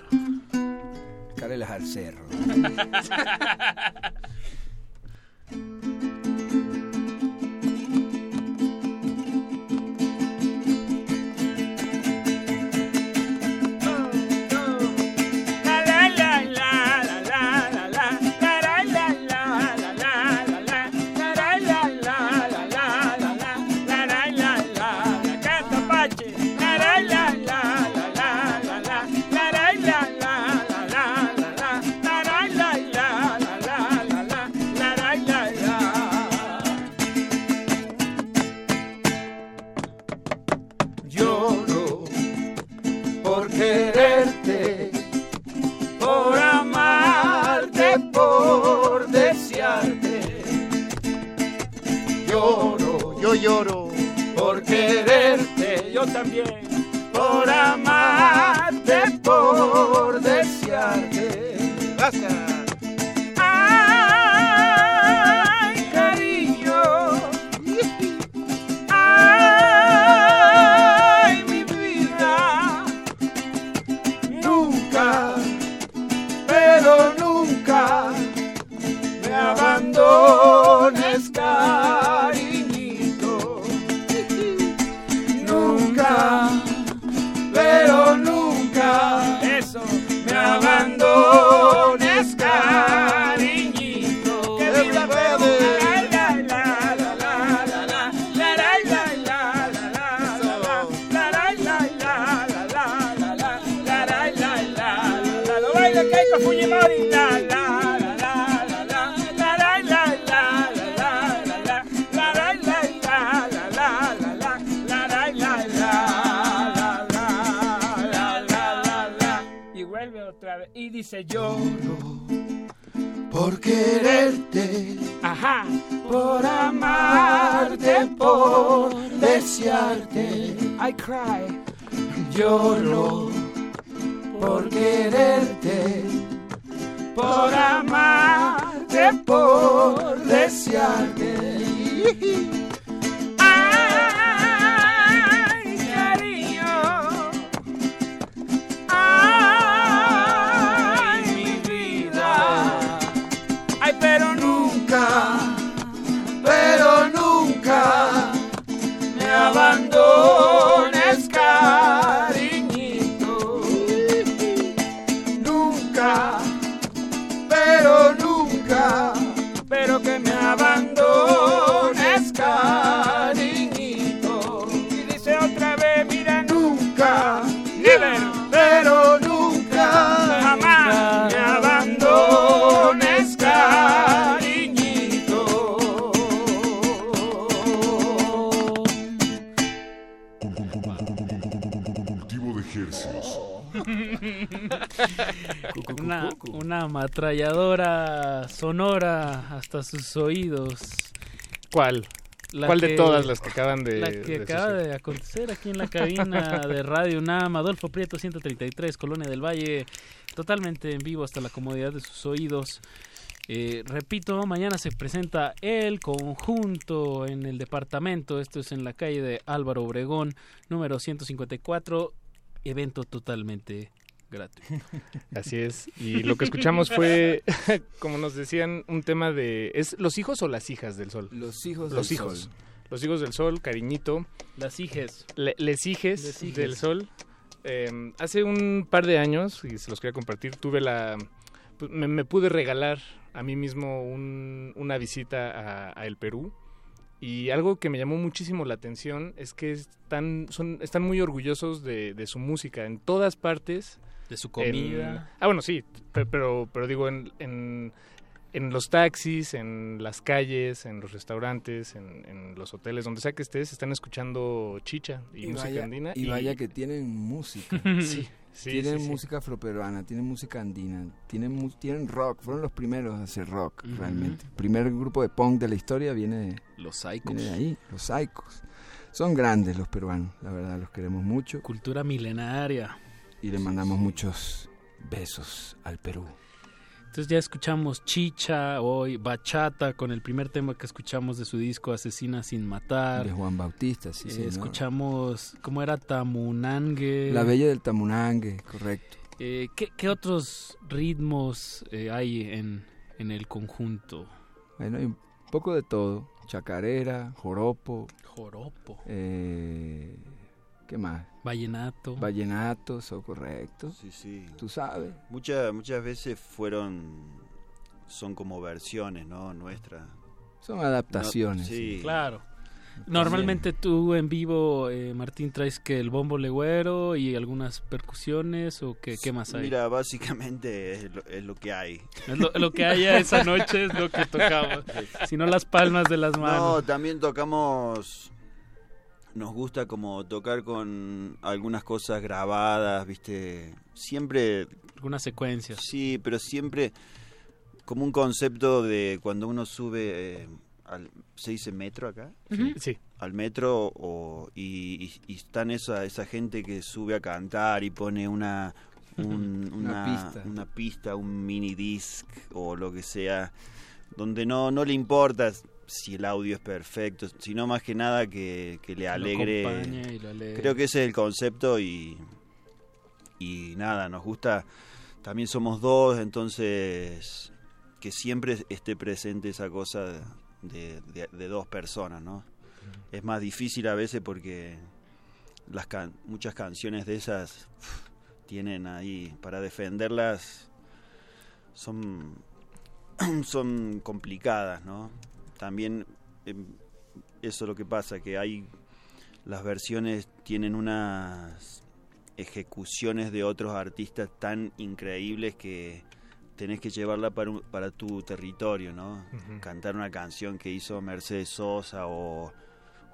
Carelas al cerro. quererte yo también, por amarte, por desearte. Gracias. yo. Ametralladora sonora hasta sus oídos. ¿Cuál? ¿Cuál de todas las que acaban de- La que de acaba suceder? de acontecer aquí en la cabina de Radio UNAM, Adolfo Prieto 133, Colonia del Valle, totalmente en vivo hasta la comodidad de sus oídos. Eh, repito, mañana se presenta el conjunto en el departamento, esto es en la calle de Álvaro Obregón, número 154, evento totalmente gratuito. Así es. Y lo que escuchamos fue, como nos decían, un tema de... ¿Es los hijos o las hijas del sol? Los hijos Los del hijos. sol. Los hijos del sol, cariñito. Las hijes. Le- les hijes Les hijes. del sol. Eh, hace un par de años, y se los quería compartir, tuve la... pues, Me, me pude regalar a mí mismo un- una visita a, a el Perú. Y algo que me llamó muchísimo la atención es que están, son, están muy orgullosos de, de su música en todas partes. De su En- comida. ah, bueno, sí, pe- pero, pero digo, en, en, en los taxis, en las calles, en los restaurantes, en, en los hoteles, donde sea que estés, están escuchando chicha y, Y música vaya, andina. y vaya que tienen música. Sí, sí, tienen sí, sí. música afroperuana, tienen música andina, tienen, mu- tienen rock. Fueron los primeros a hacer rock, realmente. El primer grupo de punk de la historia viene, Los Psychos. viene de ahí, los Psychos. Son grandes los peruanos, la verdad, los queremos mucho. Cultura milenaria. Y le mandamos muchos besos al Perú. Entonces ya escuchamos Chicha, hoy Bachata con el primer tema que escuchamos de su disco Asesina sin matar. De Juan Bautista, sí, Eh. Escuchamos, ¿cómo era? Tamunangue. La Bella del Tamunangue, correcto. Eh, ¿qué, qué otros ritmos eh, hay en, en el conjunto? Bueno, hay un poco de todo. Chacarera, joropo. Joropo. ¿Qué más? Vallenato. Vallenato, eso correcto. Sí, sí. Tú sabes. Muchas muchas veces fueron son como versiones, ¿no? Nuestras. Son adaptaciones, No- sí. Claro. Normalmente tú en vivo, eh, Martín, traes que el bombo legüero y algunas percusiones o qué, qué más hay. Mira, básicamente es lo, es lo que hay. Es lo, lo que haya esa noche es lo que tocamos. Si no las palmas de las No, manos. también tocamos. Nos gusta como tocar con algunas cosas grabadas, ¿viste? Siempre. Algunas secuencias. Sí, pero siempre como un concepto de cuando uno sube. eh, al, ¿Se dice metro acá? Sí. Al metro o, y, y- y están esa, esa gente que sube a cantar y pone una. un- Una una, pista. una pista, un mini disc o lo que sea, donde no, no le importa si el audio es perfecto, sino más que nada que, que le alegre. acompañe y lo alegre. Creo que ese es el concepto y, y nada, nos gusta, también somos dos, entonces que siempre esté presente esa cosa de, de- de dos personas, ¿no? Es más difícil a veces porque las can- muchas canciones de esas tienen ahí, para defenderlas, son, son complicadas, ¿no? También em, eso es lo que pasa, que hay las versiones tienen unas ejecuciones de otros artistas tan increíbles que tenés que llevarla para, un- para tu territorio, ¿no? Cantar una canción que hizo Mercedes Sosa o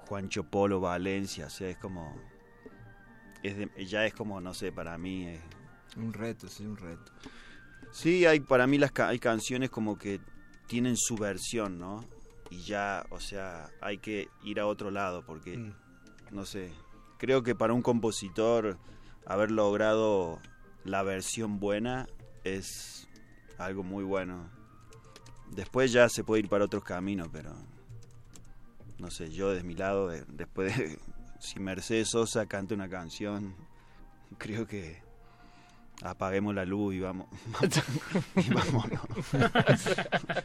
Juancho Polo Valencia, o sea, es como... Es de- ya es como, no sé, para mí... Un reto, sí, un reto. Sí, hay para mí las hay canciones como que tienen su versión, ¿no? Y ya, o sea, hay que ir a otro lado porque Mm. no sé, creo que para un compositor haber logrado la versión buena es algo muy bueno. Después ya se puede ir para otros caminos, pero no sé, yo de mi lado, de- después de si Mercedes Sosa canta una canción, creo que apaguemos la luz y vamos, y vámonos.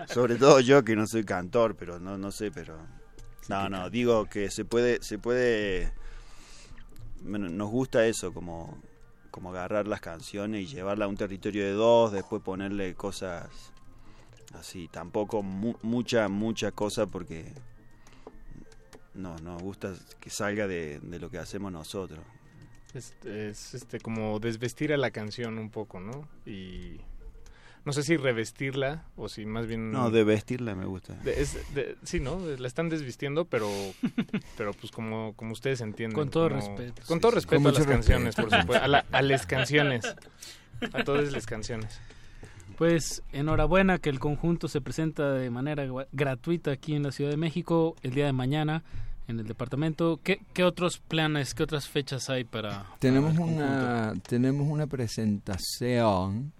Sobre todo yo que no soy cantor, pero no no sé, pero no, no, digo que se puede se puede bueno, nos gusta eso como como agarrar las canciones y llevarla a un territorio de dos, después ponerle cosas así, tampoco mu- mucha mucha cosa porque no, nos gusta que salga de, de lo que hacemos nosotros. Es, es, este como desvestir a la canción un poco, ¿no? Y no sé si revestirla o si más bien No, de vestirla me gusta. de- es- de- sí, ¿no? La están desvistiendo, pero pero pues como como ustedes entienden. Con todo como- respeto. Con Sí, todo sí. respeto Con a las canciones, respeto. por supuesto, a, la- a las canciones. A todas las canciones. Pues enhorabuena que el conjunto se presenta de manera gratuita aquí en la Ciudad de México el día de mañana en el departamento. ¿Qué, qué otros planes, qué otras fechas hay para, Tenemos para una, tenemos una presentación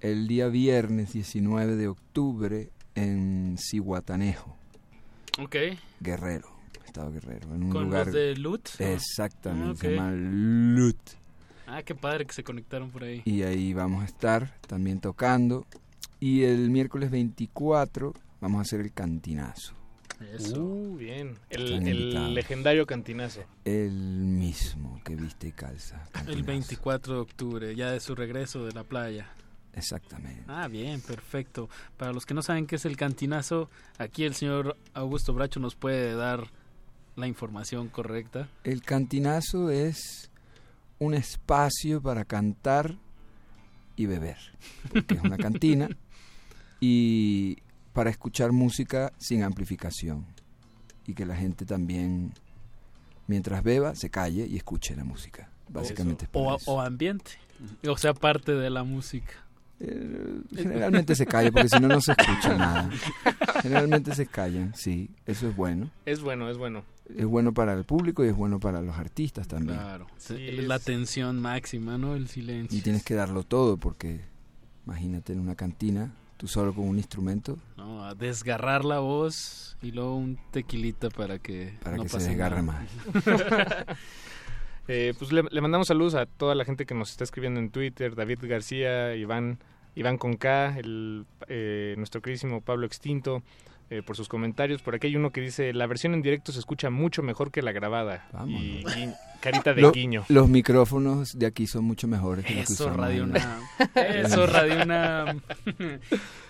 el día viernes 19 de octubre en Cihuatanejo, Ok, Guerrero, Estado Guerrero, en un con lugar los de Lut. exactamente, se Ok. llama Lut. Ah, qué padre que se conectaron por ahí. Y ahí vamos a estar también tocando. Y el miércoles 24 vamos a hacer el cantinazo. Eso. Uh, bien. El, legendario cantinazo. El mismo que viste y calza. el Cantinazo. 24 de octubre, ya de su regreso de la playa. Exactamente. Ah, bien, perfecto. Para los que no saben qué es el cantinazo, aquí el señor Augusto Bracho nos puede dar la información correcta. El cantinazo es un espacio para cantar y beber, porque es una cantina, y para escuchar música sin amplificación, y que la gente también, mientras beba, se calle y escuche la música. Básicamente es O, eso. o ambiente. O sea, parte de la música. Eh, Generalmente se calla, porque si no, no se escucha nada. Generalmente se callan, sí, eso es bueno. Es bueno, es bueno. Es bueno para el público y es bueno para los artistas también. Claro. Sí, la es- tensión máxima, ¿no? El silencio. Y tienes que darlo todo porque imagínate en una cantina, tú solo con un instrumento No, a desgarrar la voz y luego un tequilita para que para no que se desgarre nada. más. Eh, pues le, le mandamos saludos a toda la gente que nos está escribiendo en Twitter, David García, Iván, Iván con K, el, eh, nuestro queridísimo Pablo Extinto, eh, por sus comentarios. Por aquí hay uno que dice, la versión en directo se escucha mucho mejor que la grabada. Y, y carita de Lo- guiño. Los micrófonos de aquí son mucho mejores que los que Eso, Radio UNAM. Eso, Radio UNAM.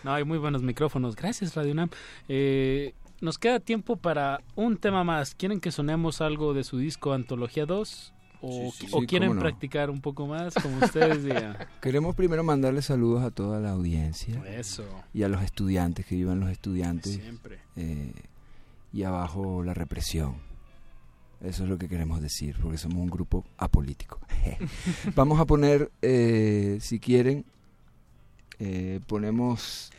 No, hay muy buenos micrófonos. Gracias, Radio UNAM. Eh, nos queda tiempo para un tema más. ¿Quieren que sonemos algo de su disco Antología 2? ¿O, Sí, sí, o sí, quieren no. practicar un poco más? Como ustedes digan. Queremos primero mandarle saludos a toda la audiencia. Eso. Y a los estudiantes, que vivan los estudiantes. Siempre. eh, y abajo la represión. Eso es lo que queremos decir, porque somos un grupo apolítico. Vamos a poner, eh, si quieren, eh, ponemos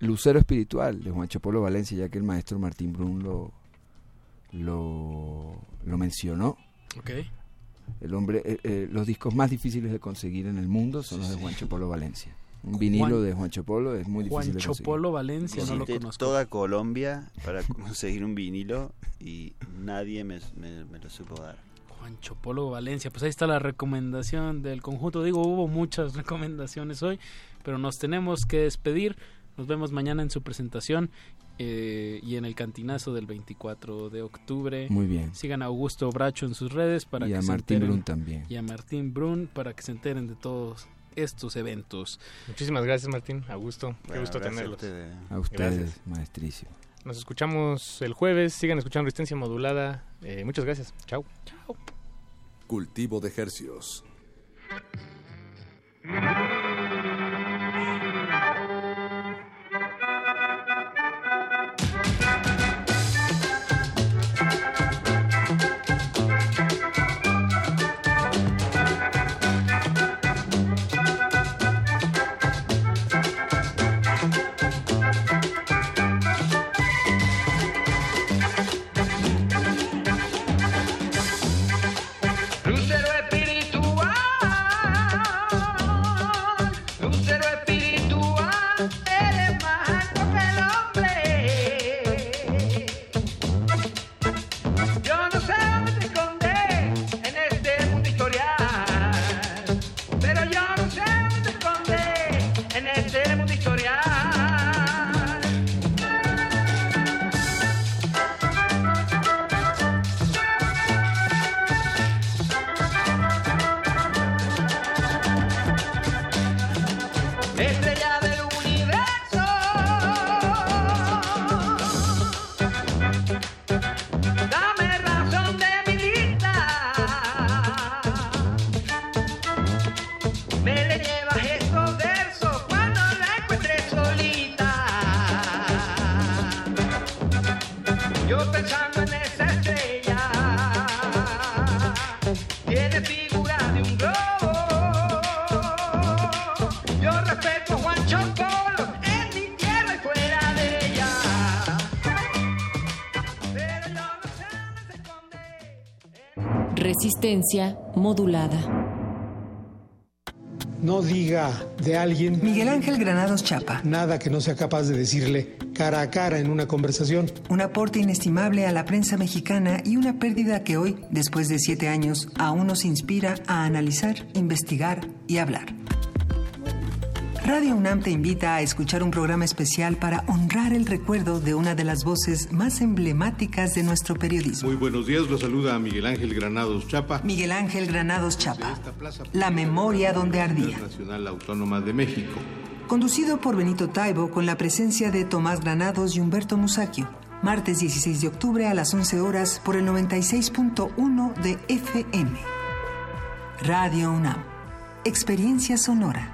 Lucero Espiritual de Juancho Polo Valencia, ya que el maestro Martín Brun lo, lo, lo mencionó. Ok. El hombre, eh, eh, los discos más difíciles de conseguir en el mundo son los de Juancho Polo Valencia. Un vinilo Juan- de Juancho Polo es muy difícil de Juancho conseguir. Polo Valencia, no lo conozco. toda Colombia para conseguir un vinilo y nadie me, me- me lo supo dar. Juancho Polo Valencia. Pues ahí está la recomendación del conjunto. Digo, hubo muchas recomendaciones hoy, pero nos tenemos que despedir. Nos vemos mañana en su presentación eh, y en el cantinazo del 24 de octubre. Muy bien. Sigan a Augusto Bracho en sus redes para Y que a se Martín enteren- Brun también. Y a Martín Brun para que se enteren de todos estos eventos. Muchísimas gracias, Martín. A gusto. Qué Bueno, gusto a tenerlos. A ustedes, Gracias. maestrísimo. Nos escuchamos el jueves. Sigan escuchando Resistencia Modulada. Eh, muchas gracias. Chao. Chao. Cultivo de hercios. Resistencia modulada. No diga de alguien. Miguel Ángel Granados Chapa. Nada que no sea capaz de decirle cara a cara en una conversación. Un aporte inestimable a la prensa mexicana y una pérdida que hoy, después de siete años, aún nos inspira a analizar, investigar y hablar. Radio UNAM te invita a escuchar un programa especial para honrar el recuerdo de una de las voces más emblemáticas de nuestro periodismo. Muy buenos días, los saluda Miguel Ángel Granados Chapa. Miguel Ángel Granados Chapa. La memoria donde ardía. Nacional Autónoma de México. Conducido por Benito Taibo con la presencia de Tomás Granados y Humberto Musacchio. Martes 16 de octubre a las 11 horas por el 96.1 de FM. Radio UNAM. Experiencia sonora.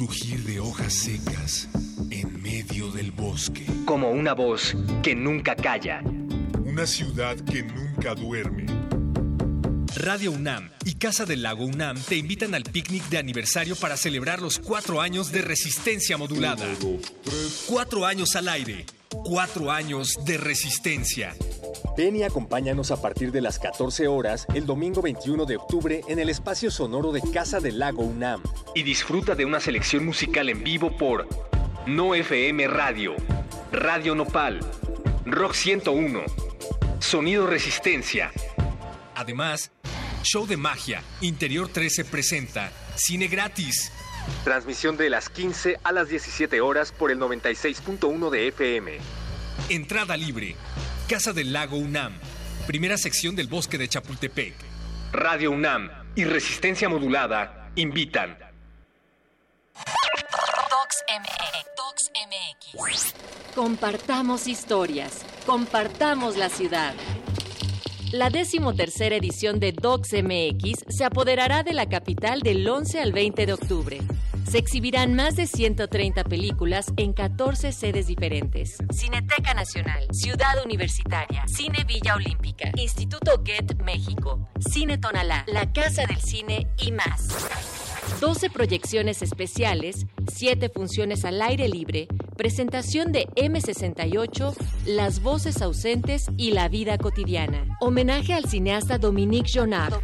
crujir de hojas secas en medio del bosque. Como una voz que nunca calla. Una ciudad que nunca duerme. Radio UNAM y Casa del Lago UNAM te invitan al picnic de aniversario para celebrar los cuatro años de resistencia modulada. Cuatro años al aire. Cuatro años de resistencia. Ven y acompáñanos a partir de las 14 horas el domingo 21 de octubre en el espacio sonoro de Casa del Lago UNAM. Y disfruta de una selección musical en vivo por No FM Radio, Radio Nopal, Rock 101, Sonido Resistencia. Además, Show de Magia, Interior 13 presenta Cine Gratis. Transmisión de las 15 a las 17 horas por el 96.1 de FM. Entrada libre. Casa del Lago UNAM. Primera sección del Bosque de Chapultepec. Radio UNAM y Resistencia Modulada invitan. Docs MX. Compartamos historias. Compartamos la ciudad. La decimotercera edición de Docs MX se apoderará de la capital del 11 al 20 de octubre. Se exhibirán más de 130 películas en 14 sedes diferentes. Cineteca Nacional, Ciudad Universitaria, Cine Villa Olímpica, Instituto Get México, Cine Tonalá, La Casa del Cine y más. 12 proyecciones especiales, 7 funciones al aire libre, presentación de M68, Las voces ausentes y la vida cotidiana. Homenaje al cineasta Dominique Jonard,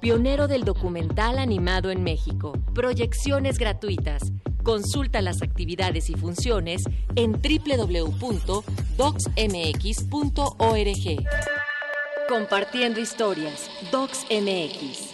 pionero del documental animado en México. Proyecciones gratuitas. Consulta las actividades y funciones en www.docsmx.org. Compartiendo historias, DocsMX.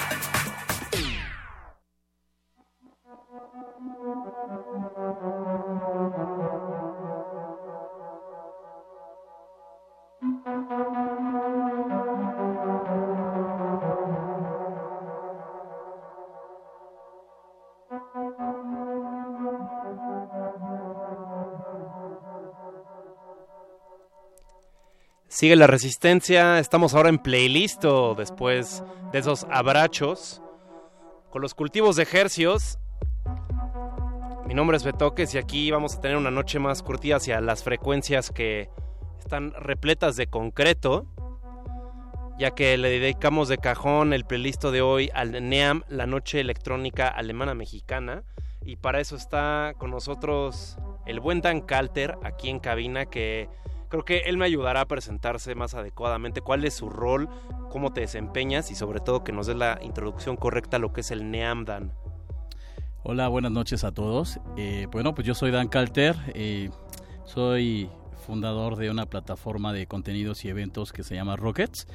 Sigue la resistencia, estamos ahora en playlist después de esos abrachos con los cultivos de ejercios. Mi nombre es Betoques y aquí vamos a tener una noche más curtida hacia las frecuencias que están repletas de concreto, ya que le dedicamos de cajón el playlist de hoy al NEAM, la noche electrónica alemana mexicana, y para eso está con nosotros el buen Dan Calter aquí en cabina que creo que él me ayudará a presentarse más adecuadamente, cuál es su rol, cómo te desempeñas y sobre todo que nos dé la introducción correcta a lo que es el NEAM Dan. Hola, buenas noches a todos. Eh, bueno, pues yo soy Dan Calter, eh, soy fundador de una plataforma de contenidos y eventos que se llama Rockets.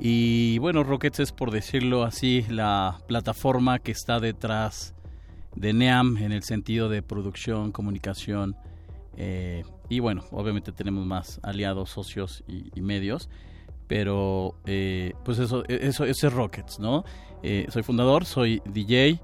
Y bueno, Rockets es por decirlo así la plataforma que está detrás de NEAM en el sentido de producción, comunicación. Eh, y bueno, obviamente tenemos más aliados, socios y, medios. Pero eh, pues eso, eso, eso es Rockets, ¿no? Eh, soy fundador, soy DJ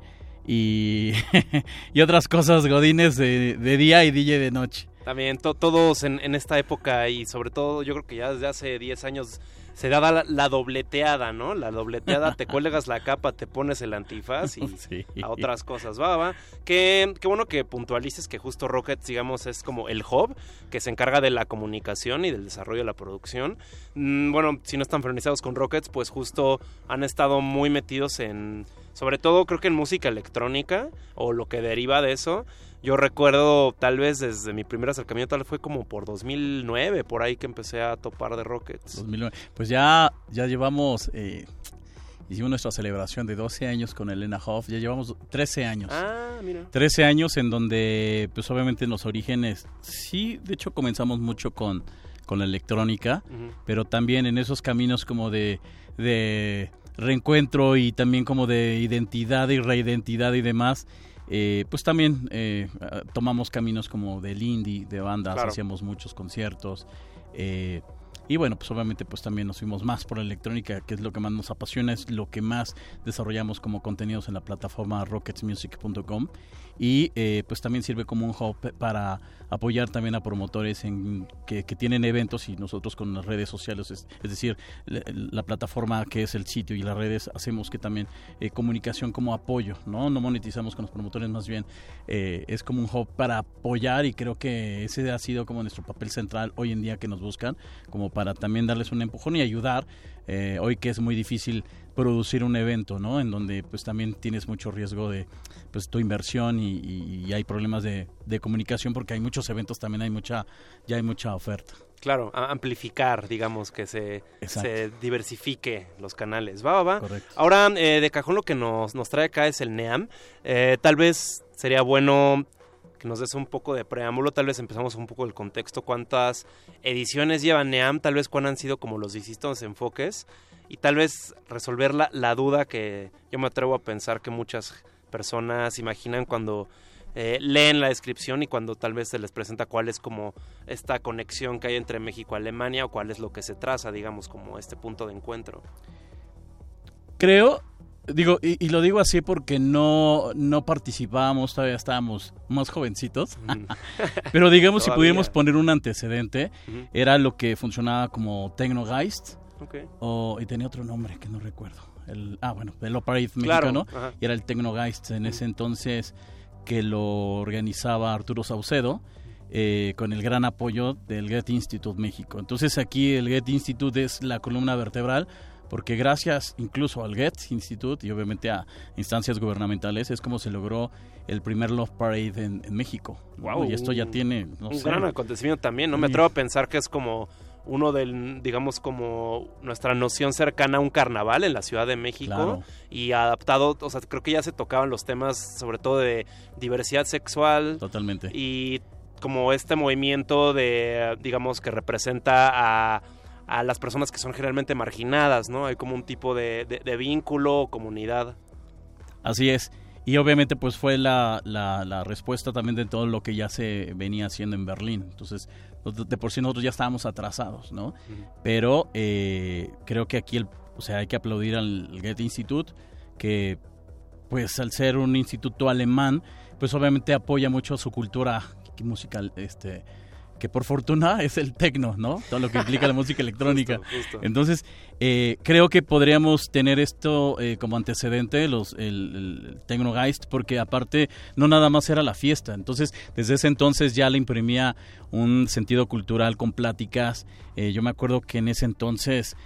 y, y otras cosas godines de, de día y DJ de noche. También to- todos en, en esta época y sobre todo yo creo que ya desde hace 10 años se daba la, la dobleteada, ¿no? La dobleteada, te cuelgas la capa, te pones el antifaz y Sí. a otras cosas, va, va. Qué, qué bueno que puntualices que justo Rockets, digamos, es como el hub que se encarga de la comunicación y del desarrollo de la producción. Mm, bueno, si no están familiarizados con Rockets, pues justo han estado muy metidos en, sobre todo creo que en música electrónica o lo que deriva de eso. Yo recuerdo tal vez desde mi primer acercamiento, tal vez fue como por 2009, por ahí que empecé a topar de Rockets. 2009. Pues ya, ya llevamos, eh, hicimos nuestra celebración de 12 años con Elena Hoff, ya llevamos 13 años. Ah, mira. 13 años en donde, pues obviamente en los orígenes, sí, de hecho comenzamos mucho con, con la electrónica, pero también en esos caminos como de, de reencuentro y también como de identidad y reidentidad y demás. Eh, pues también eh, tomamos caminos como del indie, de bandas, Claro. hacíamos muchos conciertos. eh, Y bueno, pues obviamente pues también nos fuimos más por la electrónica, que es lo que más nos apasiona, es lo que más desarrollamos como contenidos en la plataforma rocketsmusic.com y eh, pues también sirve como un hub para apoyar también a promotores en que, tienen eventos y nosotros con las redes sociales, es, decir, la, plataforma que es el sitio y las redes hacemos que también eh, comunicación como apoyo, ¿no? No monetizamos con los promotores, más bien eh, es como un hub para apoyar y creo que ese ha sido como nuestro papel central hoy en día que nos buscan, como para también darles un empujón y ayudar hoy que es muy difícil producir un evento, ¿no? En donde pues también tienes mucho riesgo de pues tu inversión y, hay problemas de, comunicación porque hay muchos eventos, también hay mucha, ya hay mucha oferta. Claro, amplificar, digamos, que se, se, diversifique los canales. Va, va, va. Correcto. Ahora, eh, de cajón lo que nos, nos trae acá es el NEAM. Eh, tal vez sería bueno que nos des un poco de preámbulo, tal vez empezamos un poco el contexto, cuántas ediciones lleva NEAM, tal vez cuáles han sido como los distintos enfoques y tal vez resolver la, la duda que yo me atrevo a pensar que muchas personas imaginan cuando eh, leen la descripción y cuando tal vez se les presenta cuál es como esta conexión que hay entre México y Alemania o cuál es lo que se traza, digamos, como este punto de encuentro. Creo, digo, y, lo digo así porque no, no participábamos, todavía estábamos más jovencitos, pero digamos si pudiéramos poner un antecedente, era lo que funcionaba como Technogeist, o, y tenía otro nombre que no recuerdo el, ah, bueno, el Operative mexicano, y era el Tecnogeist en ese entonces que lo organizaba Arturo Saucedo. Eh, con el gran apoyo del Get Institute México. Entonces aquí el Get Institute es la columna vertebral porque gracias incluso al Get Institute y obviamente a instancias gubernamentales es como se logró el primer Love Parade en, México. Wow, y esto ya tiene un gran acontecimiento también. No me atrevo a pensar que es como uno del, digamos, como nuestra noción cercana a un carnaval en la Ciudad de México y adaptado, o sea, creo que ya se tocaban los temas sobre todo de diversidad sexual. Totalmente. Y como este movimiento de, digamos, que representa a, a las personas que son generalmente marginadas, ¿no? Hay como un tipo de, de, vínculo o comunidad. Así es. Y obviamente pues fue la, la, la, respuesta también de todo lo que ya se venía haciendo en Berlín. Entonces de por sí nosotros ya estábamos atrasados, ¿no? Pero eh, creo que aquí, el, o sea, hay que aplaudir al Goethe Institute, que pues al ser un instituto alemán, pues obviamente apoya mucho su cultura musical, este, que por fortuna es el tecno, ¿no? Todo lo que implica la música electrónica. Entonces, eh, creo que podríamos tener esto eh, como antecedente, los, el, el Geist, porque aparte no nada más era la fiesta. Entonces, desde ese entonces ya le imprimía un sentido cultural con pláticas. Eh, yo me acuerdo que en ese entonces...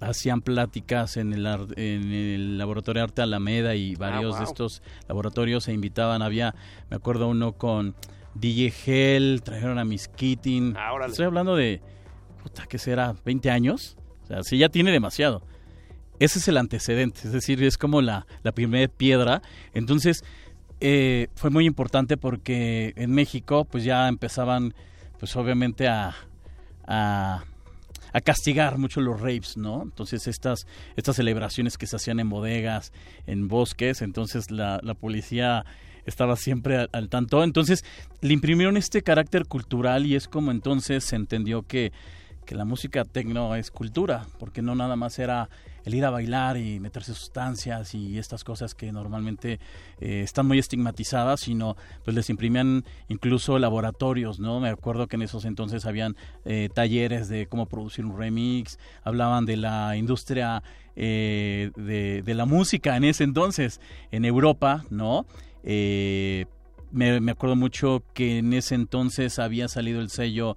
hacían pláticas en el, en el laboratorio Arte Alameda y varios ah, de estos laboratorios se invitaban. Había, me acuerdo uno con DJ Hell, trajeron a Miss Keating. Ah, Estoy hablando de, puta, ¿qué será? ¿20 años? O sea, sí ya tiene demasiado. Ese es el antecedente, es decir, es como la, la primera piedra. Entonces, eh, fue muy importante porque en México, pues ya empezaban, pues obviamente a, a, a castigar mucho los rapes, ¿no? Entonces, estas, estas celebraciones que se hacían en bodegas, en bosques, entonces la, la policía estaba siempre al, tanto. Entonces le imprimieron este carácter cultural y es como entonces se entendió que, que la música tecno es cultura, porque no nada más era el ir a bailar y meterse sustancias y estas cosas que normalmente eh, están muy estigmatizadas, sino pues les imprimían incluso laboratorios, ¿no? Me acuerdo que en esos entonces habían eh, talleres de cómo producir un remix, hablaban de la industria eh, de, de la música en ese entonces en Europa, ¿no? Eh, me, acuerdo mucho que en ese entonces había salido el sello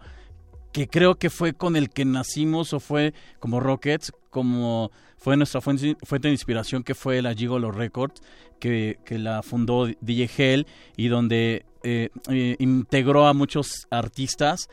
que creo que fue con el que nacimos o fue como Rockets, como fue nuestra fuente, de inspiración que fue la Gigolo Records, que, que la fundó DJ Hell y donde eh, eh, integró a muchos artistas,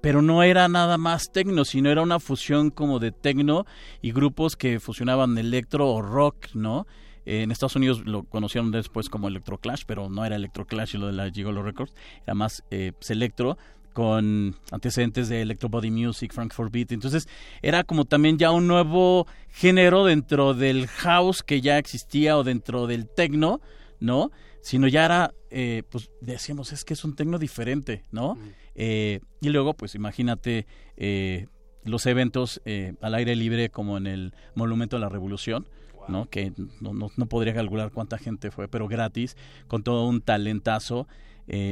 pero no era nada más tecno, sino era una fusión como de tecno y grupos que fusionaban electro o rock, ¿no? En Estados Unidos lo conocieron después como Electroclash, pero no era Electroclash y lo de la Gigolo Records, era más eh, pues, electro con antecedentes de Electro Body Music, Frankfurt Beat. Entonces era como también ya un nuevo género dentro del house que ya existía o dentro del techno, ¿no? sino ya era, eh, pues decíamos, es que es un tecno diferente, ¿no? Eh, y luego, pues imagínate eh, los eventos al aire libre como en el Monumento a la Revolución, ¿no? Que no, no, no, podría calcular cuánta gente fue, pero gratis, con todo un talentazo.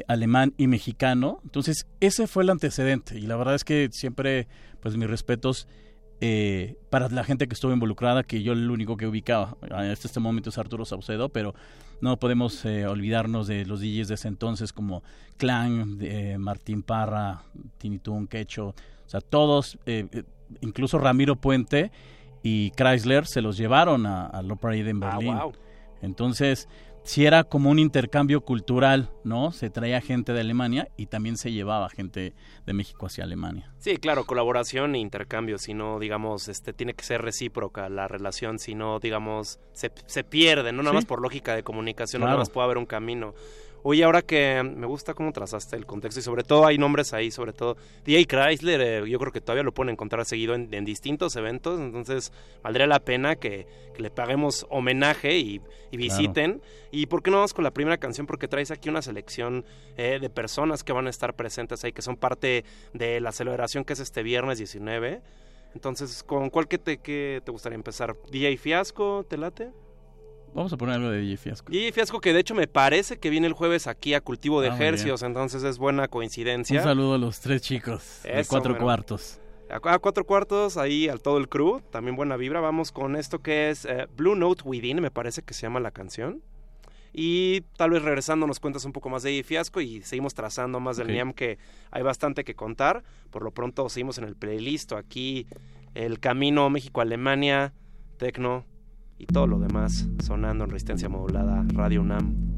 alemán y mexicano. Entonces, ese fue el antecedente. Y la verdad es que siempre, pues mis respetos eh, para la gente que estuvo involucrada, que yo el único que ubicaba en este momento es Arturo Saucedo, pero no podemos eh, olvidarnos de los DJs de ese entonces como Clan, Martín Parra, Tinitun, Quecho, o sea, todos, eh, incluso Ramiro Puente y Chrysler se los llevaron a, Opera en ah, Berlín. Entonces, si era como un intercambio cultural, ¿no? Se traía gente de Alemania y también se llevaba gente de México hacia Alemania. Sí, claro, colaboración e intercambio, si no, digamos, este, tiene que ser recíproca la relación, si no, digamos, se, se pierde, no nada más por lógica de comunicación, no nada más puede haber un camino. Oye, ahora que me gusta cómo trazaste el contexto y sobre todo hay nombres ahí, sobre todo DJ Chrysler, eh, yo creo que todavía lo pueden encontrar seguido en, distintos eventos, entonces valdría la pena que, le paguemos homenaje y, visiten. Y por qué no vamos con la primera canción, porque traes aquí una selección eh, de personas que van a estar presentes ahí, que son parte de la celebración que es este viernes 19. Entonces, ¿con cuál que te, que te gustaría empezar? ¿DJ Fiasco? ¿Te late? Vamos a poner algo de DJ Fiasco. DJ Fiasco que de hecho me parece que viene el jueves aquí a Cultivo de Ejercios, ah, entonces es buena coincidencia. Un saludo a los tres chicos de cuatro cuartos. A, cuatro cuartos, ahí al todo el crew, también buena vibra. Vamos con esto que es eh, Blue Note Within, me parece que se llama la canción. Y tal vez regresando nos cuentas un poco más de DJ Fiasco y seguimos trazando más del NIAM que hay bastante que contar. Por lo pronto seguimos en el playlist aquí, el camino México-Alemania, Tecno, y todo lo demás sonando en resistencia modulada Radio UNAM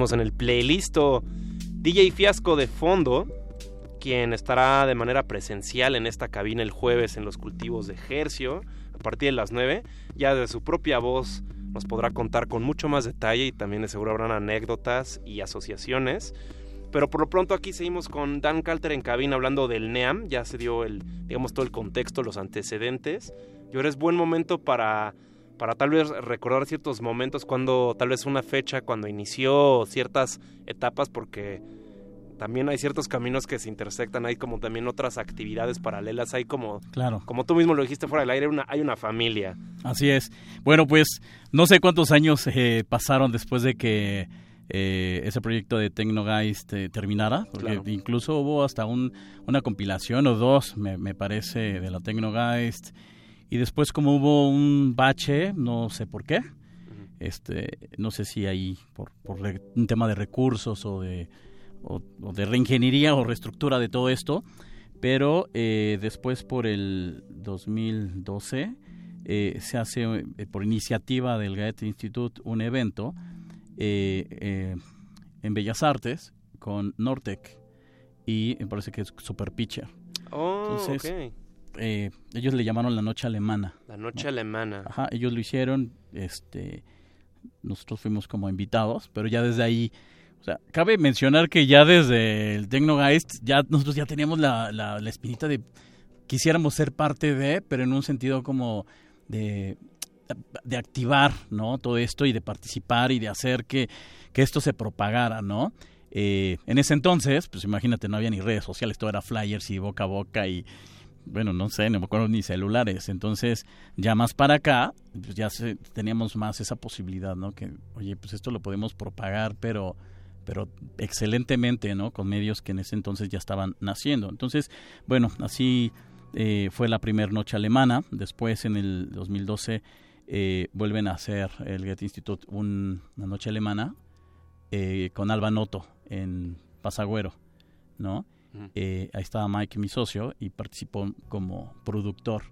En el playlist. DJ Fiasco de fondo, quien estará de manera presencial en esta cabina el jueves en los cultivos de Hercio a partir de las 9. Ya de su propia voz nos podrá contar con mucho más detalle y también de seguro habrán anécdotas y asociaciones. Pero por lo pronto aquí seguimos con Dan Calter en cabina hablando del NEAM. Ya se dio el, digamos, todo el contexto, los antecedentes. Y ahora es buen momento para, para tal vez recordar ciertos momentos cuando, tal vez una fecha, cuando inició ciertas etapas, porque también hay ciertos caminos que se intersectan, hay como también otras actividades paralelas, hay como, claro. como tú mismo lo dijiste fuera del aire, una, hay una familia. Así es. Bueno, pues no sé cuántos años eh, pasaron después de que eh, ese proyecto de Tecnogeist eh, terminara, porque incluso hubo hasta un, una compilación o dos, me, me parece, de la Tecnogeist, y después como hubo un bache, no sé por qué, este, no sé si ahí por, por un tema de recursos o de, o, de reingeniería o reestructura de todo esto, pero eh, después por el 2012 se hace por iniciativa del Goethe Institute un evento eh, eh, en Bellas Artes con Nortec y me parece que es Super Pitcher. Oh, Entonces, eh, ellos le llamaron la noche alemana. La noche alemana. Ajá, ellos lo hicieron, este, nosotros fuimos como invitados, pero ya desde ahí, o sea, cabe mencionar que ya desde el Technogeist, ya nosotros ya teníamos la, la, la espinita de quisiéramos ser parte de, pero en un sentido como de de activar no todo esto y de participar y de hacer que, que esto se propagara no eh, en ese entonces pues imagínate no había ni redes sociales todo era flyers y boca a boca y bueno no sé no me acuerdo ni celulares. Entonces ya más para acá pues ya teníamos más esa posibilidad no que oye pues esto lo podemos propagar pero pero excelentemente no con medios que en ese entonces ya estaban naciendo. Entonces bueno así eh, fue la primera noche alemana. Después en el 2012 eh, vuelven a hacer el Goethe Institute una noche alemana eh, con Alba Noto en Pasagüero, ¿no? Eh, ahí estaba Mike, mi socio, y participó como productor.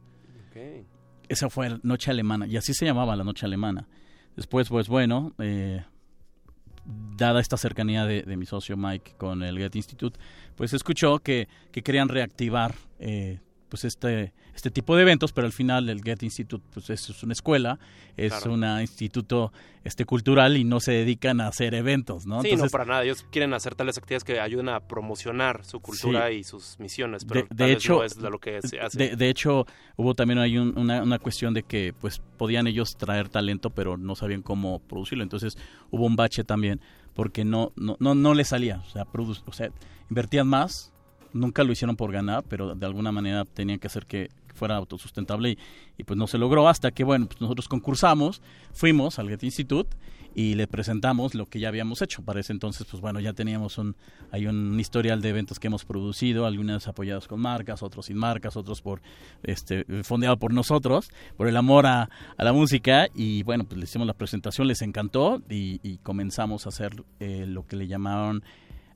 Esa fue la noche alemana, y así se llamaba la noche alemana. Después, pues bueno, dada esta cercanía de, mi socio Mike con el Goethe Institute, pues escuchó que, que querían reactivar pues este este tipo de eventos, pero al final el Get Institute pues es, una escuela, es un instituto este cultural y no se dedican a hacer eventos, ¿no? Sí, no para nada, ellos quieren hacer tales actividades que ayuden a promocionar su cultura y sus misiones, pero de, hecho es lo que se hace. De, hecho hubo también hay una, una cuestión de que pues podían ellos traer talento, pero no sabían cómo producirlo, entonces hubo un bache también porque no no no, no le salía, o sea, o sea, invertían más nunca lo hicieron por ganar, pero de alguna manera tenían que hacer que fuera autosustentable y, y pues no se logró hasta que, bueno, pues nosotros concursamos, fuimos al Get Institute y le presentamos lo que ya habíamos hecho. Para ese entonces, pues bueno, ya teníamos un, hay un historial de eventos que hemos producido, algunas apoyados con marcas, otros sin marcas, otros por, este, fondeado por nosotros, por el amor a, la música y bueno, pues le hicimos la presentación, les encantó y, comenzamos a hacer eh, lo que le llamaron,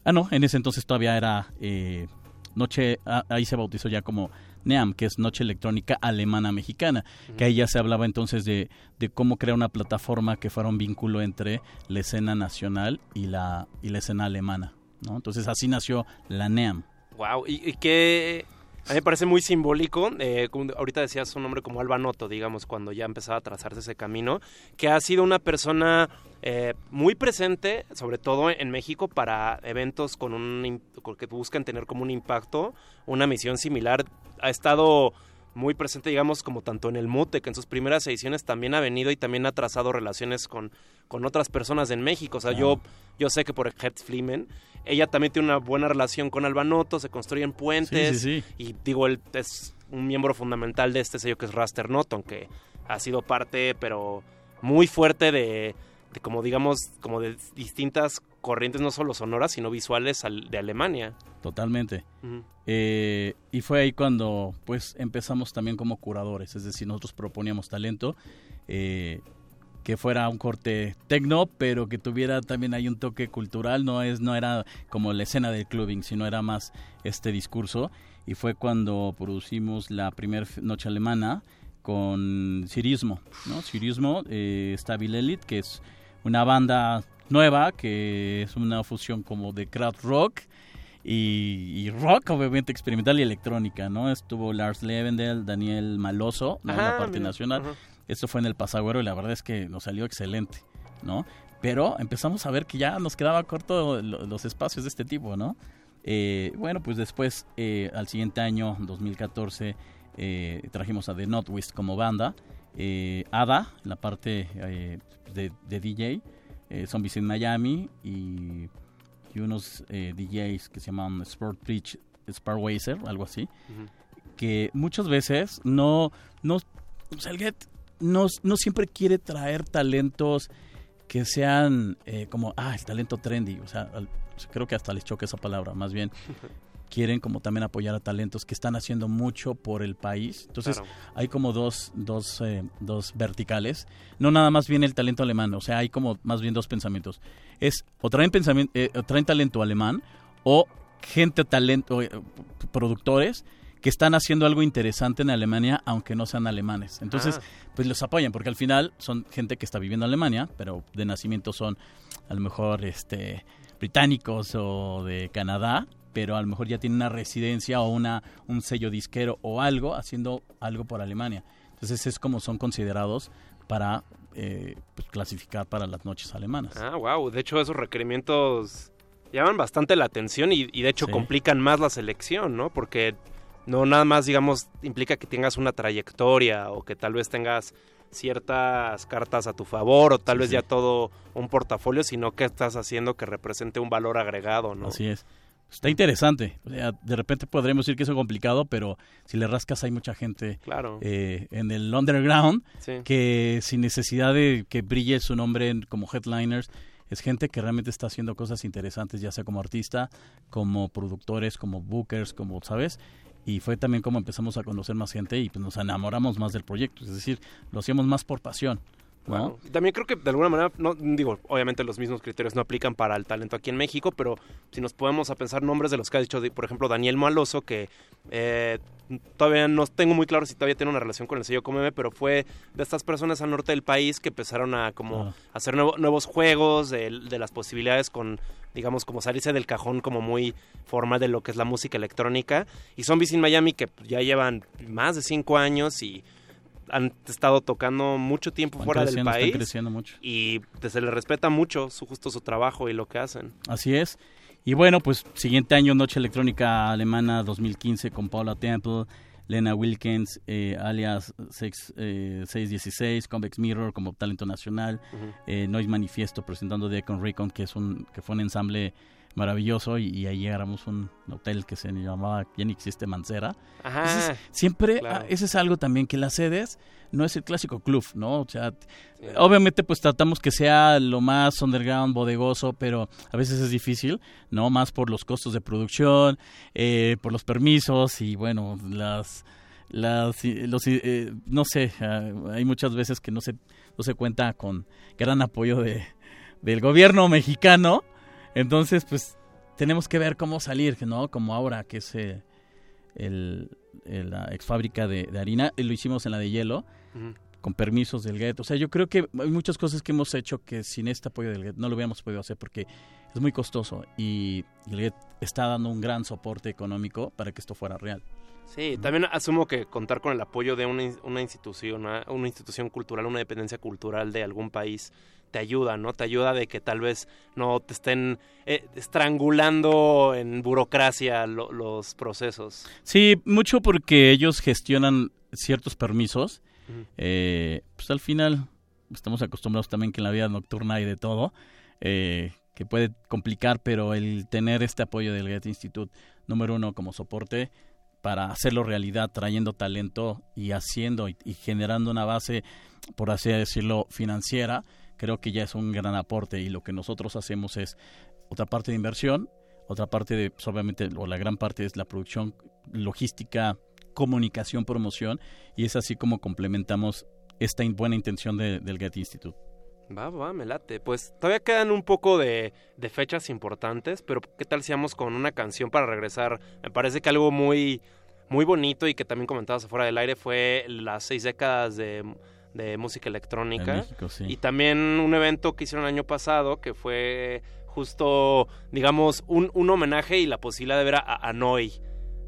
ah no, en ese entonces todavía era... Eh, noche, ah, ahí se bautizó ya como NEAM, que es Noche Electrónica Alemana Mexicana, que ahí ya se hablaba entonces de, de, cómo crear una plataforma que fuera un vínculo entre la escena nacional y la, y la escena alemana. ¿no? Entonces así nació la NEAM. Wow, y, y qué a mí me parece muy simbólico, eh, ahorita decías un nombre como Alba Noto, digamos, cuando ya empezaba a trazarse ese camino, que ha sido una persona eh, muy presente, sobre todo en México, para eventos con un que buscan tener como un impacto, una misión similar. Ha estado muy presente, digamos, como tanto en el MUTE, que en sus primeras ediciones también ha venido y también ha trazado relaciones con, con otras personas en México. O sea, yo, yo sé que por Hertz Flimen ella también tiene una buena relación con Albanoto, se construyen puentes. Y digo, él es un miembro fundamental de este sello que es Raster Noton, que ha sido parte, pero muy fuerte de, como digamos, como de distintas corrientes, no solo sonoras, sino visuales de Alemania. Totalmente. Eh, y fue ahí cuando pues empezamos también como curadores, es decir, nosotros proponíamos talento. Eh, que fuera un corte tecno, pero que tuviera también ahí un toque cultural, no es no era como la escena del clubbing, sino era más este discurso y fue cuando producimos la primera noche alemana con Cirismo, ¿no? Cirismo eh, está Bill Elite, que es una banda nueva, que es una fusión como de crowd rock y, rock, obviamente experimental y electrónica, ¿no? Estuvo Lars Levendel, Daniel Maloso, ¿no? en la parte nacional. Esto fue en el Pasagüero y la verdad es que nos salió excelente, ¿no? Pero empezamos a ver que ya nos quedaba corto los espacios de este tipo, ¿no? Eh, bueno, pues después, eh, al siguiente año, 2014, eh, trajimos a The Northwest como banda. Ada, la parte de, de, DJ, Zombies in Miami y, y unos DJs que se llaman Sport Bridge, Sparwazer, algo así. Que muchas veces no, no, o sea, el Get no, no siempre quiere traer talentos que sean como, ah, el talento trendy. O sea, creo que hasta les choca esa palabra, más bien quieren como también apoyar a talentos que están haciendo mucho por el país. Entonces hay como dos, dos, eh, dos verticales. No nada más viene el talento alemán, o sea, hay como más bien dos pensamientos. Es o traen, pensamiento, eh, traen talento alemán o gente, talento, eh, productores que están haciendo algo interesante en Alemania, aunque no sean alemanes. Entonces, ah. pues los apoyan, porque al final son gente que está viviendo en Alemania, pero de nacimiento son a lo mejor este británicos o de Canadá, pero a lo mejor ya tienen una residencia o una un sello disquero o algo haciendo algo por Alemania. Entonces es como son considerados para eh, pues, clasificar para las noches alemanas. Ah, wow. De hecho esos requerimientos llaman bastante la atención y, de hecho complican más la selección, ¿no? Porque no nada más, digamos, implica que tengas una trayectoria o que tal vez tengas ciertas cartas a tu favor o tal vez ya todo un portafolio, sino que estás haciendo que represente un valor agregado, ¿no? Así es. Está interesante. de repente podremos decir que es complicado, pero si le rascas hay mucha gente claro. Eh, en el underground que sin necesidad de que brille su nombre como headliners, es gente que realmente está haciendo cosas interesantes, ya sea como artista, como productores, como bookers, como, ¿sabes? Y fue también como empezamos a conocer más gente y pues nos enamoramos más del proyecto, es decir, lo hacíamos más por pasión. ¿no? También creo que de alguna manera, no digo, obviamente los mismos criterios no aplican para el talento aquí en México, pero si nos podemos a pensar nombres de los que ha dicho, por ejemplo, Daniel Maloso, que eh, todavía no tengo muy claro si todavía tiene una relación con el sello Comeme, pero fue de estas personas al norte del país que empezaron a como ah. hacer nuevos juegos de, de, las posibilidades con digamos, como salirse del cajón como muy formal de lo que es la música electrónica. Y Zombies in Miami, que ya llevan más de cinco años y han estado tocando mucho tiempo fuera del país. creciendo mucho. Y se les respeta mucho su, justo su trabajo y lo que hacen. Así es. Y bueno, pues siguiente año, Noche Electrónica Alemana 2015 con Paula Temple. Lena Wilkins, eh, alias 616, eh, Convex Mirror como talento nacional, eh, Noise Manifiesto presentando Deacon Recon, que, es un, que fue un ensamble maravilloso y, ahí llegáramos un hotel que se llamaba, ya ni existe, Mancera. siempre, ah, ese es algo también, que las sedes no es el clásico club, ¿no? O sea, obviamente pues tratamos que sea lo más underground, bodegoso, pero a veces es difícil, ¿no? Más por los costos de producción, eh, por los permisos y bueno, las... Las, los, eh, no sé, ah, hay muchas veces que no se, no se cuenta con gran apoyo de, del gobierno mexicano, entonces, pues tenemos que ver cómo salir, ¿no? Como ahora, que es eh, el, la ex fábrica de, harina, y lo hicimos en la de hielo, con permisos del GET. O sea, yo creo que hay muchas cosas que hemos hecho que sin este apoyo del GET no lo hubiéramos podido hacer porque es muy costoso y el GET está dando un gran soporte económico para que esto fuera real. Sí, también asumo que contar con el apoyo de una, una institución, una institución cultural, una dependencia cultural de algún país te ayuda, ¿no? Te ayuda de que tal vez no te estén eh, estrangulando en burocracia los procesos. Sí, mucho porque ellos gestionan ciertos permisos. Eh, pues al final estamos acostumbrados también que en la vida nocturna hay de todo, eh, que puede complicar, pero el tener este apoyo del Get Institute, número uno, como soporte, para hacerlo realidad, trayendo talento y haciendo y generando una base, por así decirlo, financiera, creo que ya es un gran aporte y lo que nosotros hacemos es otra parte de inversión, otra parte de, pues, obviamente, o la gran parte es la producción, logística, comunicación, promoción, y es así como complementamos esta buena intención del Get Institute. Va, va, me late. Pues todavía quedan un poco de, de, fechas importantes, pero ¿qué tal si vamos con una canción para regresar? Me parece que algo muy muy bonito y que también comentabas afuera del aire fue las seis décadas de, de música electrónica. En México, sí. Y también un evento que hicieron el año pasado que fue justo, digamos, un, un homenaje y la posibilidad de ver a, a Noi.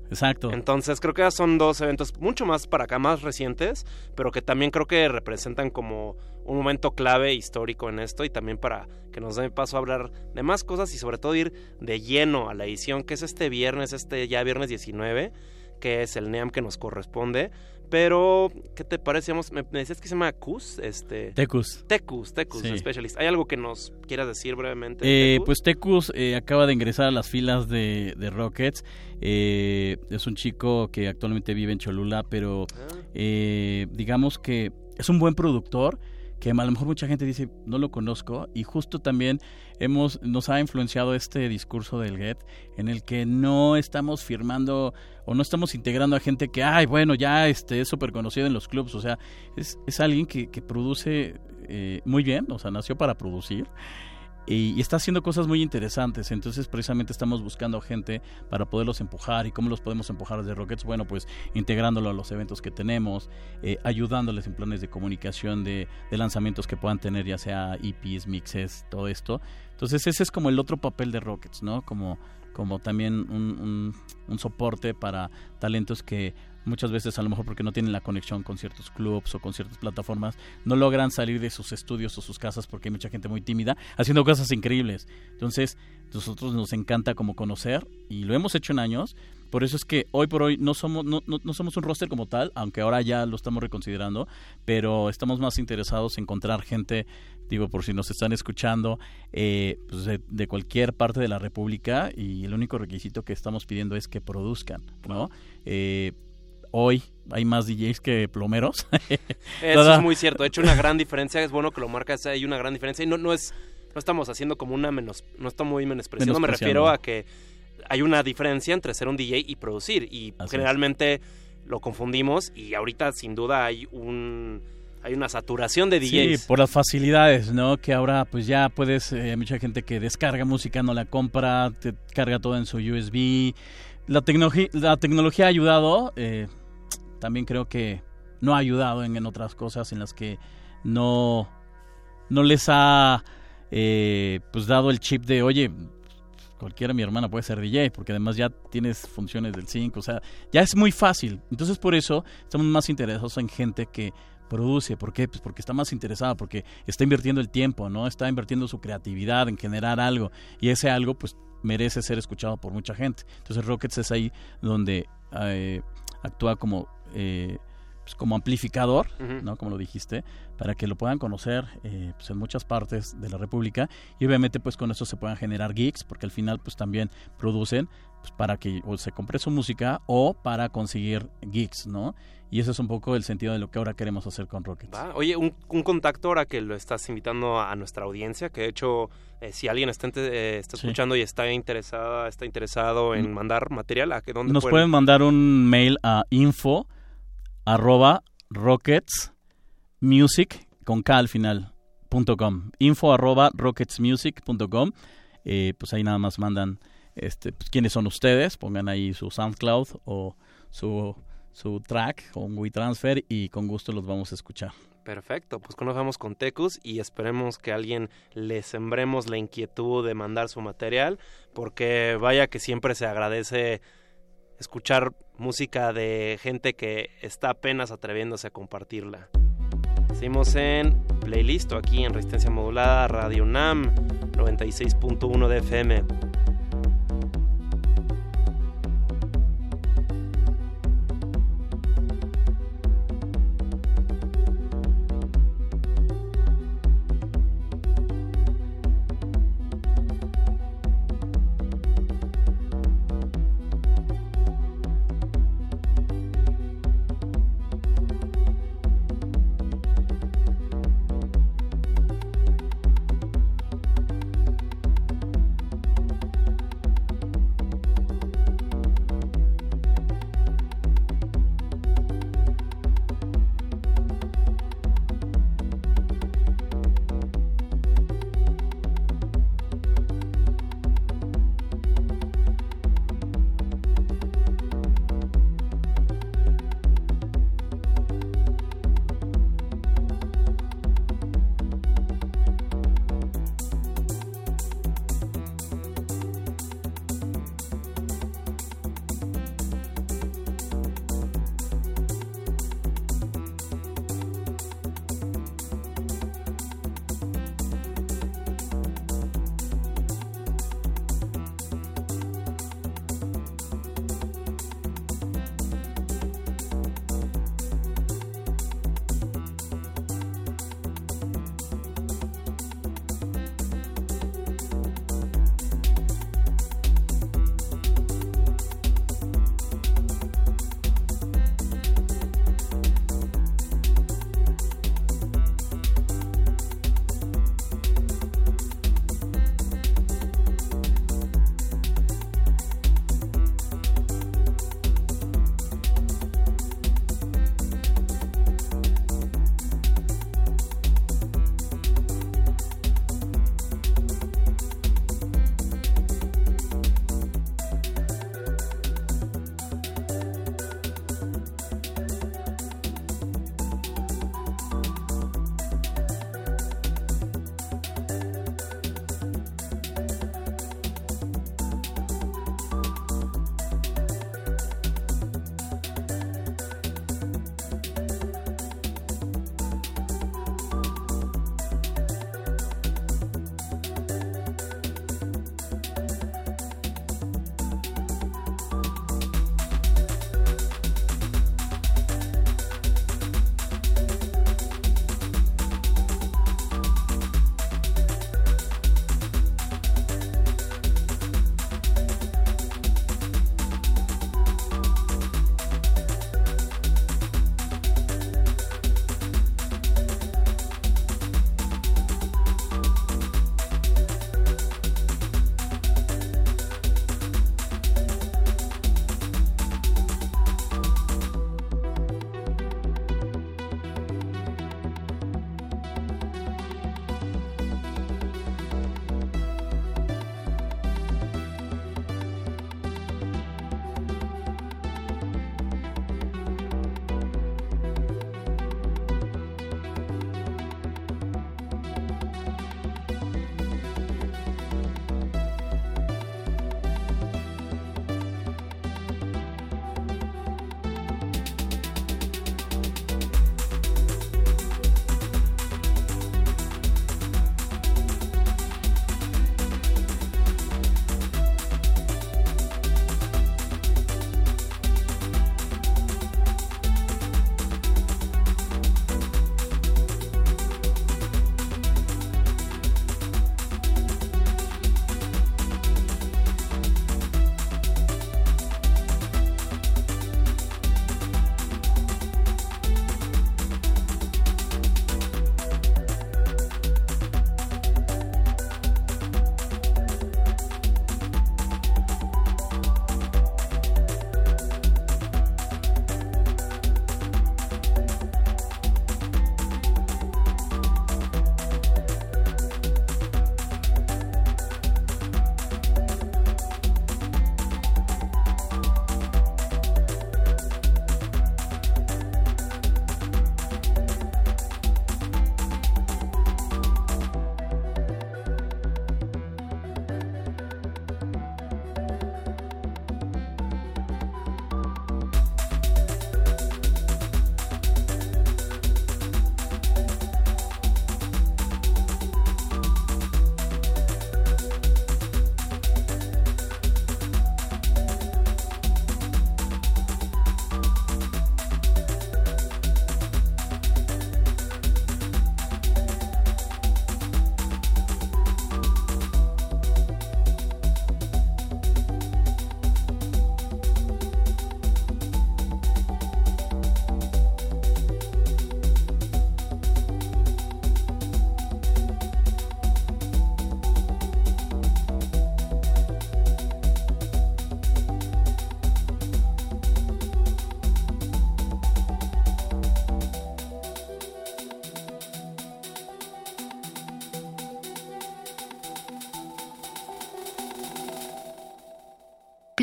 Exacto. Entonces creo que son dos eventos mucho más para acá, más recientes, pero que también creo que representan como un momento clave histórico en esto y también para que nos den paso a hablar de más cosas y sobre todo ir de lleno a la edición que es este viernes, este ya viernes 19, que es el NEAM que nos corresponde. Pero, ¿qué te parece? Vamos, Me, me decías que se llama CUS, este... Tecus. Tecus, Tecus Sí. Specialist. ¿Hay algo que nos quieras decir brevemente? Eh, Tecus? pues Tecus eh, acaba de ingresar a las filas de, de Rockets. Eh, es un chico que actualmente vive en Cholula, pero eh, digamos que es un buen productor que a lo mejor mucha gente dice no lo conozco y justo también hemos nos ha influenciado este discurso del Get en el que no estamos firmando o no estamos integrando a gente que ay bueno ya este es súper conocido en los clubs o sea es, es alguien que, que produce eh, muy bien o sea nació para producir y, y está haciendo cosas muy interesantes. Entonces, precisamente estamos buscando gente para poderlos empujar. ¿Y cómo los podemos empujar desde Rockets? Bueno, pues integrándolo a los eventos que tenemos, eh, ayudándoles en planes de comunicación, de, de lanzamientos que puedan tener, ya sea EPs, mixes, todo esto. Entonces, ese es como el otro papel de Rockets, ¿no? Como, como también un, un, un soporte para talentos que muchas veces a lo mejor porque no tienen la conexión con ciertos clubs o con ciertas plataformas, no logran salir de sus estudios o sus casas porque hay mucha gente muy tímida haciendo cosas increíbles. Entonces, nosotros nos encanta como conocer y lo hemos hecho en años. Por eso es que hoy por hoy no somos, no, no, no somos un roster como tal, aunque ahora ya lo estamos reconsiderando, pero estamos más interesados en encontrar gente, digo, por si nos están escuchando, eh, pues de, de cualquier parte de la República y el único requisito que estamos pidiendo es que produzcan, ¿no? Eh, hoy hay más DJs que plomeros. Eso Toda- es muy cierto. De hecho, una gran diferencia, es bueno que lo marcas, hay una gran diferencia. Y no, no es, no estamos haciendo como una menos, no está muy menospreciando, me refiero a que hay una diferencia entre ser un DJ y producir. Y Así generalmente lo confundimos y ahorita sin duda hay un hay una saturación de DJs. Sí, por las facilidades, ¿no? Que ahora pues ya puedes, eh, hay mucha gente que descarga música, no la compra, te carga todo en su USB. La, tecnología la tecnología ha ayudado, eh, también creo que no ha ayudado en, en otras cosas en las que no, no les ha eh, pues dado el chip de, oye, cualquiera mi hermana puede ser DJ, porque además ya tienes funciones del 5, o sea, ya es muy fácil. Entonces por eso estamos más interesados en gente que produce, ¿por qué? Pues porque está más interesada, porque está invirtiendo el tiempo, ¿no? Está invirtiendo su creatividad en generar algo y ese algo pues merece ser escuchado por mucha gente. Entonces Rockets es ahí donde eh, actúa como eh, pues, como amplificador. ¿no? Como lo dijiste, para que lo puedan conocer eh, pues, en muchas partes de la República y obviamente pues con eso se puedan generar geeks, porque al final pues también producen pues, para que o se compre su música o para conseguir geeks, ¿no? Y ese es un poco el sentido de lo que ahora queremos hacer con Rockets. Va. Oye, un, un contacto ahora que lo estás invitando a, nuestra audiencia, que de hecho, eh, si alguien está, eh, está Sí. escuchando y está interesada, está interesado en Mm. mandar material, ¿a qué dónde Nos pueden mandar un mail a info arroba rockets music con K al final punto com. info arroba rocketsmusic.com eh, pues ahí nada más mandan este pues, quiénes son ustedes pongan ahí su SoundCloud o su su track un WeTransfer y con gusto los vamos a escuchar Perfecto, pues conozcamos con Tecus y esperemos que alguien le sembremos la inquietud de mandar su material, porque vaya que siempre se agradece escuchar música de gente que está apenas atreviéndose a compartirla. Seguimos en playlist aquí en Resistencia Modulada, Radio UNAM 96.1 de FM.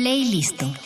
Playlist.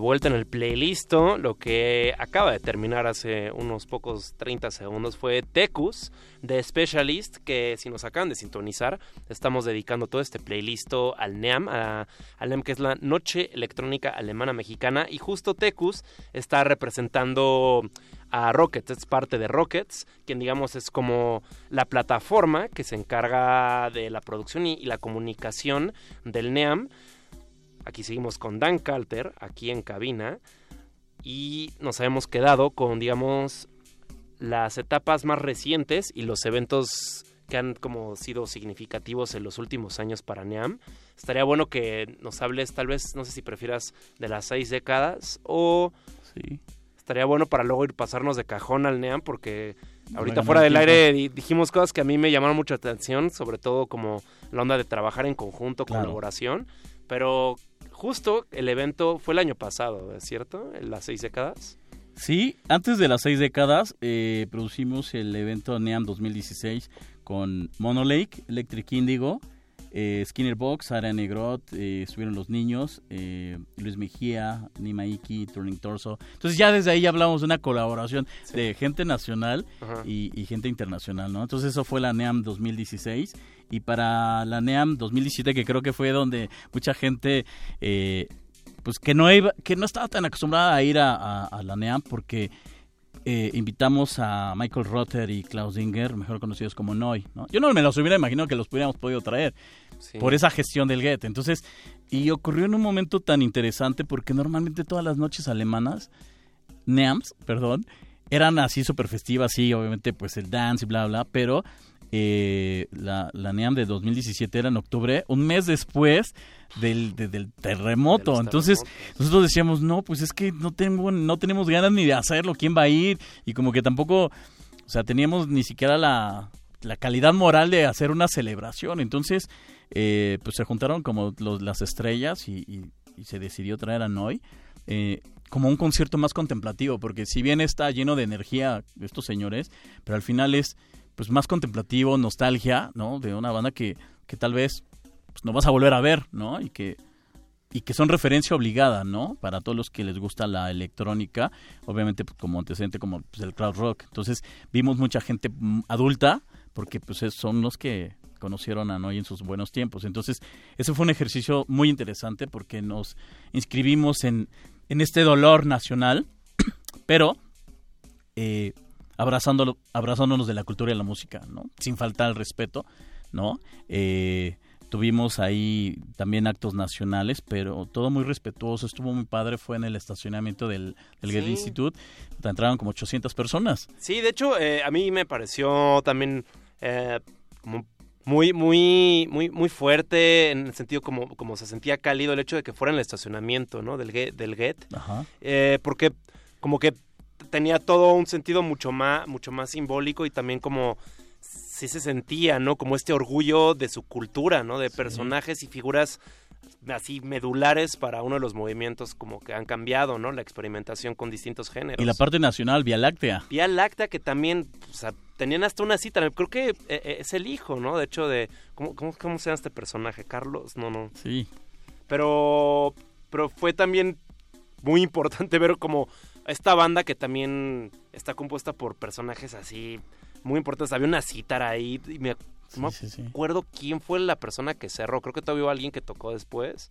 Vuelta en el playlist. Lo que acaba de terminar hace unos pocos 30 segundos fue Tecus de Specialist, que si nos acaban de sintonizar, estamos dedicando todo este playlist al NEAM, al NEAM que es la Noche Electrónica Alemana Mexicana, y justo Tecus está representando a Rockets, es parte de Rockets, quien digamos es como la plataforma que se encarga de la producción y, y la comunicación del NEAM. Aquí seguimos con Dan Calter, aquí en cabina. Y nos habíamos quedado con, digamos, las etapas más recientes y los eventos que han como sido significativos en los últimos años para NEAM. Estaría bueno que nos hables, tal vez, no sé si prefieras de las seis décadas o... Sí. Estaría bueno para luego ir pasarnos de cajón al NEAM porque ahorita fuera del aire dijimos cosas que a mí me llamaron mucha atención, sobre todo como la onda de trabajar en conjunto, colaboración. Pero justo el evento fue el año pasado, ¿es cierto? En las seis décadas. Sí, antes de las seis décadas eh, producimos el evento NEAM 2016 con Mono Lake, Electric Indigo, eh, Skinner Box, Ara Negrot, eh, estuvieron los niños, eh, Luis Mejía, Nima Iki, Turning Torso. Entonces ya desde ahí hablamos de una colaboración de gente nacional y, y, gente internacional, ¿no? Entonces eso fue la NEAM 2016 y para la NEAM 2017 que creo que fue donde mucha gente eh, pues que no iba, que no estaba tan acostumbrada a ir a, a, la NEAM porque eh, invitamos a Michael Rotter y Klaus Dinger, mejor conocidos como Noy. ¿no? Yo no me los hubiera imaginado que los pudiéramos podido traer sí. por esa gestión del Get. Entonces, y ocurrió en un momento tan interesante porque normalmente todas las noches alemanas, NEAMs, perdón, eran así súper festivas, sí, obviamente pues el dance y bla, bla, pero eh, la, la NEAM de 2017 era en octubre, un mes después del, de, del terremoto. De Entonces nosotros decíamos, no, pues es que no, tengo, no tenemos ganas ni de hacerlo, ¿quién va a ir? Y como que tampoco, o sea, teníamos ni siquiera la, la calidad moral de hacer una celebración. Entonces, eh, pues se juntaron como los, las estrellas y, y, y, se decidió traer a Noy. Eh, como un concierto más contemplativo, porque si bien está lleno de energía estos señores, pero al final es pues más contemplativo, nostalgia, ¿no? De una banda que, que tal vez pues, no vas a volver a ver, ¿no? Y que y que son referencia obligada, ¿no? Para todos los que les gusta la electrónica, obviamente pues, como antecedente como pues, el crowd rock. Entonces vimos mucha gente adulta porque pues son los que conocieron a Noy en sus buenos tiempos. Entonces ese fue un ejercicio muy interesante porque nos inscribimos en, en este dolor nacional, pero eh, abrazándolo, abrazándonos de la cultura y la música, ¿no? Sin faltar al respeto, ¿no? Eh, tuvimos ahí también actos nacionales, pero todo muy respetuoso, estuvo muy padre, fue en el estacionamiento del, del sí. Goethe Institute, entraron como 800 personas. Sí, de hecho, eh, a mí me pareció también eh, como muy, muy, muy, muy fuerte en el sentido como, como se sentía cálido el hecho de que fuera en el estacionamiento, ¿no? Del, del GET. Eh, porque como que tenía todo un sentido mucho más, mucho más simbólico y también como sí se sentía, ¿no? Como este orgullo de su cultura, ¿no? De personajes y figuras así medulares para uno de los movimientos como que han cambiado, ¿no? La experimentación con distintos géneros. Y la parte nacional, Vía Láctea. Vía Láctea que también, o sea, tenían hasta una cita, creo que eh, es el hijo, ¿no? De hecho de, ¿cómo, cómo, cómo se llama este personaje? Carlos, no, no. Sí. Pero, pero fue también muy importante ver como esta banda que también está compuesta por personajes así muy importantes. Había una citar ahí y me, sí, no sí, sí. acuerdo quién fue la persona que cerró. Creo que todavía hubo alguien que tocó después.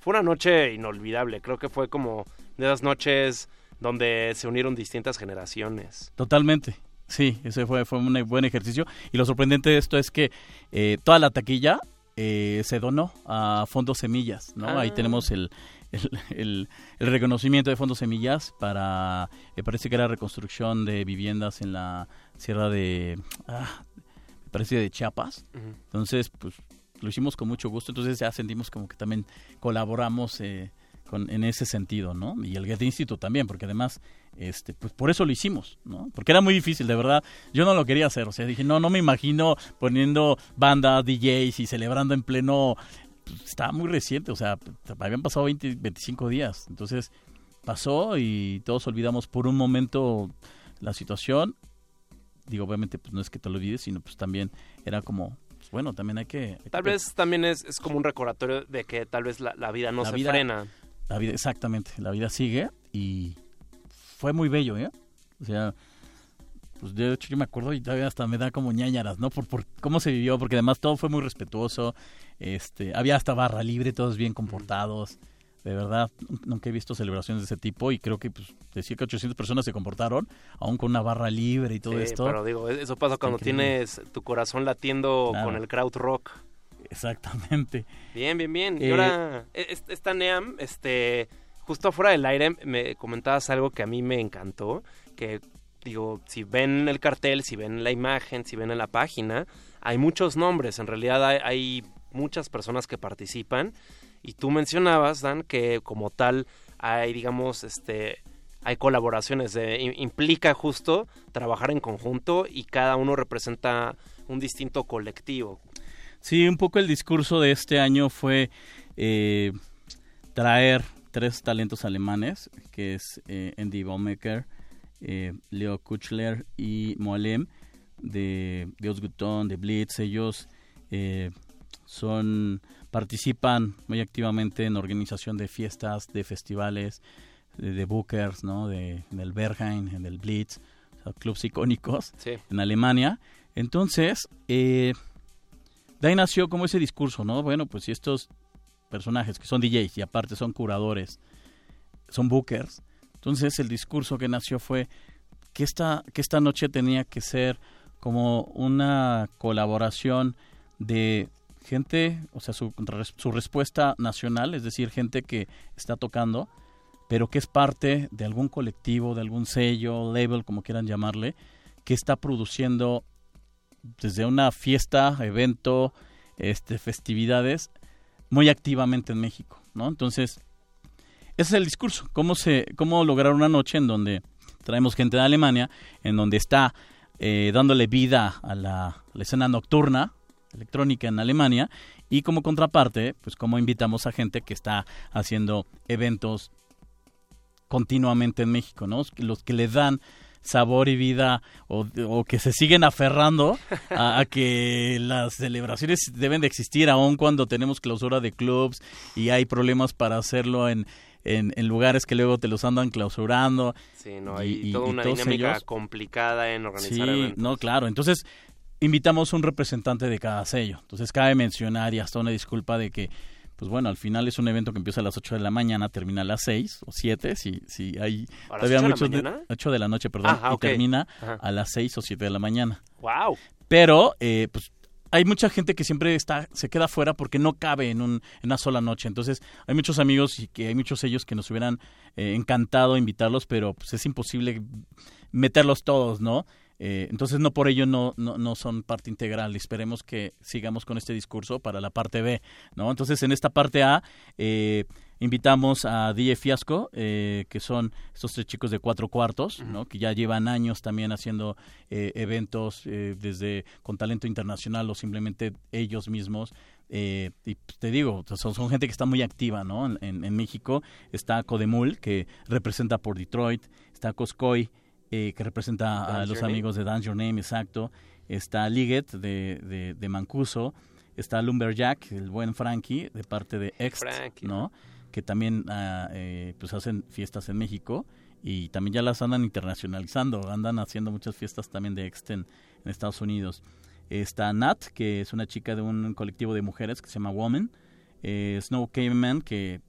Fue una noche inolvidable. Creo que fue como de esas noches donde se unieron distintas generaciones. Totalmente. Sí, ese fue, fue un buen ejercicio. Y lo sorprendente de esto es que eh, toda la taquilla eh, se donó a Fondos Semillas, ¿no? Ah. Ahí tenemos el, el, el, el, reconocimiento de Fondos Semillas para, me parece que era reconstrucción de viviendas en la sierra de, ah, me parece de Chiapas. Uh -huh. Entonces, pues lo hicimos con mucho gusto, entonces ya sentimos como que también colaboramos eh, con, en ese sentido, ¿no? Y el Get Institute también, porque además, este, pues por eso lo hicimos, ¿no? Porque era muy difícil, de verdad. Yo no lo quería hacer, o sea, dije, no, no me imagino poniendo banda, DJs y celebrando en pleno pues, estaba muy reciente, o sea, habían pasado 20, 25 días. Entonces pasó y todos olvidamos por un momento la situación digo, obviamente, pues no es que te lo olvides, sino pues también era como, pues, bueno, también hay que... tal vez también es, es, como un recordatorio de que tal vez la, vida no se frena. La vida, exactamente, la vida sigue y fue muy bello, ¿eh? O sea, pues de hecho yo me acuerdo y todavía hasta me da como ñañaras, ¿no? Por, por cómo se vivió, porque además todo fue muy respetuoso, este, había hasta barra libre, todos bien comportados. De verdad, nunca he visto celebraciones de ese tipo y creo que pues, decía que 800 personas se comportaron, aún con una barra libre y todo sí, esto. Pero digo, eso pasa cuando tienes tu corazón latiendo con el crowd rock. Exactamente. Bien, bien, bien. y eh, ahora, e, esta NEAM, este, justo afuera del aire me comentabas algo que a mí me encantó, que digo, si ven el cartel, si ven la imagen, si ven en la página, hay muchos nombres, en realidad hay, muchas personas que participan y tú mencionabas, Dan, que como tal hay, digamos, este, hay colaboraciones, implica justo trabajar en conjunto y cada uno representa un distinto colectivo. Sí, un poco el discurso de este año fue eh, traer tres talentos alemanes, que es eh, Andy Baumecker, eh, Leo Kuchler y Moalem de Dios Gutón, de Blitz, ellos eh, son participan muy activamente en organización de fiestas, de festivales, de, bookers, ¿no? De, en el Berghain, en el Blitz, clubs icónicos en Alemania. Entonces, eh, de ahí nació como ese discurso, ¿no? Bueno, pues si estos personajes que son DJs y aparte son curadores, son bookers, entonces el discurso que nació fue que esta, que esta noche tenía que ser como una colaboración de gente, o sea, su, su respuesta nacional, es decir, gente que está tocando, pero que es parte de algún colectivo, de algún sello, label, como quieran llamarle, que está produciendo desde una fiesta, evento, este, festividades, muy activamente en México, ¿no? Entonces, ese es el discurso. ¿Cómo, se, cómo lograr una noche en donde traemos gente de Alemania, en donde está eh, dándole vida a la, escena nocturna electrónica en Alemania y como contraparte, pues cómo invitamos a gente que está haciendo eventos continuamente en México, ¿no? Los que le dan sabor y vida o, que se siguen aferrando a, que las celebraciones deben de existir aun cuando tenemos clausura de clubs y hay problemas para hacerlo en, en, lugares que luego te los andan clausurando. Sí, no, hay toda una dinámica complicada en organizar sí, no, claro. Entonces, invitamos un representante de cada sello. Entonces, cabe mencionar y hasta una disculpa de que pues bueno, al final es un evento que empieza a las 8 de la mañana, termina a las 6 o 7, si, si hay todavía muchos... De, 8 de la noche, perdón, y termina a las 6 o 7 de la mañana. ¡Wow! Pero, eh, pues hay mucha gente que siempre está se queda fuera porque no cabe en, un, en una sola noche. Entonces, hay muchos amigos y que hay muchos ellos que nos hubieran eh, encantado invitarlos, pero pues es imposible meterlos todos, ¿no? Eh, entonces, no por ello no, no, no, son parte integral. Esperemos que sigamos con este discurso para la parte B, ¿no? Entonces, en esta parte A, eh, invitamos a DJ Fiasco, eh, que son estos tres chicos de cuatro cuartos, ¿no? que ya llevan años también haciendo eh, eventos eh, desde con talento internacional o simplemente ellos mismos. y te digo, son, son, gente que está muy activa ¿no? en, en, México. Está Codemul, que representa por Detroit. Está Coscoy, que representa a los amigos de Dance Your Name, exacto. Está Liget de, de, de Mancuso. Está Lumberjack, el buen Frankie, de parte de Ext, ¿no? Que también ah, eh, pues hacen fiestas en México y también ya las andan internacionalizando, andan haciendo muchas fiestas también de Exten en Estados Unidos. Está Nat, que es una chica de un colectivo de mujeres que se llama Woman. Eh, Snow Caveman, que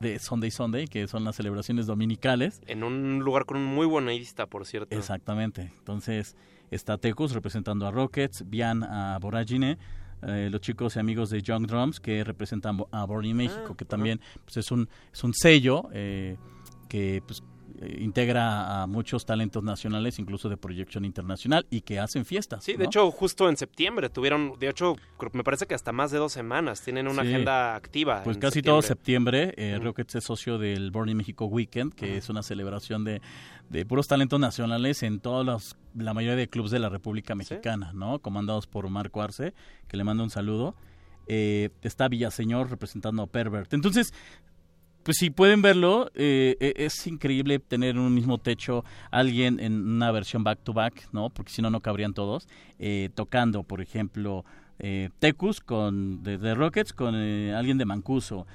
de Sunday Sunday, que son las celebraciones dominicales. En un lugar con un muy buena vista, por cierto. Exactamente. Entonces está Tecus representando a Rockets, Bian a Boragine, eh, los chicos y amigos de Young Drums que representan a Born in México, ah, que también pues, es, un, es un sello eh, que pues, eh, integra a muchos talentos nacionales, incluso de proyección internacional, y que hacen fiestas. Sí, de hecho, justo en septiembre tuvieron, de hecho, me parece que hasta más de dos semanas tienen una agenda activa. Pues casi todo septiembre, eh, Rockets es socio del Born in México Weekend, que es una celebración de, de puros talentos nacionales en todos los, la mayoría de clubes de la República Mexicana, ¿no? Comandados por Marco Arce, que le mando un saludo. Eh, está Villaseñor representando a Pervert. Entonces, pues si pueden verlo, eh, e, es increíble tener en un mismo techo alguien en una versión back to back, ¿no? Porque si no, no cabrían todos. Eh, tocando, por ejemplo, eh, Tecus con, de, Rockets con eh, alguien de Mancuso.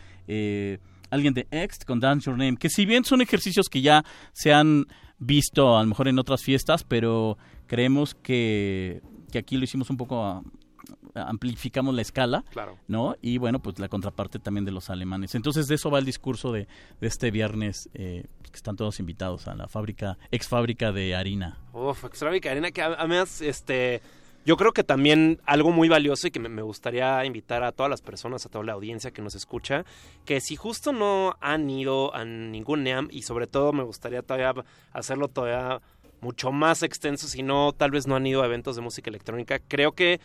Alguien de X con Dance Your Name. Que si bien son ejercicios que ya se han visto a lo mejor en otras fiestas, pero creemos que, que aquí lo hicimos un poco amplificamos la escala, ¿no? Y bueno, pues la contraparte también de los alemanes. Entonces de eso va el discurso de, este viernes, eh, que están todos invitados a la fábrica, ex fábrica de harina. Uf, ex fábrica de harina, que además, este... Yo creo que también algo muy valioso y que me, gustaría invitar a todas las personas, a toda la audiencia que nos escucha, que si justo no han ido a ningún NEAM y sobre todo me gustaría todavía hacerlo todavía mucho más extenso, si no tal vez no han ido a eventos de música electrónica, creo que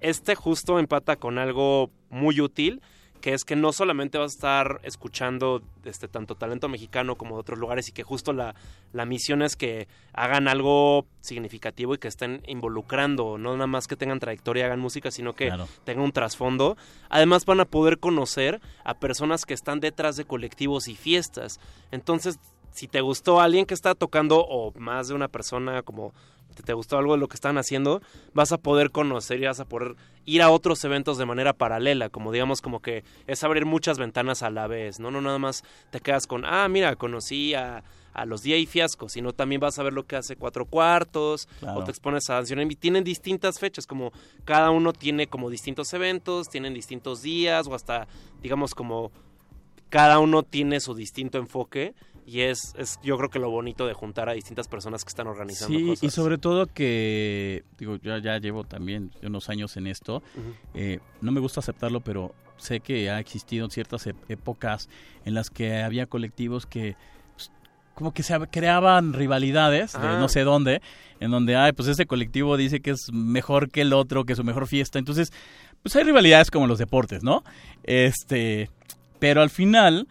este justo empata con algo muy útil, que es que no solamente vas a estar escuchando este, tanto talento mexicano como de otros lugares y que justo la, la misión es que hagan algo significativo y que estén involucrando, no nada más que tengan trayectoria, hagan música, sino que tengan un trasfondo. Además van a poder conocer a personas que están detrás de colectivos y fiestas. Entonces, si te gustó alguien que está tocando o más de una persona como te gustó algo de lo que están haciendo, vas a poder conocer y vas a poder ir a otros eventos de manera paralela, como digamos como que es abrir muchas ventanas a la vez, ¿no? No nada más te quedas con, ah, mira, conocí a, a los y Fiasco, sino también vas a ver lo que hace Cuatro Cuartos, o te expones a Danción y tienen distintas fechas, como cada uno tiene como distintos eventos, tienen distintos días, o hasta, digamos, como cada uno tiene su distinto enfoque y es, es yo creo que lo bonito de juntar a distintas personas que están organizando sí, y sobre todo que, digo, yo ya llevo también unos años en esto, eh, no me gusta aceptarlo, pero sé que ha existido ciertas épocas en las que había colectivos que pues, como que se creaban rivalidades de no sé dónde, en donde, ay, pues ese colectivo dice que es mejor que el otro, que es su mejor fiesta. Entonces, pues hay rivalidades como los deportes, ¿no? Este, pero al final,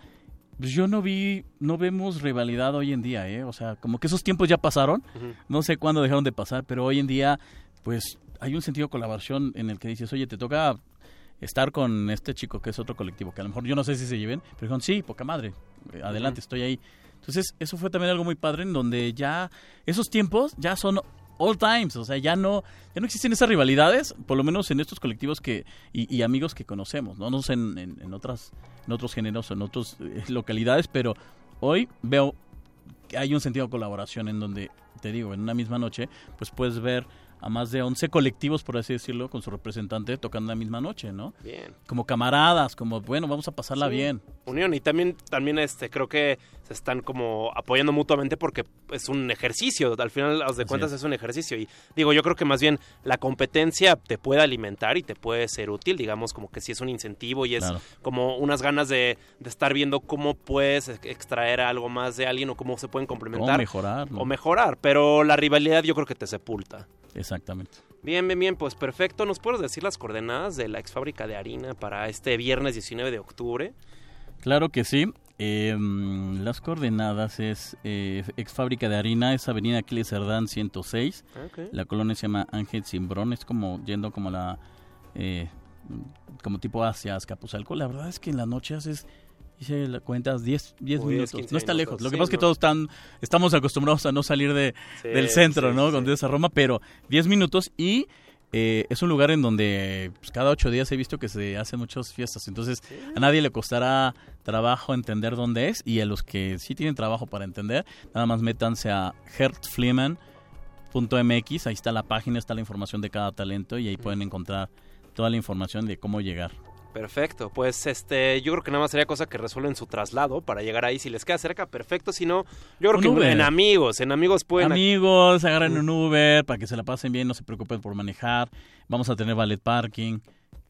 pues yo no vi, no vemos rivalidad hoy en día, ¿eh? O sea, como que esos tiempos ya pasaron, no sé cuándo dejaron de pasar, pero hoy en día, pues hay un sentido de colaboración en el que dices, oye, te toca estar con este chico que es otro colectivo, que a lo mejor yo no sé si se lleven, pero dijeron, sí, poca madre, eh, adelante, estoy ahí. Entonces, eso fue también algo muy padre en donde ya esos tiempos ya son all times, o sea, ya no, ya no existen esas rivalidades, por lo menos en estos colectivos que y, amigos que conocemos, no, no sé en, en, otras, en otros géneros, en otras eh, localidades, pero hoy veo que hay un sentido de colaboración en donde, te digo, en una misma noche, pues puedes ver a más de 11 colectivos, por así decirlo, con su representante tocando la misma noche, ¿no? Bien. Como camaradas, como, bueno, vamos a pasarla bien. Unión, y también, también este, creo que se están como apoyando mutuamente porque es un ejercicio, al final, de cuentas, es. un ejercicio. Y digo, yo creo que más bien la competencia te puede alimentar y te puede ser útil, digamos, como que si es un incentivo y es como unas ganas de, de, estar viendo cómo puedes extraer algo más de alguien o cómo se pueden complementar. O mejorar. O mejorar, pero la rivalidad yo creo que te sepulta. Exactamente. Bien, bien, bien, pues perfecto. ¿Nos puedes decir las coordenadas de la ex fábrica de harina para este viernes 19 de octubre? Claro que sí. Em, las coordenadas es eh, ex fábrica de harina, es Avenida Aquiles Cerdán 106. Ah, la colonia se llama Ángel Simbrón, es como yendo como la. Eh, como tipo hacia Azcapotzalco. La verdad es que en la noche haces hice la cuentas 10, 10 minutos. No está lejos. Lo que pasa es que todos están, estamos acostumbrados a no salir de, del centro, ¿no? Cuando es a Roma, pero 10 minutos y eh, es un lugar en donde pues, cada ocho días he visto que se hacen muchas fiestas. Entonces a nadie le costará trabajo entender dónde es y a los que sí tienen trabajo para entender, nada más métanse a hertfliman.mx. Ahí está la página, está la información de cada talento y ahí pueden encontrar toda la información de cómo llegar. Perfecto, pues este, yo creo que nada más sería cosa que resuelven su traslado para llegar ahí. Si les queda cerca, perfecto. Si no, yo creo que en amigos, en amigos pueden. Amigos, agarren un Uber para que se la pasen bien, no se preocupen por manejar. Vamos a tener ballet parking.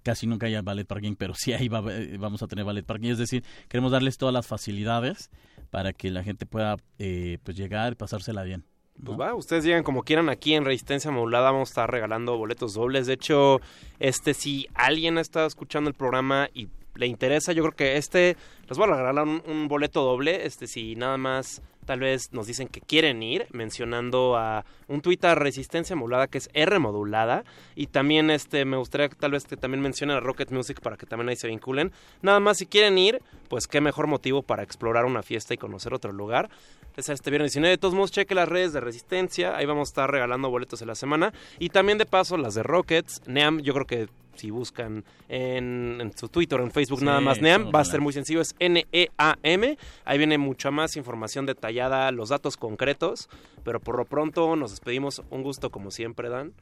Casi nunca hay ballet parking, pero sí ahí eh, vamos a tener ballet parking. Es decir, queremos darles todas las facilidades para que la gente pueda eh, pues llegar y pasársela bien. Pues va, ustedes llegan como quieran aquí en Resistencia Modulada, vamos a estar regalando boletos dobles. De hecho, este si alguien ha estado escuchando el programa y le interesa, yo creo que este les voy a regalar un, boleto doble, este si nada más tal vez nos dicen que quieren ir, mencionando a un a Resistencia Modulada que es R Modulada. Y también este me gustaría tal vez que también mencionen a Rocket Music para que también ahí se vinculen. Nada más si quieren ir, pues qué mejor motivo para explorar una fiesta y conocer otro lugar. Es este viernes 19. De todos modos, cheque las redes de Resistencia. Ahí vamos a estar regalando boletos en la semana. Y también de paso las de Rockets. Neam, yo creo que si buscan en, su Twitter o en Facebook nada más NEAM, va a ser muy sencillo, es N-E-A-M. Ahí viene mucha más información detallada, los datos concretos, pero por lo pronto nos despedimos. Un gusto como siempre, Dan.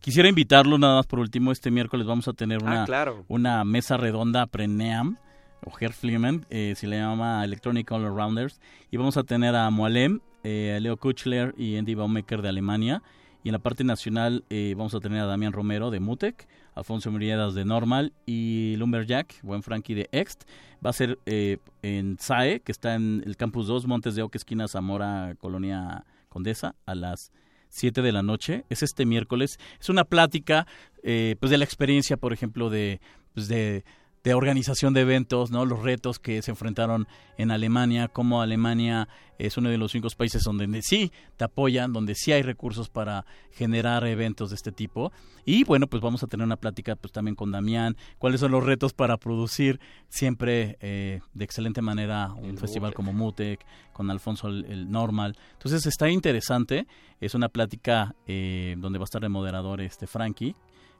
Quisiera invitarlo nada más por último, este miércoles vamos a tener Ah, una, una mesa redonda pre-NEAM o Herr Fliegman, eh, se le llama Electronic All Rounders, y vamos a tener a Moalem, eh, Leo Kuchler y Andy Baumecker de Alemania, y en la parte nacional eh, vamos a tener a Damián Romero de Mutec, Alfonso Muriedas de Normal y Lumberjack, buen Frankie de Ext. Va a ser eh, en SAE, que está en el Campus 2, Montes de Oca, esquina Zamora, Colonia Condesa, a las 7 de la noche. Es este miércoles. Es una plática eh, pues de la experiencia, por ejemplo, de, pues de, de organización de eventos, ¿no? Los retos que se enfrentaron en Alemania, cómo Alemania es uno de los únicos países donde sí te apoyan, donde sí hay recursos para generar eventos de este tipo. Y bueno, pues vamos a tener una plática pues también con Damián, cuáles son los retos para producir siempre eh, de excelente manera un festival como Mutec, con Alfonso el, el Normal. Entonces está interesante, es una plática eh, donde va a estar el moderador este Frankie,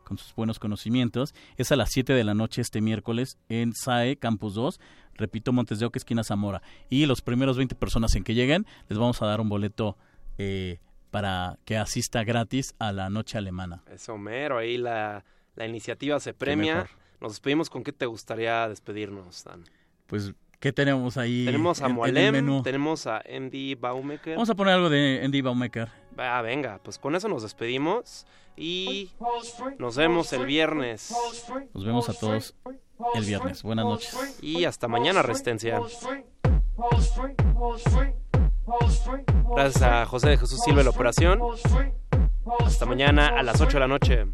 con sus buenos conocimientos. Es a las 7 de la noche este miércoles en SAE Campus 2, repito, Montes de Oca, esquina Zamora. Y los primeros 20 personas en que lleguen, les vamos a dar un boleto eh, para que asista gratis a la noche alemana. Es Homero, ahí la, la iniciativa se premia. Nos despedimos con qué te gustaría despedirnos, Dan. Pues, ¿qué tenemos ahí? Tenemos a Moalem, tenemos a Andy Baumecker. Vamos a poner algo de Andy Baumecker. Ah, venga, pues con eso nos despedimos y nos vemos el viernes. Nos vemos a todos el viernes. Buenas noches. Y hasta mañana, Resistencia. Gracias a José de Jesús Silva la operación. Hasta mañana a las 8 de la noche.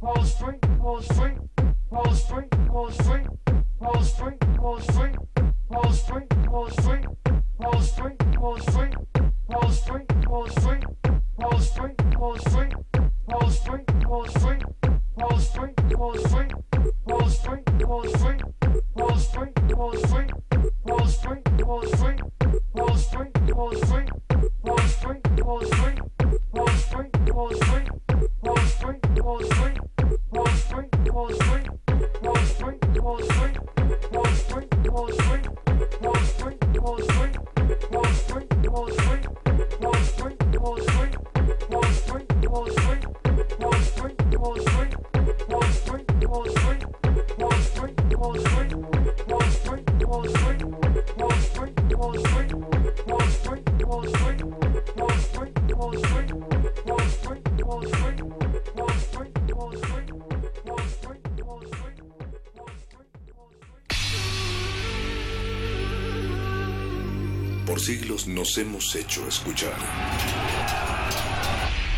roll street, roll street, roll street, roll street, roll street, roll street, roll street, roll street, roll street, roll street, roll street, roll street, roll street, roll street, roll street, roll street, roll street. Wall Street. Por siglos nos hemos hecho escuchar.